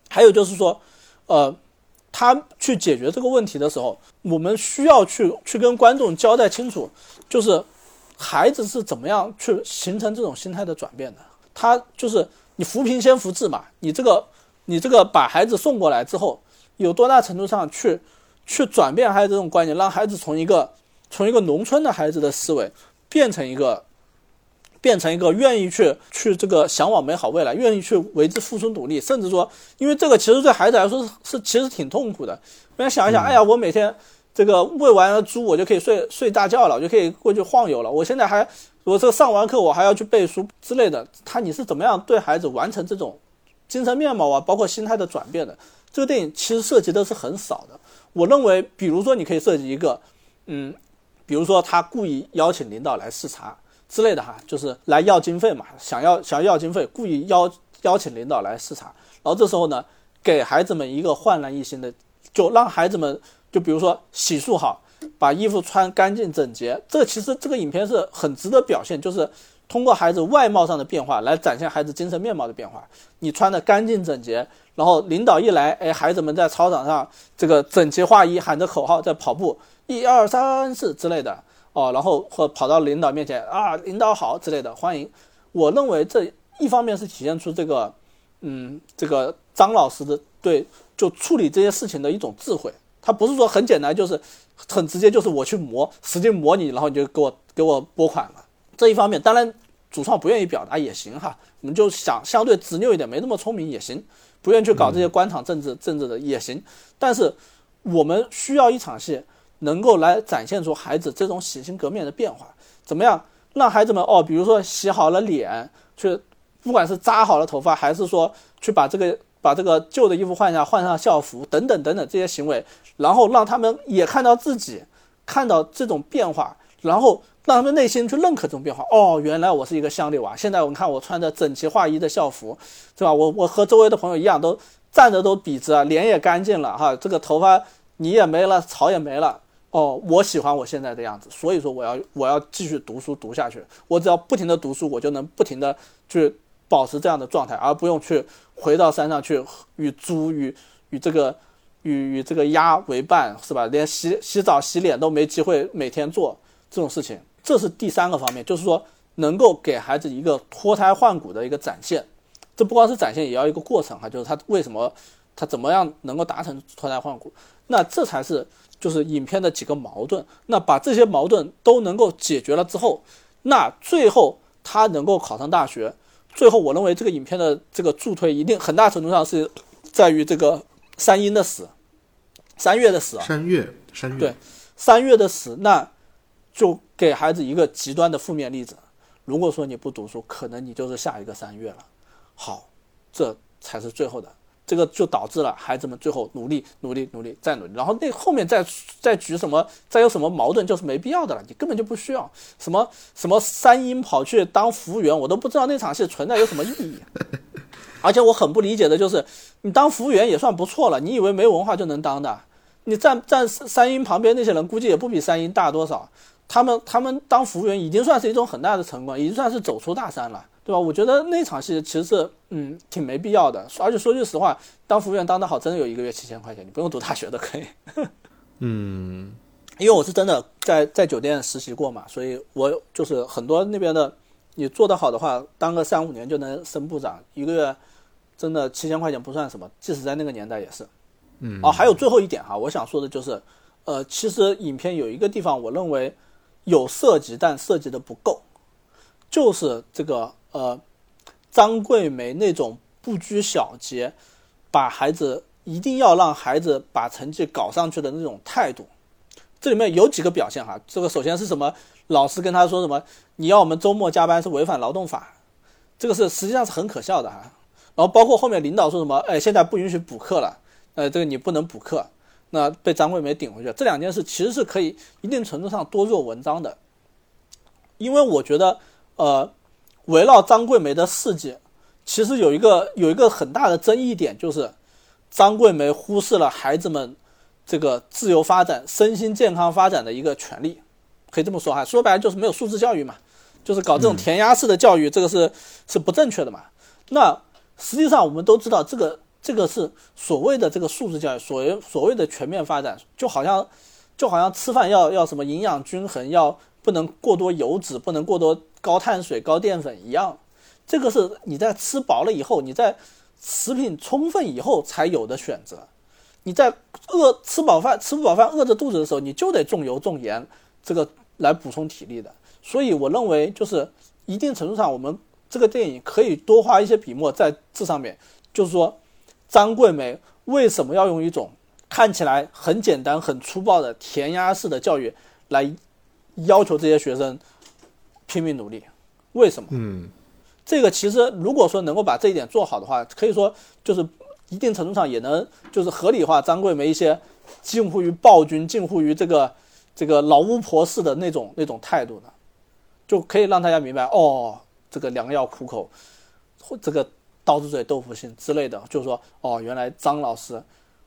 还有就是说，呃，他去解决这个问题的时候，我们需要去去跟观众交代清楚，就是孩子是怎么样去形成这种心态的转变的。他就是你扶贫先扶志嘛，你这个你这个把孩子送过来之后，有多大程度上去去转变孩子这种观念，让孩子从一个从一个农村的孩子的思维变成一个变成一个愿意去去这个向往美好未来，愿意去为之付出努力，甚至说，因为这个其实对孩子来说是是其实挺痛苦的。不然想一想，哎呀，我每天这个喂完了猪，我就可以睡睡大觉了，我就可以过去晃悠了。我现在还我这个上完课，我还要去背书之类的。他你是怎么样对孩子完成这种精神面貌啊，包括心态的转变的？这个电影其实涉及的是很少的。我认为，比如说你可以设计一个，嗯，比如说他故意邀请领导来视察之类的哈，就是来要经费嘛，想要想要经费，故意邀邀请领导来视察，然后这时候呢，给孩子们一个焕然一新的，就让孩子们就比如说洗漱好，把衣服穿干净整洁，这其实这个影片是很值得表现，就是通过孩子外貌上的变化来展现孩子精神面貌的变化。你穿的干净整洁。然后领导一来，哎，孩子们在操场上这个整齐划一，喊着口号在跑步，一二三四之类的哦，然后或跑到领导面前啊，领导好之类的欢迎。我认为这一方面是体现出这个，嗯，这个张老师的对就处理这些事情的一种智慧。他不是说很简单，就是很直接，就是我去磨，使劲磨你，然后你就给我给我拨款了。这一方面，当然主创不愿意表达也行哈，我们就想相对执拗一点，没那么聪明也行。不愿意去搞这些官场政治政治的也行，但是我们需要一场戏，能够来展现出孩子这种洗心革面的变化。怎么样让孩子们哦，比如说洗好了脸，去不管是扎好了头发，还是说去把这个把这个旧的衣服换下，换上校服等等等等这些行为，然后让他们也看到自己看到这种变化，然后。让他们内心去认可这种变化。哦，原来我是一个乡里娃。现在我看我穿着整齐划一的校服，是吧？我我和周围的朋友一样，都站着都笔直啊，脸也干净了哈。这个头发你也没了，草也没了。哦，我喜欢我现在的样子，所以说我要我要继续读书读下去。我只要不停的读书，我就能不停的去保持这样的状态，而不用去回到山上去与猪与与这个与与这个鸭为伴，是吧？连洗洗澡洗脸都没机会每天做这种事情。这是第三个方面，就是说能够给孩子一个脱胎换骨的一个展现。这不光是展现，也要一个过程哈，就是他为什么他怎么样能够达成脱胎换骨？那这才是就是影片的几个矛盾。那把这些矛盾都能够解决了之后，那最后他能够考上大学。最后，我认为这个影片的这个助推一定很大程度上是在于这个三英的死，三月的死啊，三月，三月，对，三月的死，那。就给孩子一个极端的负面例子，如果说你不读书，可能你就是下一个三月了。好，这才是最后的，这个就导致了孩子们最后努力、努力、努力再努力，然后那后面再再举什么，再有什么矛盾，就是没必要的了，你根本就不需要什么什么三英跑去当服务员，我都不知道那场戏存在有什么意义。而且我很不理解的就是，你当服务员也算不错了，你以为没文化就能当的？你站站三英旁边那些人，估计也不比三英大多少。他们他们当服务员已经算是一种很大的成功，已经算是走出大山了，对吧？我觉得那场戏其实是嗯挺没必要的，而且说句实话，当服务员当得好，真的有一个月七千块钱，你不用读大学都可以。嗯，因为我是真的在在酒店实习过嘛，所以我就是很多那边的，你做得好的话，当个三五年就能升部长，一个月真的七千块钱不算什么，即使在那个年代也是。嗯，哦，还有最后一点哈，我想说的就是，呃，其实影片有一个地方，我认为。有涉及，但涉及的不够，就是这个呃，张桂梅那种不拘小节，把孩子一定要让孩子把成绩搞上去的那种态度。这里面有几个表现哈，这个首先是什么？老师跟他说什么？你要我们周末加班是违反劳动法，这个是实际上是很可笑的哈。然后包括后面领导说什么？哎，现在不允许补课了，呃，这个你不能补课。那被张桂梅顶回去，这两件事其实是可以一定程度上多做文章的，因为我觉得，呃，围绕张桂梅的事迹，其实有一个有一个很大的争议点，就是张桂梅忽视了孩子们这个自由发展、身心健康发展的一个权利，可以这么说哈，说白了就是没有素质教育嘛，就是搞这种填鸭式的教育，这个是是不正确的嘛。那实际上我们都知道这个。这个是所谓的这个素质教育，所谓所谓的全面发展，就好像，就好像吃饭要要什么营养均衡，要不能过多油脂，不能过多高碳水、高淀粉一样。这个是你在吃饱了以后，你在食品充分以后才有的选择。你在饿吃饱饭吃不饱饭饿着肚子的时候，你就得重油重盐，这个来补充体力的。所以我认为，就是一定程度上，我们这个电影可以多花一些笔墨在这上面，就是说。张桂梅为什么要用一种看起来很简单、很粗暴的填鸭式的教育来要求这些学生拼命努力？为什么？嗯，这个其实如果说能够把这一点做好的话，可以说就是一定程度上也能就是合理化张桂梅一些近乎于暴君，近乎于这个这个老巫婆式的那种那种态度呢？就可以让大家明白哦，这个良药苦口，或这个刀子嘴豆腐心之类的，就是说哦，原来张老师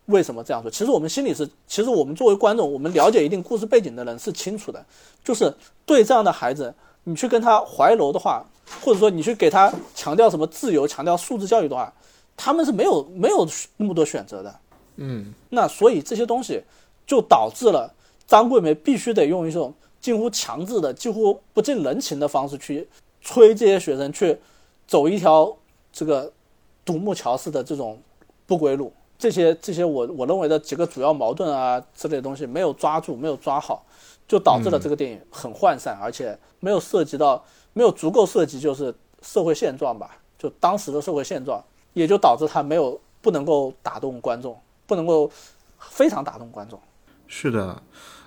为什么这样说？其实我们心里是，其实我们作为观众，我们了解一定故事背景的人是清楚的，就是对这样的孩子，你去跟他怀柔的话，或者说你去给他强调什么自由、强调素质教育的话，他们是没有没有那么多选择的。嗯，那所以这些东西就导致了张桂梅必须得用一种。近乎强制的、几乎不近人情的方式去催这些学生去走一条这个独木桥式的这种不归路。这些这些我我认为的几个主要矛盾啊之类的东西没有抓住、没有抓好，就导致了这个电影很涣散，而且没有涉及到、没有足够涉及就是社会现状吧，就当时的社会现状，也就导致它没有不能够打动观众，不能够非常打动观众。是的。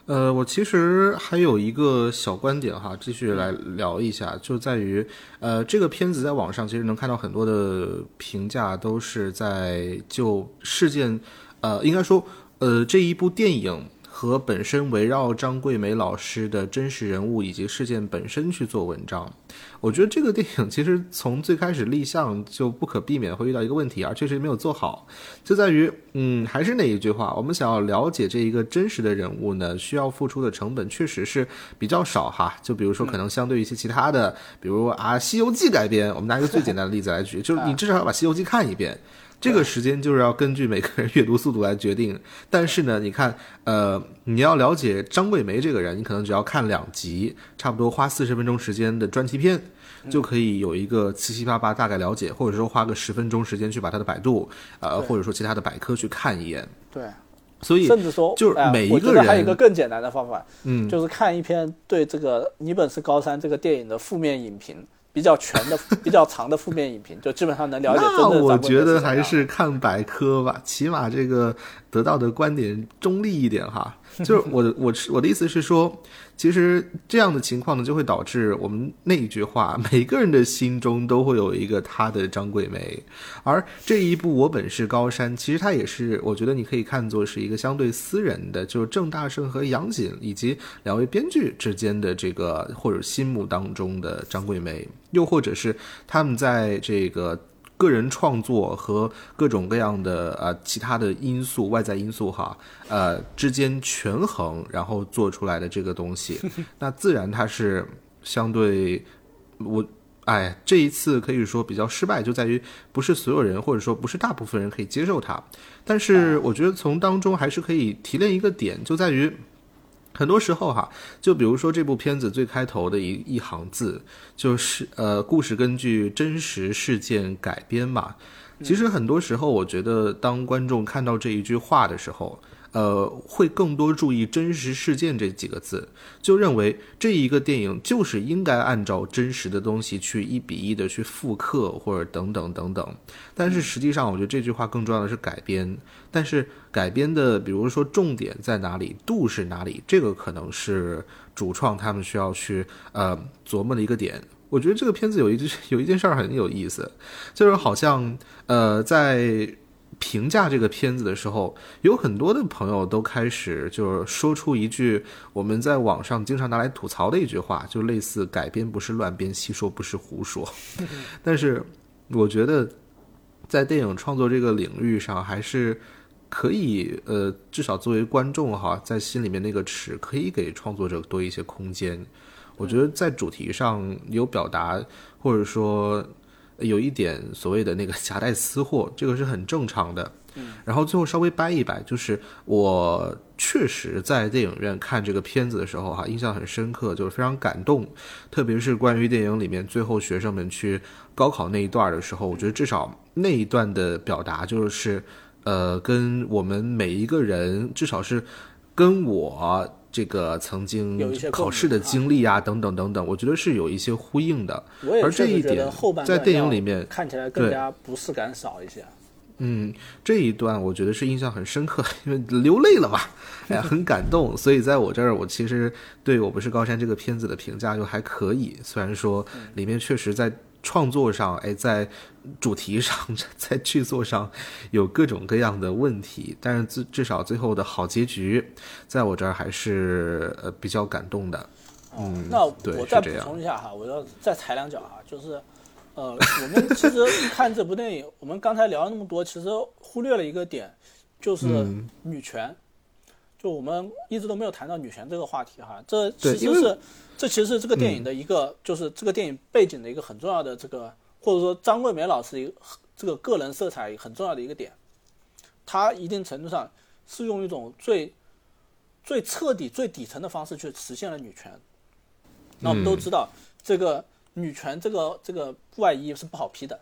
呃，我其实还有一个小观点哈，继续来聊一下，就在于，呃，这个片子在网上其实能看到很多的评价，都是在就事件，呃，应该说，呃，这一部电影。和本身围绕张桂梅老师的真实人物以及事件本身去做文章，我觉得这个电影其实从最开始立项就不可避免会遇到一个问题，而确实没有做好，就在于，嗯，还是那一句话，我们想要了解这一个真实的人物呢，需要付出的成本确实是比较少哈。就比如说，可能相对于一些其他的，比如啊《西游记》改编，我们拿一个最简单的例子来举，就是你至少要把《西游记》看一遍。这个时间就是要根据每个人阅读速度来决定，但是呢，你看，呃，你要了解张桂梅这个人，你可能只要看两集，差不多花四十分钟时间的专题片，就可以有一个七七八八大概了解，或者说花个十分钟时间去把他的百度，呃，或者说其他的百科去看一眼。对，所以甚至说，就是每一个人还有一个更简单的方法，嗯，就是看一篇对这个《你本是高山》这个电影的负面影评。比较全的、比较长的负面影评，就基本上能了解。那我觉得还是看百科吧，起码这个得到的观点中立一点哈。就是我的我我的意思是说，其实这样的情况呢，就会导致我们那一句话，每个人的心中都会有一个他的张桂梅。而这一部《我本是高山》，其实它也是，我觉得你可以看作是一个相对私人的，就是郑大圣和杨锦以及两位编剧之间的这个或者心目当中的张桂梅，又或者是他们在这个。个人创作和各种各样的呃其他的因素、外在因素哈，呃之间权衡，然后做出来的这个东西，那自然它是相对我哎这一次可以说比较失败，就在于不是所有人或者说不是大部分人可以接受它，但是我觉得从当中还是可以提炼一个点，就在于。很多时候哈，就比如说这部片子最开头的一一行字，就是呃，故事根据真实事件改编嘛。其实很多时候，我觉得当观众看到这一句话的时候。呃，会更多注意真实事件这几个字，就认为这一个电影就是应该按照真实的东西去一比一的去复刻或者等等等等。但是实际上，我觉得这句话更重要的是改编。但是改编的，比如说重点在哪里，度是哪里，这个可能是主创他们需要去呃琢磨的一个点。我觉得这个片子有一句有一件事儿很有意思，就是好像呃在。评价这个片子的时候，有很多的朋友都开始就是说出一句我们在网上经常拿来吐槽的一句话，就类似“改编不是乱编，戏说不是胡说”。但是我觉得，在电影创作这个领域上，还是可以呃，至少作为观众哈，在心里面那个尺可以给创作者多一些空间。我觉得在主题上有表达，或者说。有一点所谓的那个 夹带私货，这个是很正常的。嗯，然后最后稍微掰一掰，就是我确实在电影院看这个片子的时候，哈，印象很深刻，就是非常感动。特别是关于电影里面最后学生们去高考那一段的时候，我觉得至少那一段的表达，就是呃，跟我们每一个人，至少是跟我。这个曾经考试的经历啊，等等等等，我觉得是有一些呼应的。而这一点在电影里面看起来更加不适感少一些。嗯，这一段我觉得是印象很深刻，因为流泪了嘛，哎呀，很感动。所以在我这儿，我其实对我不是高山这个片子的评价就还可以。虽然说里面确实在创作上，哎，在主题上，在剧作上有各种各样的问题，但是至至少最后的好结局，在我这儿还是呃比较感动的。嗯，那我再补充一下哈，我要再踩两脚哈，就是，呃，我们其实 看这部电影，我们刚才聊了那么多，其实忽略了一个点，就是嗯女权。就我们一直都没有谈到女权这个话题哈，这其实是这其实是这个电影的一个，就是这个电影背景的一个很重要的这个，或者说张桂梅老师一个这个个人色彩很重要的一个点，他一定程度上是用一种最最彻底、最底层的方式去实现了女权。那我们都知道，这个女权这个这个外衣是不好披的。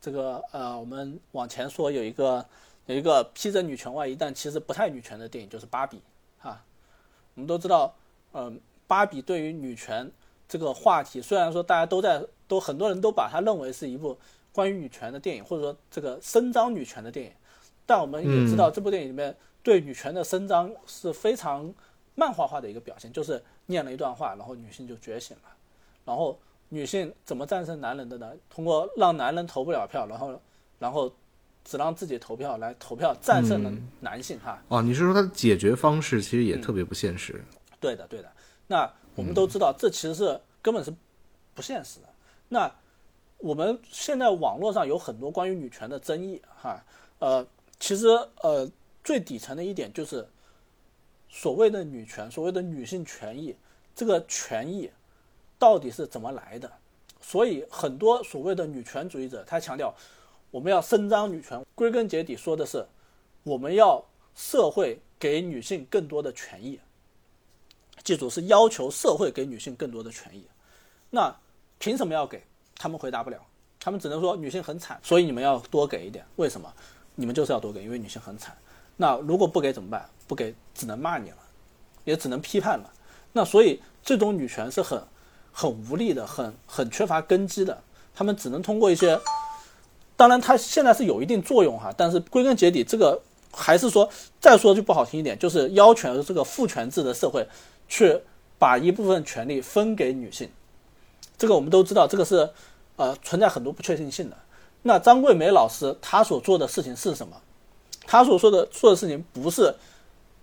这个呃，我们往前说有一个有一个披着女权外衣，但其实不太女权的电影就是《芭比》哈。我们都知道，嗯、芭比对于女权这个话题，虽然说大家都在都很多人都把它认为是一部关于女权的电影，或者说这个伸张女权的电影，但我们也知道这部电影里面对女权的伸张是非常漫画化的一个表现，就是念了一段话，然后女性就觉醒了，然后女性怎么战胜男人的呢？通过让男人投不了票，然后然后只让自己投票来投票战胜了男性哈。哦，你是说它的解决方式其实也特别不现实？对的，对的。那我们都知道，这其实是根本是不现实的。那我们现在网络上有很多关于女权的争议，哈，呃，其实呃最底层的一点就是所谓的女权，所谓的女性权益，这个权益到底是怎么来的？所以很多所谓的女权主义者，他强调我们要伸张女权，归根结底说的是我们要社会给女性更多的权益。记住，是要求社会给女性更多的权益。那凭什么要给？他们回答不了，他们只能说女性很惨，所以你们要多给一点。为什么？你们就是要多给，因为女性很惨。那如果不给怎么办？不给只能骂你了，也只能批判了。那所以这种女权是很很无力的，很很缺乏根基的。他们只能通过一些，当然它现在是有一定作用哈，但是归根结底，这个还是说再说句不好听一点，就是要求这个父权制的社会去把一部分权利分给女性。这个我们都知道，这个是呃存在很多不确定性的。那张桂梅老师她所做的事情是什么？她所说的做的事情不是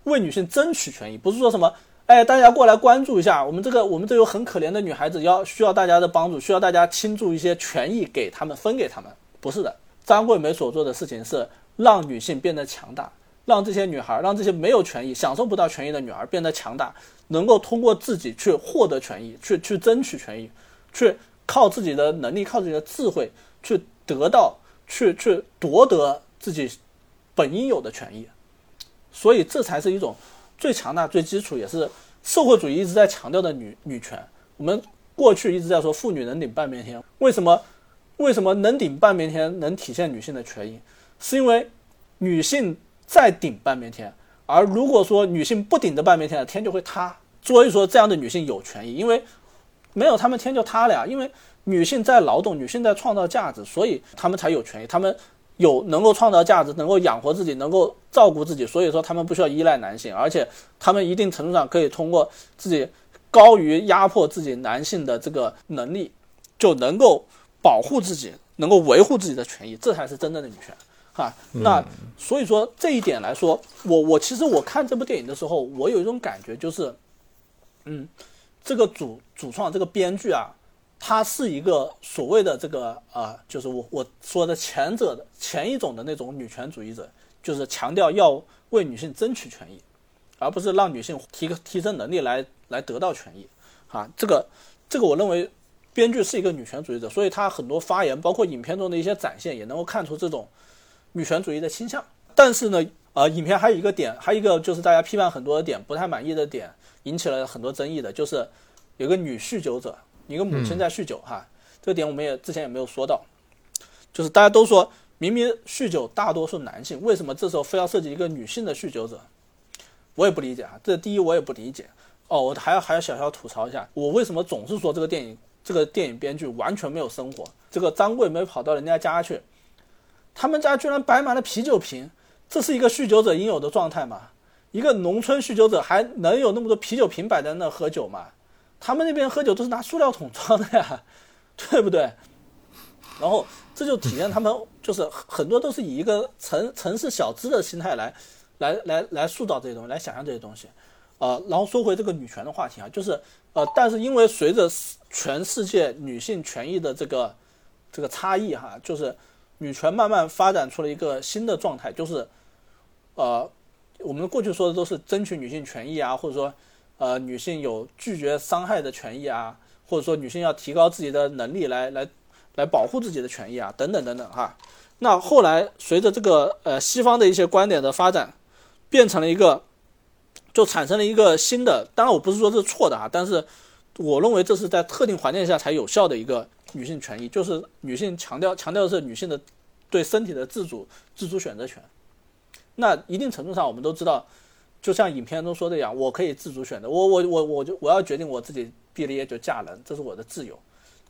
为女性争取权益，不是说什么哎大家过来关注一下我们这个我们这有很可怜的女孩子，要需要大家的帮助，需要大家倾注一些权益给他们分给他们，不是的。张桂梅所做的事情是让女性变得强大，让这些女孩，让这些没有权益、享受不到权益的女孩变得强大，能够通过自己去获得权益，去去争取权益，去靠自己的能力、靠自己的智慧去得到、去去夺得自己本应有的权益。所以，这才是一种最强大、最基础，也是社会主义一直在强调的女女权。我们过去一直在说妇女能顶半边天，为什么？为什么能顶半边天能体现女性的权益？是因为女性在顶半边天，而如果说女性不顶着半边天，天就会塌。所以说，这样的女性有权益，因为没有她们天就塌了呀。因为女性在劳动，女性在创造价值，所以她们才有权益。她们有能够创造价值，能够养活自己，能够照顾自己，所以说她们不需要依赖男性，而且她们一定程度上可以通过自己高于压迫自己男性的这个能力，就能够保护自己，能够维护自己的权益，这才是真正的女权。哈，那所以说这一点来说，我我其实我看这部电影的时候，我有一种感觉，就是，嗯，这个主主创这个编剧啊，他是一个所谓的这个啊、就是我我说的前者的前一种的那种女权主义者，就是强调要为女性争取权益，而不是让女性提提升能力来来得到权益。啊，这个这个我认为编剧是一个女权主义者，所以她很多发言，包括影片中的一些展现，也能够看出这种女权主义的倾向。但是呢，呃，影片还有一个点，还有一个就是大家批判很多的点，不太满意的点，引起了很多争议的，就是有个女酗酒者，一个母亲在酗酒哈，这个点我们也之前也没有说到，就是大家都说明明酗酒大多数男性，为什么这时候非要涉及一个女性的酗酒者？我也不理解啊，这第一我也不理解。哦，我还要还要小小吐槽一下，我为什么总是说这个电影这个电影编剧完全没有生活？这个张桂梅跑到人家家去，他们家居然摆满了啤酒瓶，这是一个酗酒者应有的状态吗？一个农村酗酒者还能有那么多啤酒瓶摆在那喝酒吗？他们那边喝酒都是拿塑料桶装的呀，对不对？然后这就体现他们就是很多都是以一个城城市小资的心态来来来来塑造这些东西，来想象这些东西。呃，然后说回这个女权的话题啊，就是呃，但是因为随着全世界女性权益的这个这个差异哈，就是女权慢慢发展出了一个新的状态，就是呃，我们过去说的都是争取女性权益啊，或者说呃女性有拒绝伤害的权益啊，或者说女性要提高自己的能力来来来保护自己的权益啊，等等等等哈。那后来随着这个呃西方的一些观点的发展，变成了一个。就产生了一个新的，当然我不是说这是错的啊，但是我认为这是在特定环境下才有效的一个女性权益，就是女性强调强调的是女性的对身体的自主自主选择权。那一定程度上我们都知道，就像影片中说的一样，我可以自主选择，我我我我就我要决定我自己毕了业就嫁人，这是我的自由，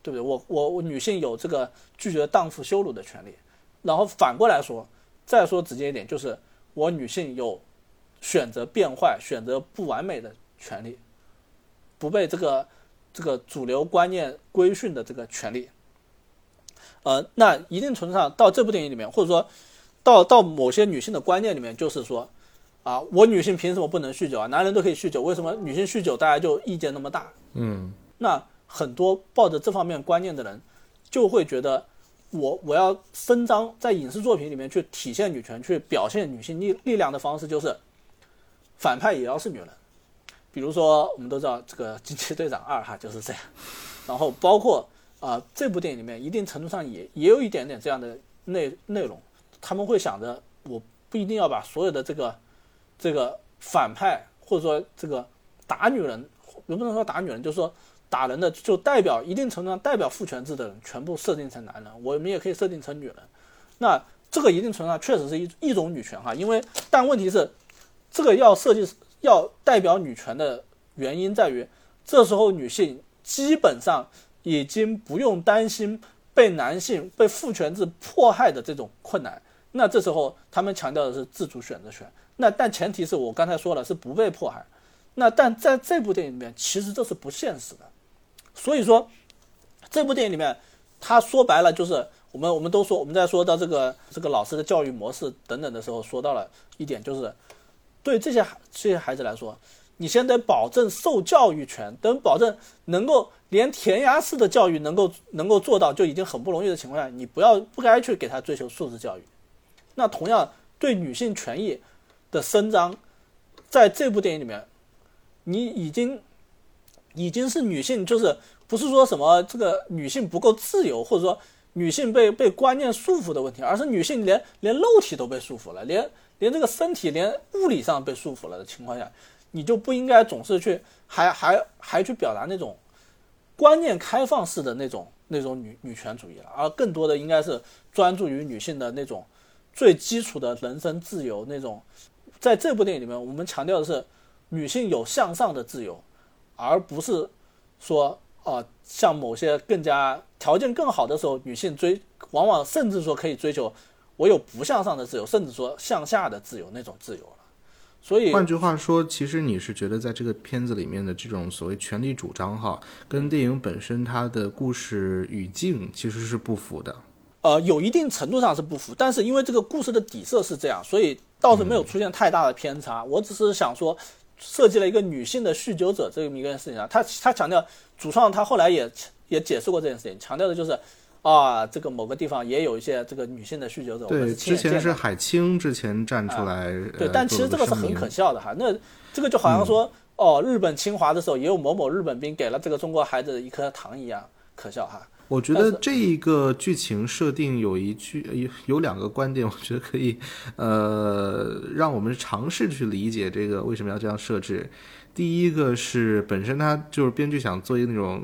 对不对？我我我女性有这个拒绝荡妇羞辱的权利。然后反过来说，再说直接一点，就是我女性有。选择变坏、选择不完美的权利，不被这个这个主流观念规训的这个权利，呃，那一定程度上到这部电影里面，或者说到到某些女性的观念里面，就是说，啊，我女性凭什么不能酗酒啊？男人都可以酗酒，为什么女性酗酒大家就意见那么大？嗯，那很多抱着这方面观念的人，就会觉得，我我要伸张在影视作品里面去体现女权、去表现女性力力量的方式，就是。反派也要是女人，比如说我们都知道这个《惊奇队长二》哈就是这样，然后包括啊这部电影里面一定程度上也也有一点点这样的内内容，他们会想着我不一定要把所有的这个这个反派或者说这个打女人，也不能说打女人，就是说打人的就代表一定程度上代表父权制的人全部设定成男人，我们也可以设定成女人，那这个一定程度上确实是一一种女权哈，因为但问题是。这个要设计要代表女权的原因在于，这时候女性基本上已经不用担心被男性被父权制迫害的这种困难。那这时候他们强调的是自主选择权。那但前提是我刚才说了是不被迫害。那但在这部电影里面，其实这是不现实的。所以说，这部电影里面，他说白了就是我们我们都说我们在说到这个这个老师的教育模式等等的时候，说到了一点就是。对这些孩这些孩子来说，你先得保证受教育权，等保证能够连填鸭式的教育能够能够做到就已经很不容易的情况下，你不要不该去给他追求素质教育。那同样对女性权益的伸张，在这部电影里面，你已经已经是女性，就是不是说什么这个女性不够自由，或者说女性被被观念束缚的问题，而是女性连连肉体都被束缚了，连。连这个身体连物理上被束缚了的情况下，你就不应该总是去还还还去表达那种观念开放式的那种那种女女权主义了，而更多的应该是专注于女性的那种最基础的人身自由那种。在这部电影里面，我们强调的是女性有向上的自由，而不是说啊像某些更加条件更好的时候，女性追往往甚至说可以追求。我有不向上的自由，甚至说向下的自由那种自由了。所以换句话说，其实你是觉得在这个片子里面的这种所谓权力主张哈，跟电影本身它的故事语境其实是不符的。呃，有一定程度上是不符，但是因为这个故事的底色是这样，所以倒是没有出现太大的偏差。我只是想说，设计了一个女性的酗酒者这么一件事情上，他他强调主创他后来也也解释过这件事情，强调的就是。啊，这个某个地方也有一些这个女性的酗酒者。对，之前是海清之前站出来。对，但其实这个是很可笑的哈。那这个就好像说，哦，日本侵华的时候也有某某日本兵给了这个中国孩子一颗糖一样可笑哈。我觉得这一个剧情设定有一句有有两个观点，我觉得可以呃让我们尝试去理解这个为什么要这样设置。第一个是本身他就是编剧想做一个那种。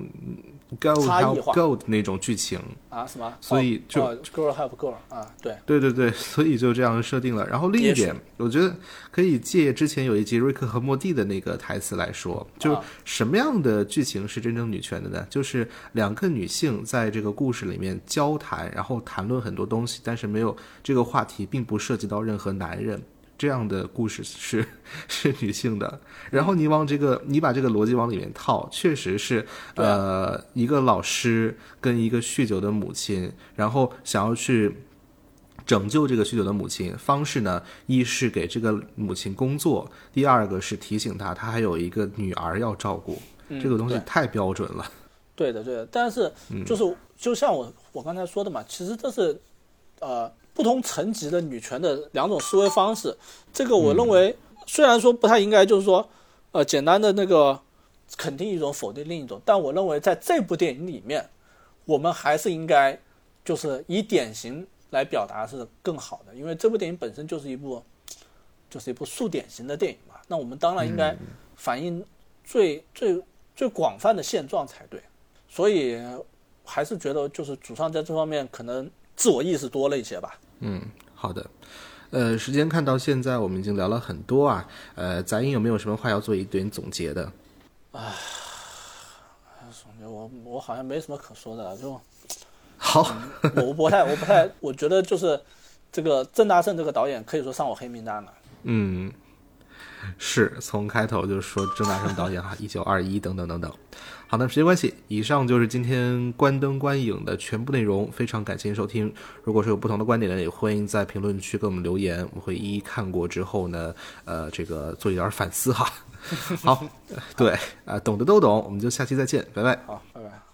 Gold help gold 那种剧情啊？什么？所以就 girl help girl 啊？对对对对，所以就这样设定了。然后另一点，我觉得可以借之前有一集瑞克和莫蒂的那个台词来说，就什么样的剧情是真正女权的呢？就是两个女性在这个故事里面交谈，然后谈论很多东西，但是没有这个话题并不涉及到任何男人。这样的故事 是是女性的，然后你往这个你把这个逻辑往里面套，确实是呃一个老师跟一个酗酒的母亲，然后想要去。拯救这个酗酒的母亲方式呢？一是给这个母亲工作，第二个是提醒她，她还有一个女儿要照顾。这个东西太标准了。对的，对的。但是就是就像我我刚才说的嘛，其实这是呃不同层级的女权的两种思维方式。这个我认为虽然说不太应该，就是说呃简单的那个肯定一种，否定另一种。但我认为在这部电影里面，我们还是应该就是以典型。来表达是更好的，因为这部电影本身就是一部，就是一部数典型的电影嘛。那我们当然应该反映最最最广泛的现状才对。所以还是觉得就是主创在这方面可能自我意识多了一些吧。嗯，好的。呃，时间看到现在，我们已经聊了很多啊。呃，杂音有没有什么话要做一点总结的？啊，总结我我好像没什么可说的了，就。好，我不太，我不太，我觉得就是这个郑大圣这个导演可以说上我黑名单了。嗯，是从开头就说郑大圣导演哈，一九二一等等等等。好，的时间关系，以上就是今天关灯观影的全部内容。非常感谢您收听。如果说有不同的观点呢，也欢迎在评论区给我们留言，我们会一一看过之后呢，呃，这个做一点反思哈。好，对啊，懂的都懂，我们就下期再见，拜拜。好。拜拜